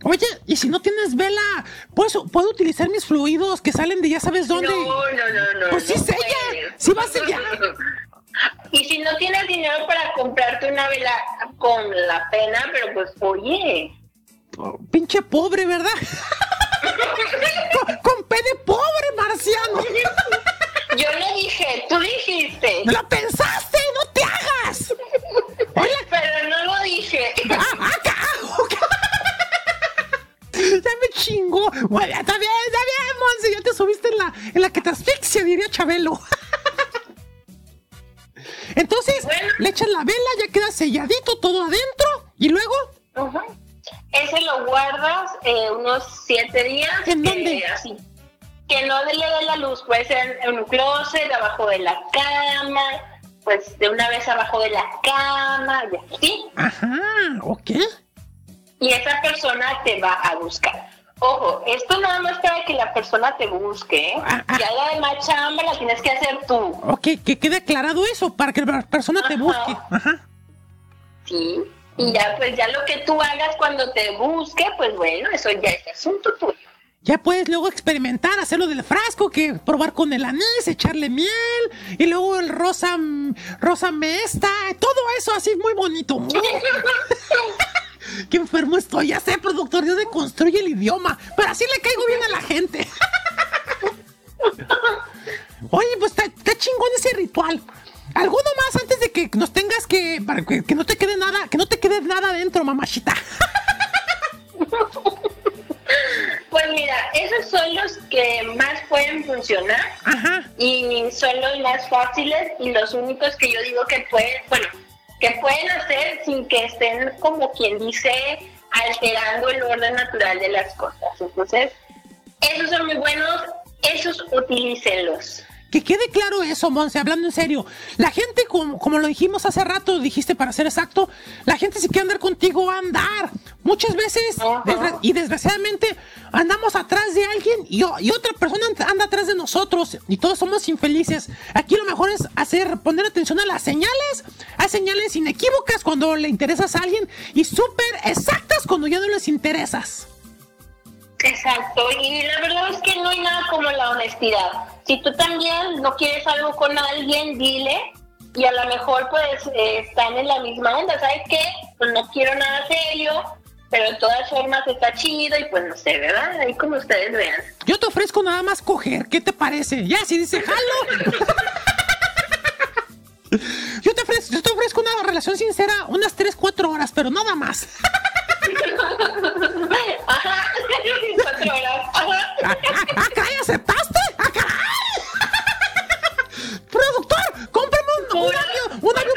Oye, y si no tienes vela, ¿puedo, ¿puedo utilizar mis fluidos que salen de ya sabes dónde? No, no, no, no. Pues sí no sí va a sellar. [LAUGHS] Y si no tienes dinero para comprarte una vela con la pena, pero pues oye, Oh, pinche pobre, ¿verdad? [LAUGHS] con, con P de pobre, marciano. yo le dije, tú dijiste, ¡Lo pensaste! ¡No te hagas! Oye, [LAUGHS] pero no lo dije. ¡Ah, ah! Ya me chingó. Bueno, está bien, está bien, Monse. Ya te subiste en la, en la que te asfixia, diría Chabelo. [LAUGHS] Entonces, Bueno. le echas la vela, ya queda selladito todo adentro. Y luego. Ese lo guardas eh, unos siete días. ¿En que- dónde? así. Que no le dé la luz, puede ser en un closet, abajo de la cama, pues de una vez abajo de la cama, y así. ajá, ok. Y esa persona te va a buscar. Ojo, esto nada más para que la persona te busque. ¿eh? Ah, ah. Ya la demás chamba la tienes que hacer tú. Ok, que quede aclarado eso para que la persona te busque. Ajá. Sí. Y ya, pues ya lo que tú hagas cuando te busque, pues bueno, eso ya es asunto tuyo. Ya puedes luego experimentar, hacerlo del frasco, que probar con el anís, echarle miel, y luego el rosa, mm, rosa mesta, todo eso así muy bonito. [LAUGHS] Qué enfermo estoy, ya sé, productor, Dios deconstruye el idioma, pero así le caigo bien a la gente. [LAUGHS] Oye, pues está, está chingón ese ritual. ¿Alguno más antes de que nos tengas que, para que, que no te quede nada, que no te quede nada dentro, mamachita? [LAUGHS] Pues mira, esos son los que más pueden funcionar Ajá. y son los más fáciles y los únicos que yo digo que pueden, bueno, que pueden hacer sin que estén como quien dice alterando el orden natural de las cosas. Entonces, esos son muy buenos, esos utilícenlos. Que quede claro eso, Monse, hablando en serio. La gente, como, como lo dijimos hace rato, dijiste para ser exacto, la gente si quiere andar contigo va a andar. Muchas veces, desgra- y desgraciadamente, andamos atrás de alguien y, otra persona anda- anda atrás de nosotros y todos somos infelices. Aquí lo mejor es hacer, poner atención a las señales, a señales inequívocas cuando le interesas a alguien y súper exactas cuando ya no les interesas. Exacto, y la verdad es que no hay nada como la honestidad. Si tú también no quieres algo con alguien, dile, y a lo mejor pues eh, están en la misma onda, ¿sabes qué? Pues no quiero nada serio, pero de todas formas está chido y pues no sé, ¿verdad? Ahí como ustedes vean. Yo te ofrezco nada más coger, ¿qué te parece? Ya, si dice jalo. Yo te ofrezco, yo te ofrezco una relación sincera unas 3, 4 horas, pero nada más. [LAUGHS] Horas. ¡Ah, caray! ¿Aceptaste? ¡Ah, caray! [LAUGHS] Productor, cómprame un, un avión, un avión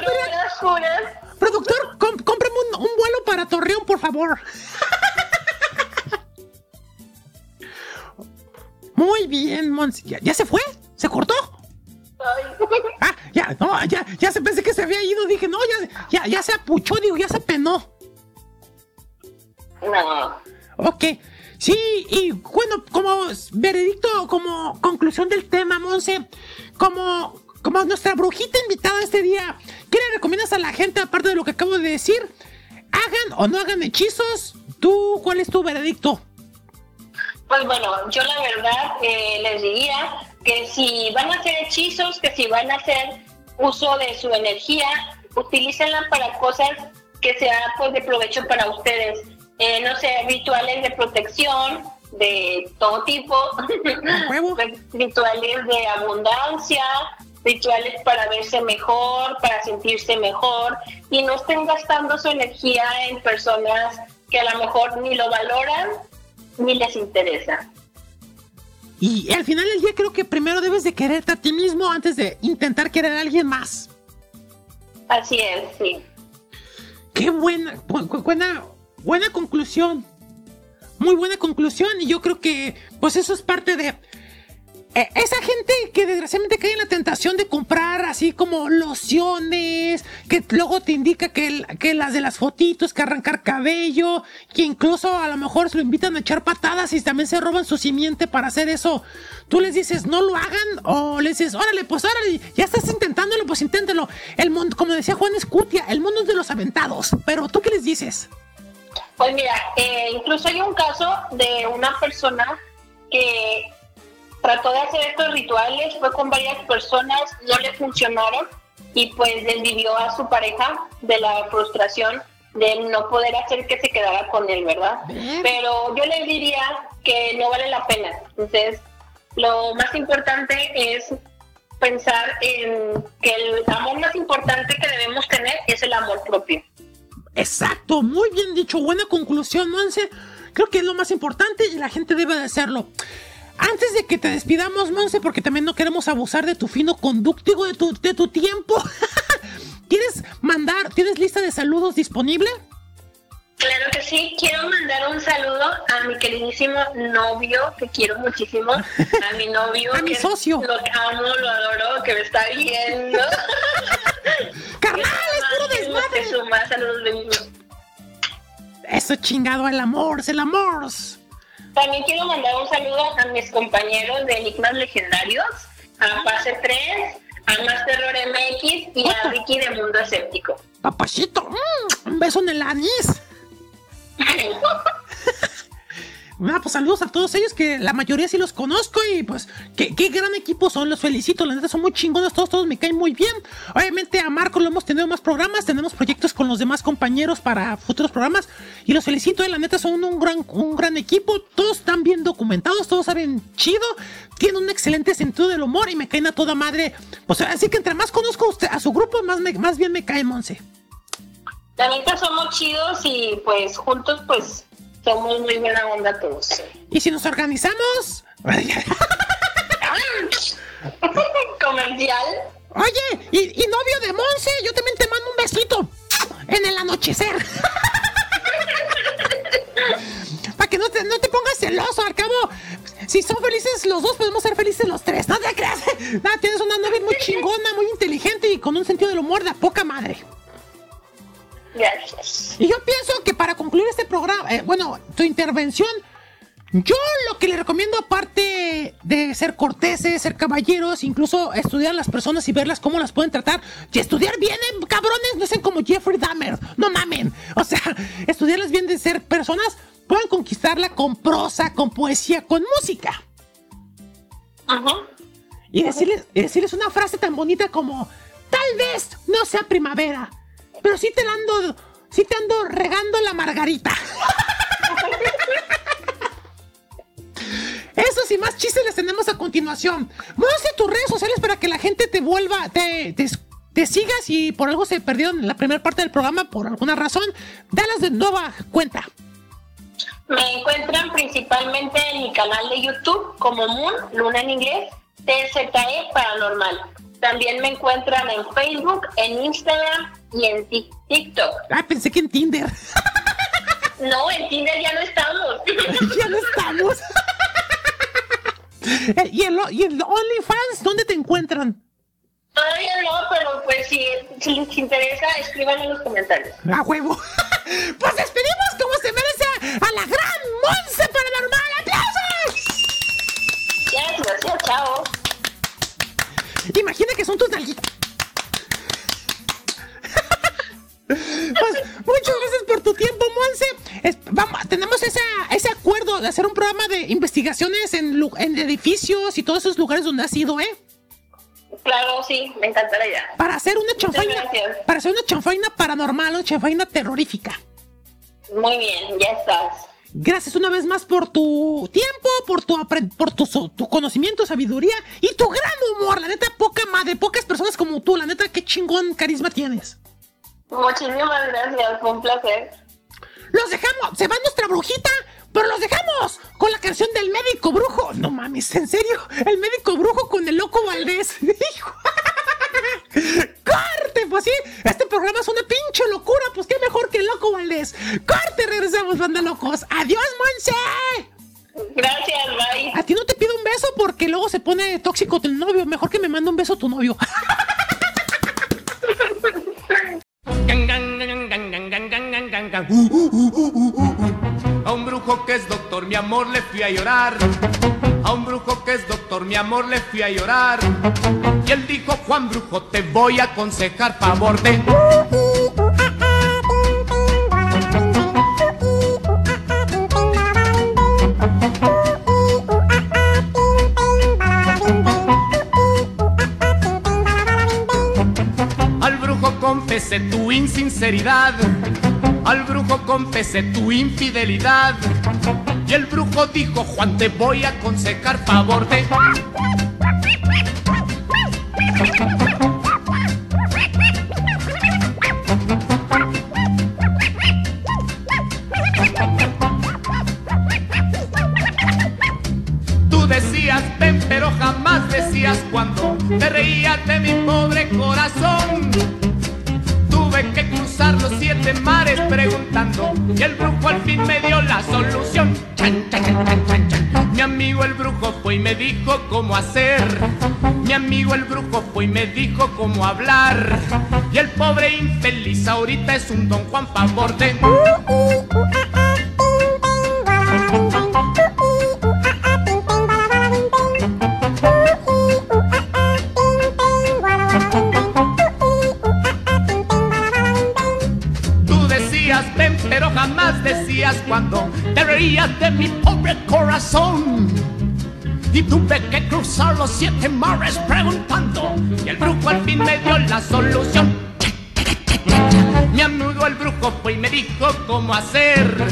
para-. Productor, com- cómprame un, un vuelo para Torreón, por favor. [LAUGHS] Muy bien, Monsi. ¿Ya, ya se fue? ¿Se cortó? Ah, ya, no, ya, ya se pensé que se había ido. Dije, no, ya, ya, ya se apuchó, digo, ya se penó. No. Ok. Sí, y bueno, como veredicto, como conclusión del tema, Monse, como, como nuestra brujita invitada este día, ¿qué le recomiendas a la gente, aparte de lo que acabo de decir? ¿Hagan o no hagan hechizos? ¿Tú, cuál es tu veredicto? Pues bueno, yo la verdad eh, les diría que si van a hacer hechizos, que si van a hacer uso de su energía, utilícenla para cosas que sea pues de provecho para ustedes. Eh, no sé, rituales de protección de todo tipo, [LAUGHS] rituales de abundancia, rituales para verse mejor, para sentirse mejor y no estén gastando su energía en personas que a lo mejor ni lo valoran ni les interesa. Y al final del día creo que primero debes de quererte a ti mismo antes de intentar querer a alguien más. Así es, sí. Qué buena, buena, buena conclusión. Muy buena conclusión y yo creo que pues eso es parte de eh, esa gente que desgraciadamente cae en la tentación de comprar así como lociones, que luego te indica que, que las de las fotitos, que arrancar cabello, que incluso a lo mejor se lo invitan a echar patadas y también se roban su simiente para hacer eso. Tú les dices, no lo hagan, o les dices, órale, pues órale, ya estás intentándolo, pues inténtelo. El mundo, como decía Juan Escutia, el mundo es de los aventados. Pero tú qué les dices? Pues mira, eh, incluso hay un caso de una persona que trató de hacer estos rituales, fue con varias personas, no le funcionaron y pues desvivió a su pareja de la frustración de no poder hacer que se quedara con él, ¿verdad? Pero yo le diría que no vale la pena. Entonces, lo más importante es pensar en que el amor más importante que debemos tener es el amor propio. Exacto, muy bien dicho, buena conclusión, Monse. Creo que es lo más importante y la gente debe de hacerlo. Antes de que te despidamos, Monse, porque también no queremos abusar de tu fino conductivo, de tu, de tu tiempo. [LAUGHS] ¿Quieres mandar, tienes lista de saludos disponible? Claro que sí, quiero mandar un saludo a mi queridísimo novio, que quiero muchísimo, a mi novio, [LAUGHS] a mi socio. Lo amo, lo adoro, que me está viendo. [LAUGHS] ¡Carnal, es puro desmadre! saludos de mí. Eso chingado, el amor, el amor. También quiero mandar un saludo a mis compañeros de Enigmas Legendarios, a Pase 3, a Más Terror MX y a Ricky de Mundo Escéptico. Papachito, mm, un beso en el anís. Bueno, pues saludos a todos ellos que la mayoría sí los conozco y pues qué, gran equipo son, los felicito, la neta son muy chingones, todos, todos me caen muy bien. Obviamente a Marco lo hemos tenido más programas, tenemos proyectos con los demás compañeros para futuros programas y los felicito, eh, la neta son un gran, un gran equipo, todos están bien documentados, todos saben chido, tienen un excelente sentido del humor y me caen a toda madre. Pues así que entre más conozco a, usted, a su grupo, más, más bien me cae Monse. La neta somos chidos y pues juntos pues somos muy buena onda todos. ¿Y si nos organizamos? [LAUGHS] Comercial. Oye, y, novio de Monse, yo también te mando un besito en el anochecer. [LAUGHS] Para que no te, no te pongas celoso, al cabo. Si son felices los dos, podemos ser felices los tres. No te creas. [LAUGHS] No, tienes una novia muy chingona, muy inteligente y con un sentido del humor de poca madre. Y yo pienso que para concluir este programa, eh, bueno, tu intervención, yo lo que le recomiendo, aparte de ser corteses, ser caballeros, incluso estudiar a las personas y verlas cómo las pueden tratar, y estudiar bien, eh, cabrones, no sean como Jeffrey Dahmer, no mamen. O sea, [LAUGHS] estudiarlas bien de ser personas, pueden conquistarla con prosa, con poesía, con música. Ajá. Y decirles, decirles una frase tan bonita como, tal vez no sea primavera, pero sí te ando, sí te ando regando la margarita. Eso y más chistes les tenemos a continuación. Muestra tus redes sociales para que la gente te vuelva, te, te, sigas y por algo se perdieron en la primera parte del programa por alguna razón. Dalas de nueva cuenta. Me encuentran principalmente en mi canal de YouTube como Moon, Luna en inglés, TZE Paranormal. También me encuentran en Facebook, en Instagram y en TikTok. Ah, pensé que en Tinder. No, en Tinder ya no estamos. [LAUGHS] ya no estamos. Eh, ¿Y el, ¿Y el OnlyFans dónde te encuentran? Todavía no, pero pues si, si les interesa, escriban en los comentarios. ¡A huevo! pues despedimos como se merece a la gran Monse Paranormal. ¡Aplausos! Gracias, chao. Imagina que son tus nalguitas. Pues muchas gracias por tu tiempo, Monse. vamos, tenemos ese acuerdo de hacer un programa de investigaciones en, edificios y todos esos lugares donde has ido, ¿eh? Claro, sí, me encantaría. Para hacer una chanfaina, para hacer una chanfaina paranormal, una chanfaina terrorífica. Muy bien, ya estás. Gracias una vez más por tu tiempo, por tu por tu, tu conocimiento, sabiduría y tu gran humor. La neta, poca madre, pocas personas como tú. La neta, qué chingón carisma tienes. Muchísimas gracias, fue un placer. Los dejamos, se va nuestra brujita, pero los dejamos con la canción del médico brujo. No mames, en serio, el médico brujo con el loco Valdés. [LAUGHS] Hijo. ¡Corte! Pues sí, este programa es una pinche locura, pues qué mejor que el loco Valdés. ¡Corte! Regresamos, banda locos. ¡Adiós, Monse! Gracias, bye. A ti no te pido un beso porque luego se pone tóxico tu novio. Mejor que me mande un beso tu novio. [LAUGHS] A un brujo que es doctor, mi amor, le fui a llorar. A un brujo que es doctor, mi amor, le fui a llorar. Y él dijo, Juan Brujo, te voy a aconsejar favor de... Al brujo confesé tu insinceridad. Al brujo confesé tu infidelidad. Y el brujo dijo, Juan, te voy a aconsejar favor de... Tú decías ven, pero jamás decías cuando te reías de mi pobre corazón. Tuve que cruzar los siete mares preguntando y el brujo al fin me dio y me dijo cómo hacer. Mi amigo el brujo fue y me dijo cómo hablar. Y el pobre infeliz ahorita es un don Juan favor. Siete mares preguntando, y el brujo al fin me dio la solución. Mi amigo el brujo fue y me dijo cómo hacer.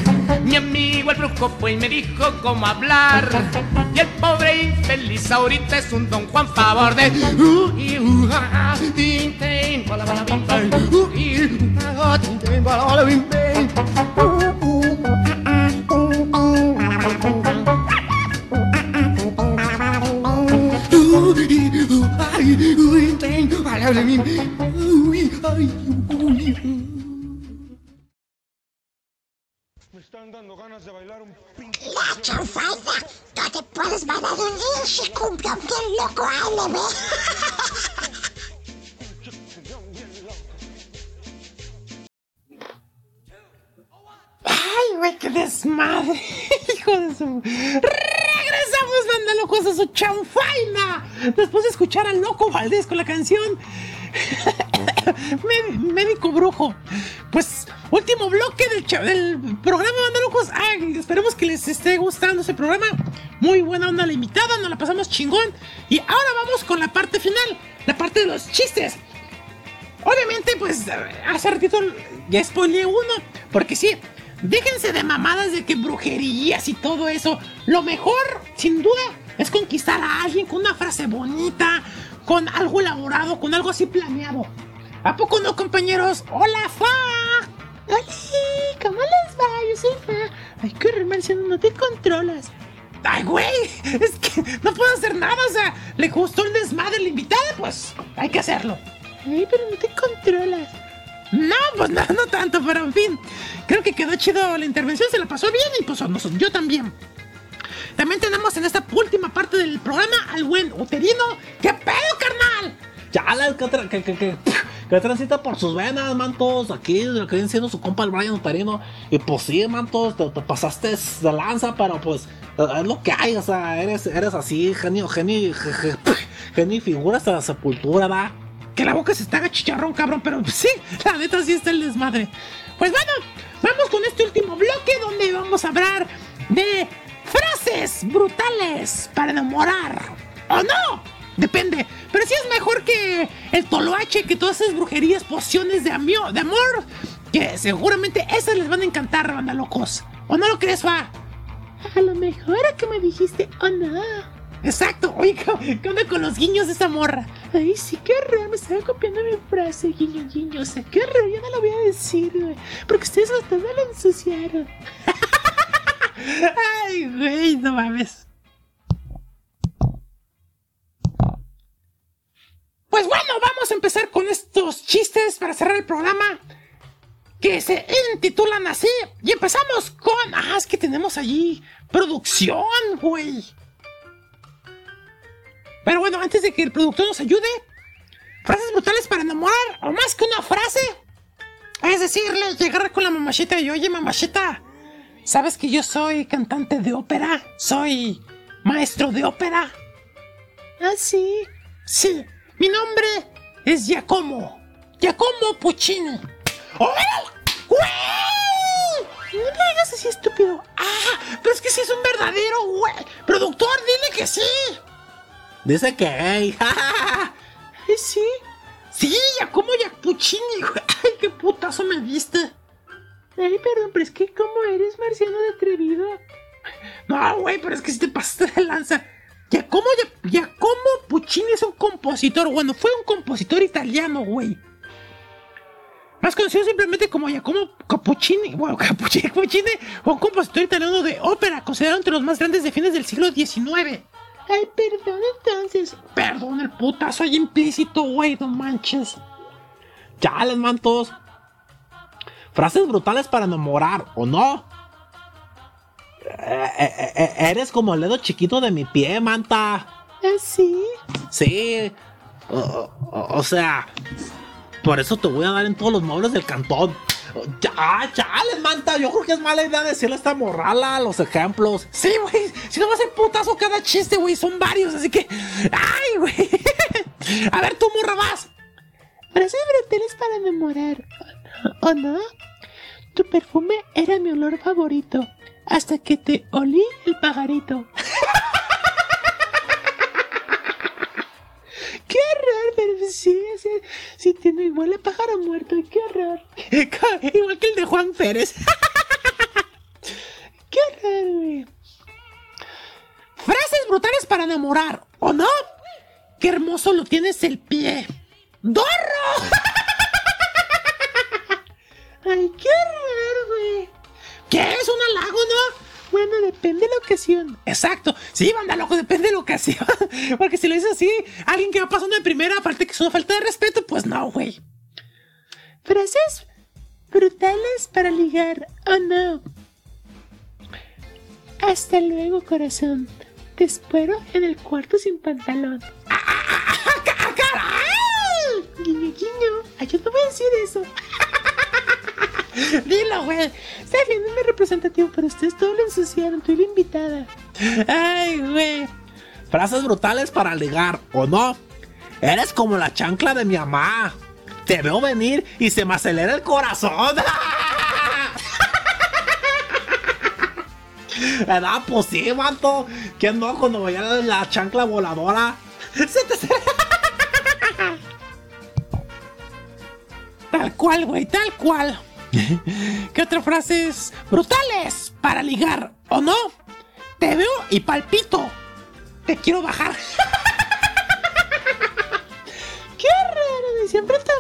Mi amigo el brujo fue y me dijo cómo hablar. Y el pobre infeliz ahorita es un don Juan favor de. Valdés con la canción [LAUGHS] Mé- Médico Brujo. Pues, último bloque del, programa, banda locos. Ay, esperemos que les esté gustando ese programa. Muy buena onda la invitada, nos la pasamos chingón. Y ahora vamos con la parte final, la parte de los chistes. Obviamente, pues hace ratito ya spoileé uno, porque sí, déjense de mamadas de que brujerías y todo eso. Lo mejor, algo así planeado. ¿A poco no, compañeros? ¡Hola, que, que, que, transita por sus venas, mantos. Aquí lo que viene siendo su compa el Brian Otarino. Y pues sí, mantos, te, te pasaste de lanza, pero pues es lo que hay. O sea, eres, eres así, genio, genio, ge- ge- genio y figura hasta la sepultura, ¿va? Que la boca se está haga chicharrón, cabrón, pero sí, la neta sí está el desmadre. Pues bueno, vamos con este último bloque donde vamos a hablar de frases brutales para enamorar. ¿O no? Depende. Pero sí es mejor que el toloache, que todas esas brujerías, pociones de, amio- de amor. Que seguramente esas les van a encantar, banda locos. ¿O no lo crees, Fa? A lo mejor a que me dijiste, oh no. Exacto. Oye, ¿qué onda con los guiños de esa morra? Ay, sí, qué horror, me estaba copiando mi frase, guiño, guiño. O sea, qué horror, yo no lo voy a decir, güey. Porque ustedes hasta me lo ensuciaron. [LAUGHS] Ay, güey, no mames. Pues bueno, vamos a empezar con estos chistes para cerrar el programa. Que se intitulan así. Y empezamos con. Ah, es que tenemos allí producción, güey. Pero bueno, antes de que el productor nos ayude, frases brutales para enamorar, o más que una frase. Es decirle, llegar con la mamachita y oye, mamachita, ¿sabes que yo soy cantante de ópera? Soy maestro de ópera. ¿Ah, sí? Sí, mi nombre es Giacomo. Giacomo Puccini. ¡Órale! ¡Güey! No le digas así, estúpido. ¡Ah! Pero es que sí es un verdadero, güey. Productor, dile que sí. Dice que gay. [LAUGHS] Ay, sí. Sí, Giacomo Puccini. Ay, qué putazo me diste. Ay, perdón, pero es que ¿cómo eres marciano de atrevido? No, güey, pero es que si te pasaste de lanza. Giacomo Puccini es un compositor. Bueno, fue un compositor italiano, güey. Más conocido simplemente como Giacomo Cappuccini. Bueno, [LAUGHS] Cappuccini, Puccini fue un compositor italiano de ópera, considerado entre los más grandes de fines del siglo XIX. Ay, perdón, entonces. Perdón, el putazo ahí implícito, güey, no manches. Chales, mantos. Frases brutales para enamorar, ¿o no? Eh, eh, eh, eres como el dedo chiquito de mi pie, manta. ¿Ah, sí? Sí. O, o- o sea, por eso te voy a dar en todos los muebles del cantón. Ya, chales, manta. Yo creo que es mala idea decirle a esta morrala los ejemplos. Sí, güey. Si no va a ser putazo cada chiste, güey. Son varios, así que. ¡Ay, güey! A ver, tú, morra, vas. Frases brutales para enamorar. ¿O no? Tu perfume era mi olor favorito. Hasta que te olí el pajarito. [LAUGHS] ¡Qué horror! Pero sí, sí, sí tiene igual a pájaro muerto. ¡Qué horror! [LAUGHS] Igual que el de Juan Pérez. [LAUGHS] ¡Qué horror, güey! Frases brutales para enamorar, ¿o no? ¡Qué hermoso lo tienes el pie! ¡Dorro! ¡Ay, qué horror, güey! ¿Qué es un halago, no? Bueno, depende de la ocasión. Exacto. Sí, banda loco, depende de la ocasión. [LAUGHS] Porque si lo dices así, alguien que va pasando de primera, aparte que es una falta de respeto, pues no, güey. Frases brutales para ligar. Oh no. Hasta luego, corazón. Te espero en el cuarto sin pantalón. [LAUGHS] ¡Caray! Guiño, guiño. Ay, yo no voy a decir eso. [LAUGHS] [LAUGHS] Dilo, güey. Está bien, no es representativo, pero ustedes todo lo ensuciaron. Tú la invitada. Ay, güey. Frases brutales para ligar, ¿o no? Eres como la chancla de mi mamá. Te veo venir y se me acelera el corazón. ¿Verdad? [LAUGHS] Pues sí, manto. ¿Quién no cuando veía la chancla voladora? Se te Tal cual, güey, tal cual. [LAUGHS] ¿Qué otras frases brutales para ligar o no? Te veo y palpito. Te quiero bajar. [LAUGHS] ¡Qué raro! güey, Siempre tan,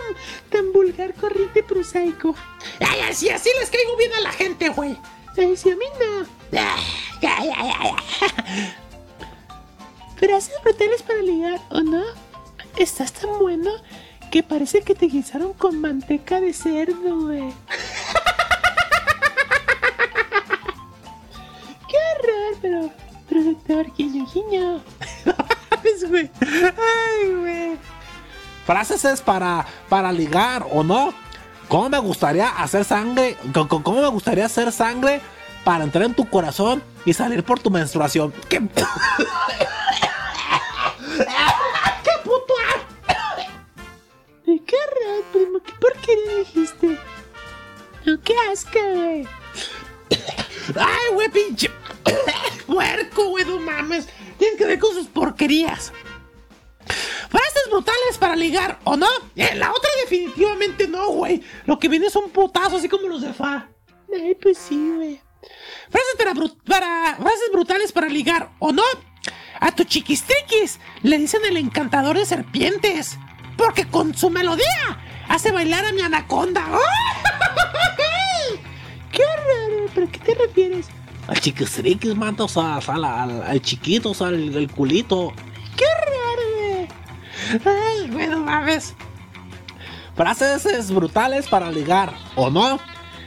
tan vulgar, corriente y prosaico. Ay, así, así les caigo bien a la gente, güey. Ay, sí, a mí no. Ay, ay, ay, ay. Frases brutales para ligar, ¿o no? Estás tan bueno que parece que te guisaron con manteca de cerdo, güey. [LAUGHS] Qué horror, pero... Productor, guiño, guiño. Ay, güey. Ay, güey. Frases es para, para ligar, ¿o no? ¿Cómo me gustaría hacer sangre? ¿Cómo me gustaría hacer sangre para entrar en tu corazón y salir por tu menstruación? ¿Qué? [LAUGHS] ¡Qué puto ¿Qué dijiste? No, qué asco, güey. ¡Ay, güey, pinche! ¡Puerco! mames. Tienen que ver con sus porquerías. Frases brutales para ligar, ¿o no? Eh, la otra definitivamente no, güey. Lo que viene son putazos, así como los de Fa. Ay, pues sí, güey. Frases, para, para- frases brutales para ligar, ¿o no? A tu chiquistriquis le dicen el encantador de serpientes. Porque con su melodía hace bailar a mi anaconda. [LAUGHS] ¡Qué raro! ¿Pero qué te refieres? Al chiquistriquis, manto, o sea, o sea, al, al- al chiquito, o sea, el, el culito. ¡Qué raro, güey! Ay, bueno, mames. Frases brutales para ligar, ¿o no?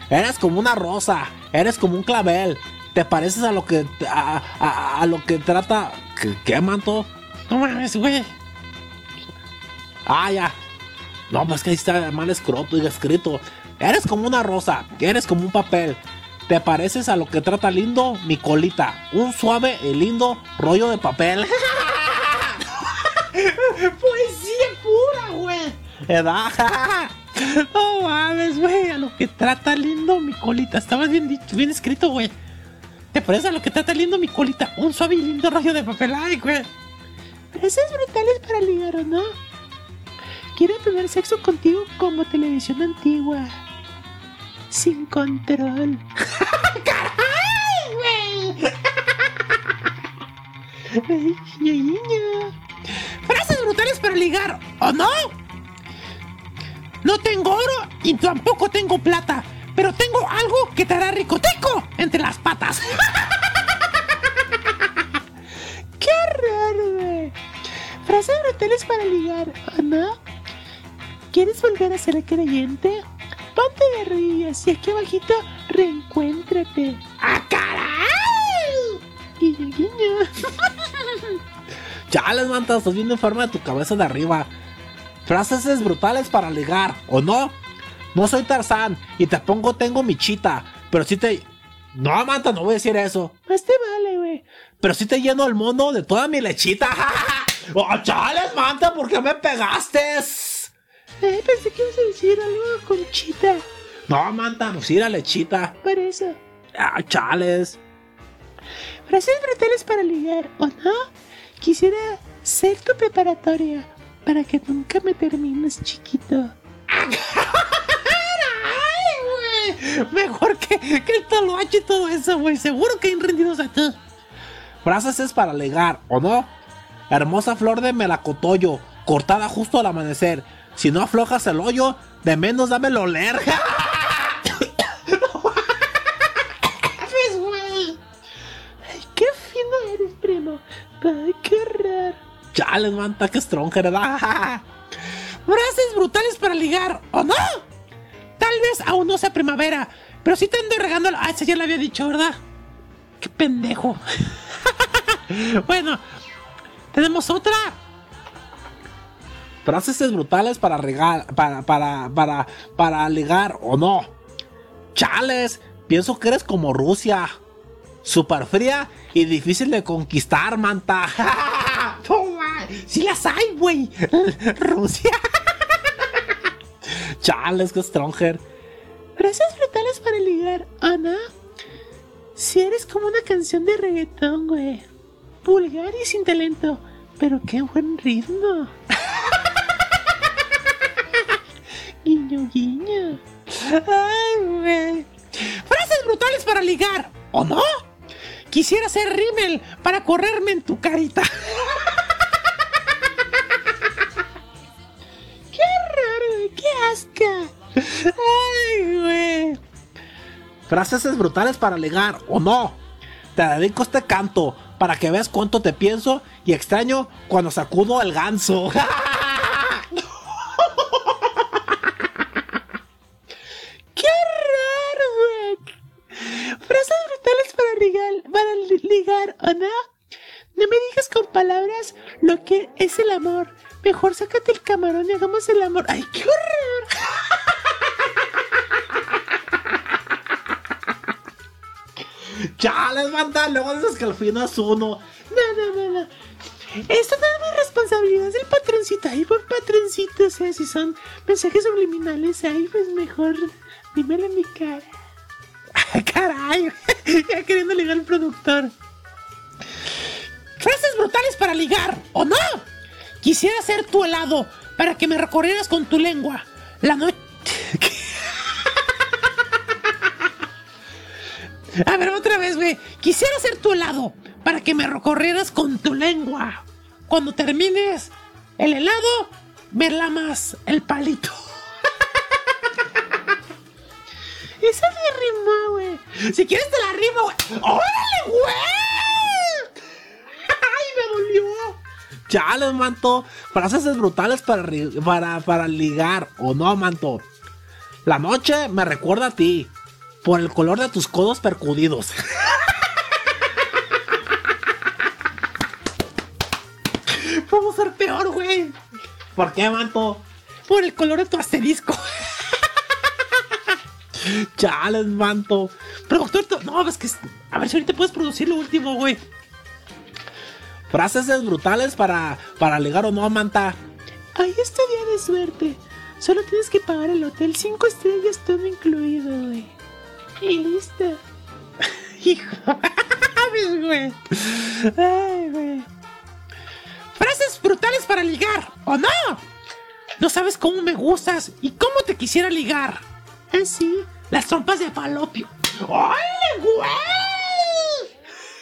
Eres como una rosa, eres como un clavel. Te pareces a lo que a, a- a lo que trata. ¿Qué, qué, manto? No mames, güey. Ah, ya. No, pues que ahí está mal escroto y escrito. Eres como una rosa, eres como un papel. Te pareces a lo que trata lindo mi colita. Un suave y lindo rollo de papel. [LAUGHS] Poesía pura, güey. ¿Verdad? [LAUGHS] No mames, güey. A lo que trata lindo mi colita. Estaba bien dicho, bien escrito, güey. ¿Te parece a lo que trata lindo mi colita? Un suave y lindo rollo de papel. Ay, güey. Frases brutales para ligar, ¿o no? Quiero tener sexo contigo como televisión antigua. Sin control. [LAUGHS] ¡Ay, güey! [LAUGHS] Ay, niño, niño. Frases brutales para ligar, ¿o no? No tengo oro y tampoco tengo plata, pero tengo algo que te hará ricoteco entre las patas. [LAUGHS] ¡Qué raro, güey! Frases brutales para ligar, ¿o no? ¿Quieres volver a ser creyente? Ponte de rodillas y aquí abajito reencuéntrate. ¡Ah, caray! Guiño, guiño. Chales, manta, estás viendo enferma de tu cabeza de arriba. Frases brutales para ligar, ¿o no? No soy Tarzán y te pongo tengo mi chita, pero si te... No, manta, no voy a decir eso. Más te vale, güey. Pero si te lleno el mono de toda mi lechita. [LAUGHS] ¡Oh, chales, manta! ¿Por qué me pegaste? Ay, pensé que ibas a decir algo con chita. No, manta, pues ir a lechita. Por eso. Ah, chales. Frases brutales para ligar, ¿o no? Quisiera ser tu preparatoria para que nunca me termines, chiquito. ¡Ay, güey! Mejor que, que el toloache y todo eso, güey. Seguro que hay rendidos a ti. Frases es para ligar, ¿o no? Hermosa flor de melacotoyo, cortada justo al amanecer. Si no aflojas el hoyo, de menos dámelo oler. [LAUGHS] Ay, qué fino eres, primo. Ay, qué raro. Chales, manta, que stronger, ¿verdad? [LAUGHS] Frases brutales para ligar, ¿o no? Tal vez aún no sea primavera, pero sí te ando regando. Ah, esa ya la había dicho, ¿verdad? ¡Qué pendejo! [LAUGHS] bueno, tenemos otra. Frases es brutales para regar, para, para, para, para ligar, ¿o no? Chales, pienso que eres como Rusia. Super fría y difícil de conquistar, manta. [LAUGHS] Toma, sí las hay, güey. [LAUGHS] Rusia. [LAUGHS] Chales, que stronger. Frases brutales para ligar, ¿o no? Si eres como una canción de reggaetón, güey. Vulgar y sin talento. Pero qué buen ritmo. Guiño, guiño. Ay, güey. Frases brutales para ligar, ¿o no? Quisiera ser rímel para correrme en tu carita. [LAUGHS] ¡Qué raro! ¡Qué asca! Ay, güey. Frases es brutales para ligar, ¿o no? Te dedico este canto para que veas cuánto te pienso y extraño cuando sacudo el ganso. [LAUGHS] el amor. ¡Ay, qué horror! Chales, manta, luego dices que al fin es uno. No, no, no, no. Esto no es mi responsabilidad, es el patroncito. Ay, buen patroncito. O sea, si son mensajes subliminales, ahí pues mejor dímelo en mi cara. Ay, caray, [LAUGHS] ya queriendo ligar al productor. Frases brutales para ligar, ¿o no? Quisiera ser tu helado para que me recorrieras con tu lengua. La noche. A ver, otra vez, güey. Quisiera ser tu helado para que me recorrieras con tu lengua. Cuando termines el helado, me lamas el palito. [LAUGHS] Esa me rimó, güey. Si quieres te la rimo, güey. ¡Órale, güey! [LAUGHS] ¡Ay, me dolió! Chale, manto. Frases brutales para, para, para ligar, ¿o no, manto? La noche me recuerda a ti. Por el color de tus codos percudidos. [LAUGHS] Vamos a ser peor, güey. ¿Por qué, manto? Por el color de tu asterisco. [LAUGHS] Chales, manto. Productor, no, es que. A ver si ahorita puedes producir lo último, güey. Frases brutales para, para ligar o no, manta. Ay, este día de suerte. Solo tienes que pagar el hotel 5 estrellas, todo incluido, güey. Y listo. [LAUGHS] Hijo. Ay, güey. Frases brutales para ligar, ¿o no? No sabes cómo me gustas y cómo te quisiera ligar. Así, las trompas de falopio. [LAUGHS] ¡Ay, güey!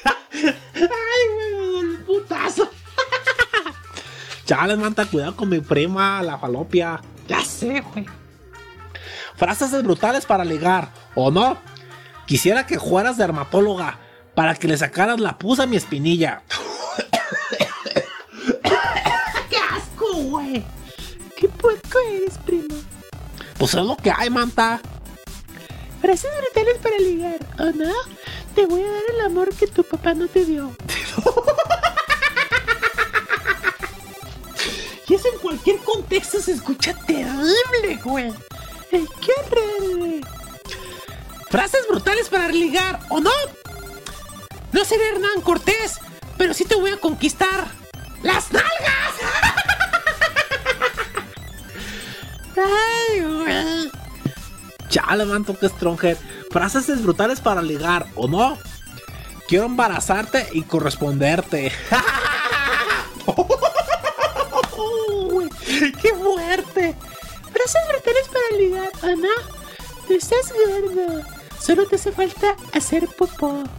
¡Ay, güey! Putazo. Chales, [LAUGHS] manta, cuidado con mi prima, la falopia. Ya sé, güey. Frases brutales para ligar, ¿o no? Quisiera que fueras dermatóloga para que le sacaras la pus a mi espinilla. [COUGHS] ¡Qué asco, güey! ¿Qué puerco eres, primo? Pues es lo que hay, manta. Frases brutales para ligar, ¿o no? Te voy a dar el amor que tu papá no te dio. [LAUGHS] Y eso en cualquier contexto se escucha terrible, güey. Qué horror, güey. Frases brutales para ligar, ¿o no? No seré Hernán Cortés, pero sí te voy a conquistar. ¡Las nalgas! [LAUGHS] ¡Ay, güey! Chale, manto, que stronger. Frases brutales para ligar, ¿o no? Quiero embarazarte y corresponderte. [LAUGHS] [LAUGHS] [LAUGHS] ¡Qué fuerte! Frases brutales para ligar, ¿o no? No estás gordo. Solo te hace falta hacer popó. [LAUGHS]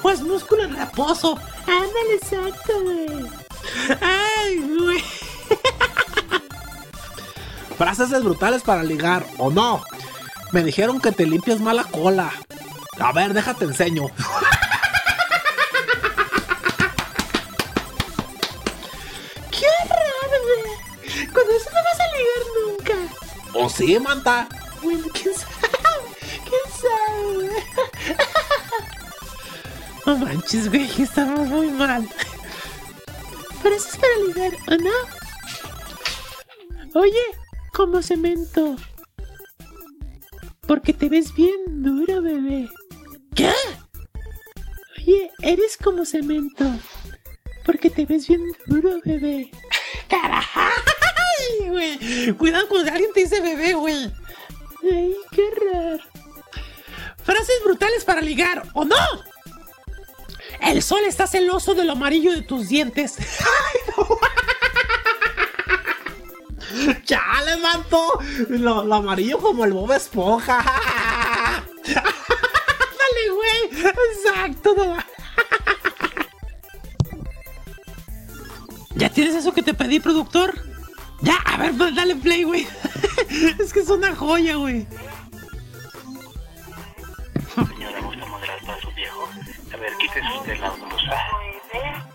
Pues músculo en reposo. Ándale, exacto, güey. ¡Ay, güey! [LAUGHS] Frases brutales para ligar, ¿o no? Me dijeron que te limpias mal la cola. A ver, déjate enseño. ¿O sí, manta? Bueno, quién sabe. ¿Quién sabe? No manches, güey, estamos muy mal. Frases para ligar, ¿o no? Oye, como cemento. Porque te ves bien duro, bebé. ¿Qué? Oye, eres como cemento. Porque te ves bien duro, bebé. ¡Carajo! ¡Ay, güey! Cuidado cuando alguien te dice bebé, güey. Ay, qué raro. Frases brutales para ligar, ¿o no? El sol está celoso de lo amarillo de tus dientes. ¡Ay, no! ¡Chale, manto! Lo, lo amarillo como el Bob Esponja. ¡Dale, güey! ¡Exacto! no. ¿Ya tienes eso que te pedí, productor? Ya, a ver, pues, dale play, güey. [LAUGHS] es que es una joya, güey. Señora, ¿gusta moderar para su viejo? A ver, quítese usted la blusa.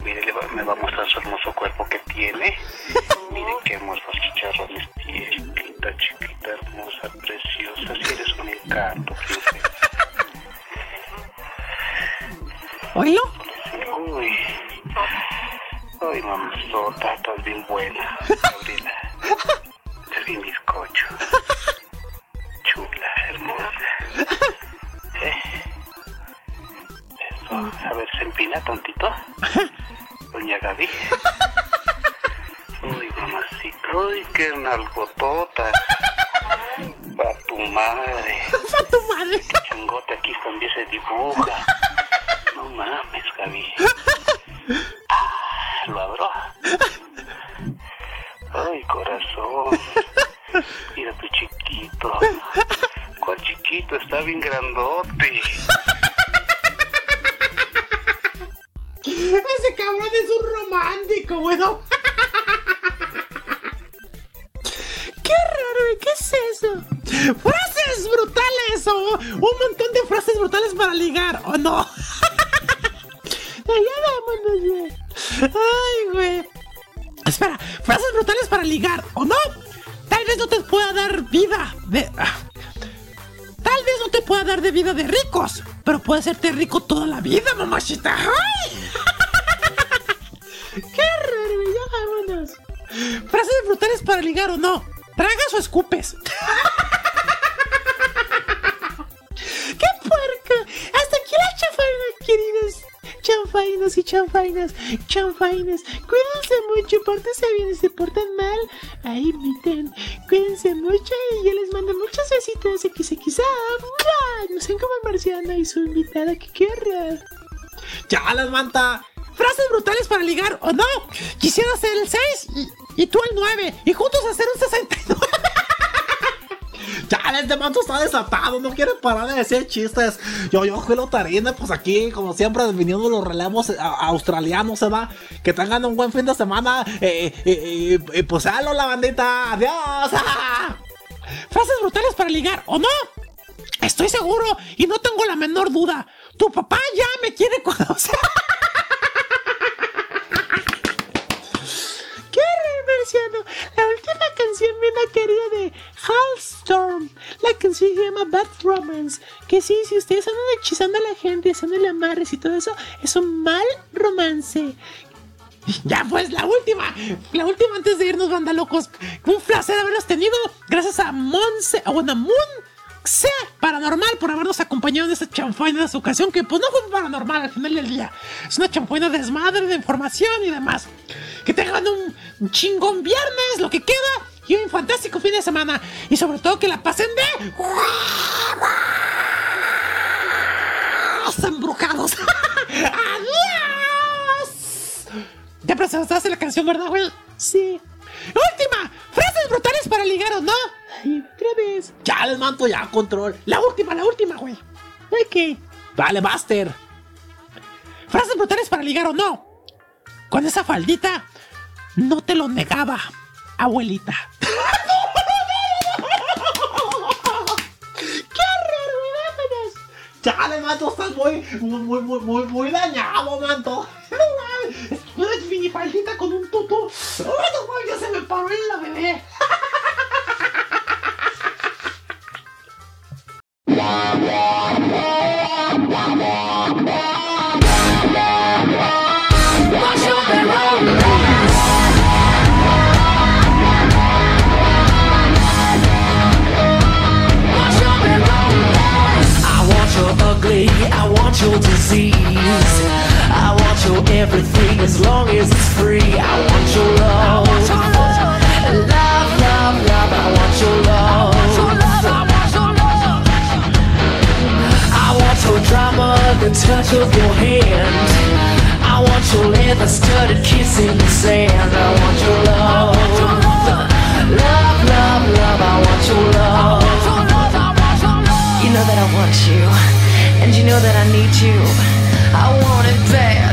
Mire, me va a mostrar su hermoso cuerpo que tiene. Mire qué hermosos chicharrones tiene. Chiquita, chiquita, hermosa, preciosa. Si eres un encanto, princesa. ¿Oílo? Uy. Uy, mamazota, estás bien buena. Gabriela. Estás bien bizcocho. Chula, hermosa. ¿Eh? Eso. A ver, se empina tantito. Doña Gaby. Uy, mamacita. Uy, qué nalgotota. Pa' tu madre. ¡Pa' tu madre! Changote aquí también se dibuja. No mames, Gaby. Ah, lo abro. Ay, corazón. Mira tu chiquito. ¿Cuál chiquito? Está bien grandote. Ese cabrón es un romántico, bueno. ¡Qué raro! ¿Qué es eso? ¡Frases brutales! O un montón de frases brutales para ligar, ¿o no? Ya vámonos, güey. Ay, güey. Espera, frases brutales para ligar, ¿o no? Tal vez no te pueda dar vida de. ah. Tal vez no te pueda dar de vida de ricos, pero puede hacerte rico toda la vida, mamachita. ¡Ay! [LAUGHS] ¡Qué raro! vámonos. Frases brutales para ligar o no. ¿Tragas o escupes? [LAUGHS] ¡Qué puerco! Hasta aquí la chafaina, queridos chanfainos y chanfainas. Chanfainas, cuídense mucho, pórtense bien y se portan mal. Ahí imiten. Cuídense mucho y yo les mando muchos besitos. XXA. No sean como el marciano y su invitada, que horror. ¡Ya las manta! Frases brutales para ligar, ¿o no? Quisiera hacer el 6 y, y tú el 9 y juntos hacer un 69. Ya, este manto está desatado, no quiere parar de decir chistes. Yo, yo, Juelo Tarina, pues aquí, como siempre, viniendo los relevos eh, australianos, se va. Que tengan un buen fin de semana. Eh, eh, eh, eh, pues halo la bandita. Adiós. Frases brutales para ligar, ¿o no? Estoy seguro y no tengo la menor duda. Tu papá ya me quiere conocer. [LAUGHS] La última canción bien querida de Halstorm. La canción se llama Bad Romance. Que sí, si ustedes andan hechizando a la gente, haciéndole amarres y todo eso, es un mal romance. Ya pues, la última, la última antes de irnos, banda locos. Un placer haberlos tenido. Gracias a Monse, bueno, a Moon sea paranormal por habernos acompañado en esta chanfaina de esta ocasión, que pues no fue paranormal al final del día. Es una chanfaina de desmadre de información y demás. Que tengan un, un chingón viernes, lo que queda, y un fantástico fin de semana. Y sobre todo que la pasen de... embrujados. [LAUGHS] ¡Adiós! Ya presentaste la canción, ¿verdad, güey? Sí. Última, frases brutales para ligar o no. Ay, otra vez. Ya les manto ya control. La última, la última, güey. Ok. Vale, Buster. Frases brutales para ligar o no. Con esa faldita no te lo negaba, abuelita. ¡Qué horror. Chale, manto, estás muy, muy, muy, muy, muy, muy dañado, manto. No mames, una con un tutu. ¡Ay, no ya se me paró en la bebé! I your I want your disease. I want your everything as long as it's free. I want your love. Love, love, love, I want your love. I want your drama, the touch of your hand. I want your leather studded kiss in the sand. I want your love. Love, love, love, I want your love. You know that I want you, and you know that I need you. I want it bad,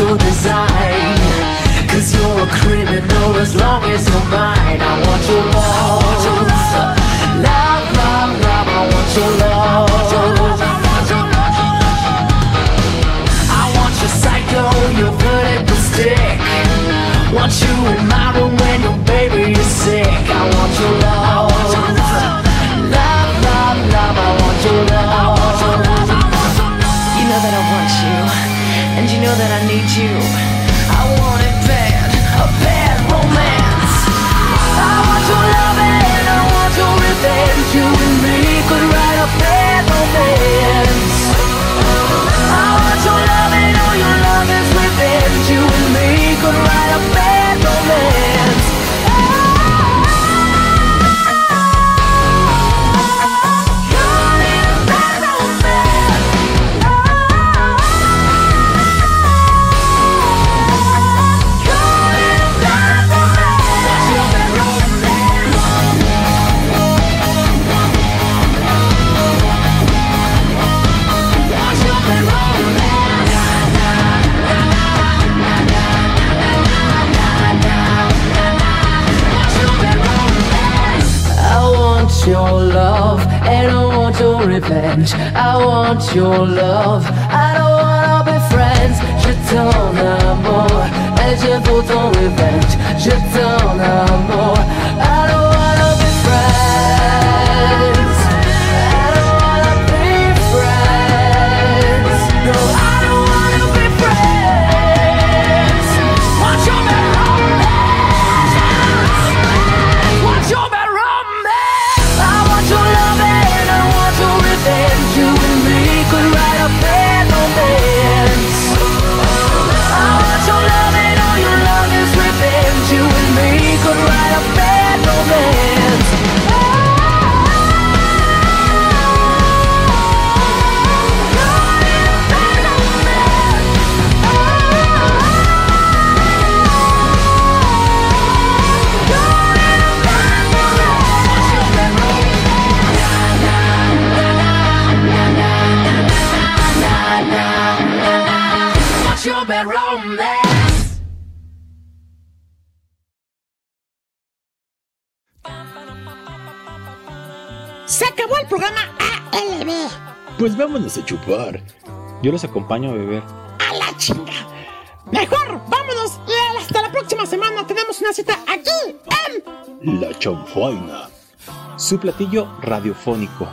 graceful design. Cause you're a criminal as long as you're mine. I want your love, love, love, love I want your love I want your psycho, your stick. Want you in my room when your baby is sick. I want your love revenge I want your love. I don't wanna be friends. Je t'en amour. Et je veux ton revenge. Je t'en amour. I vámonos a chupar. Yo los acompaño a beber. ¡A la chinga! ¡Mejor! ¡Vámonos! ¡Hasta la próxima semana! ¡Tenemos una cita aquí! En... La chanfaina. Su platillo radiofónico.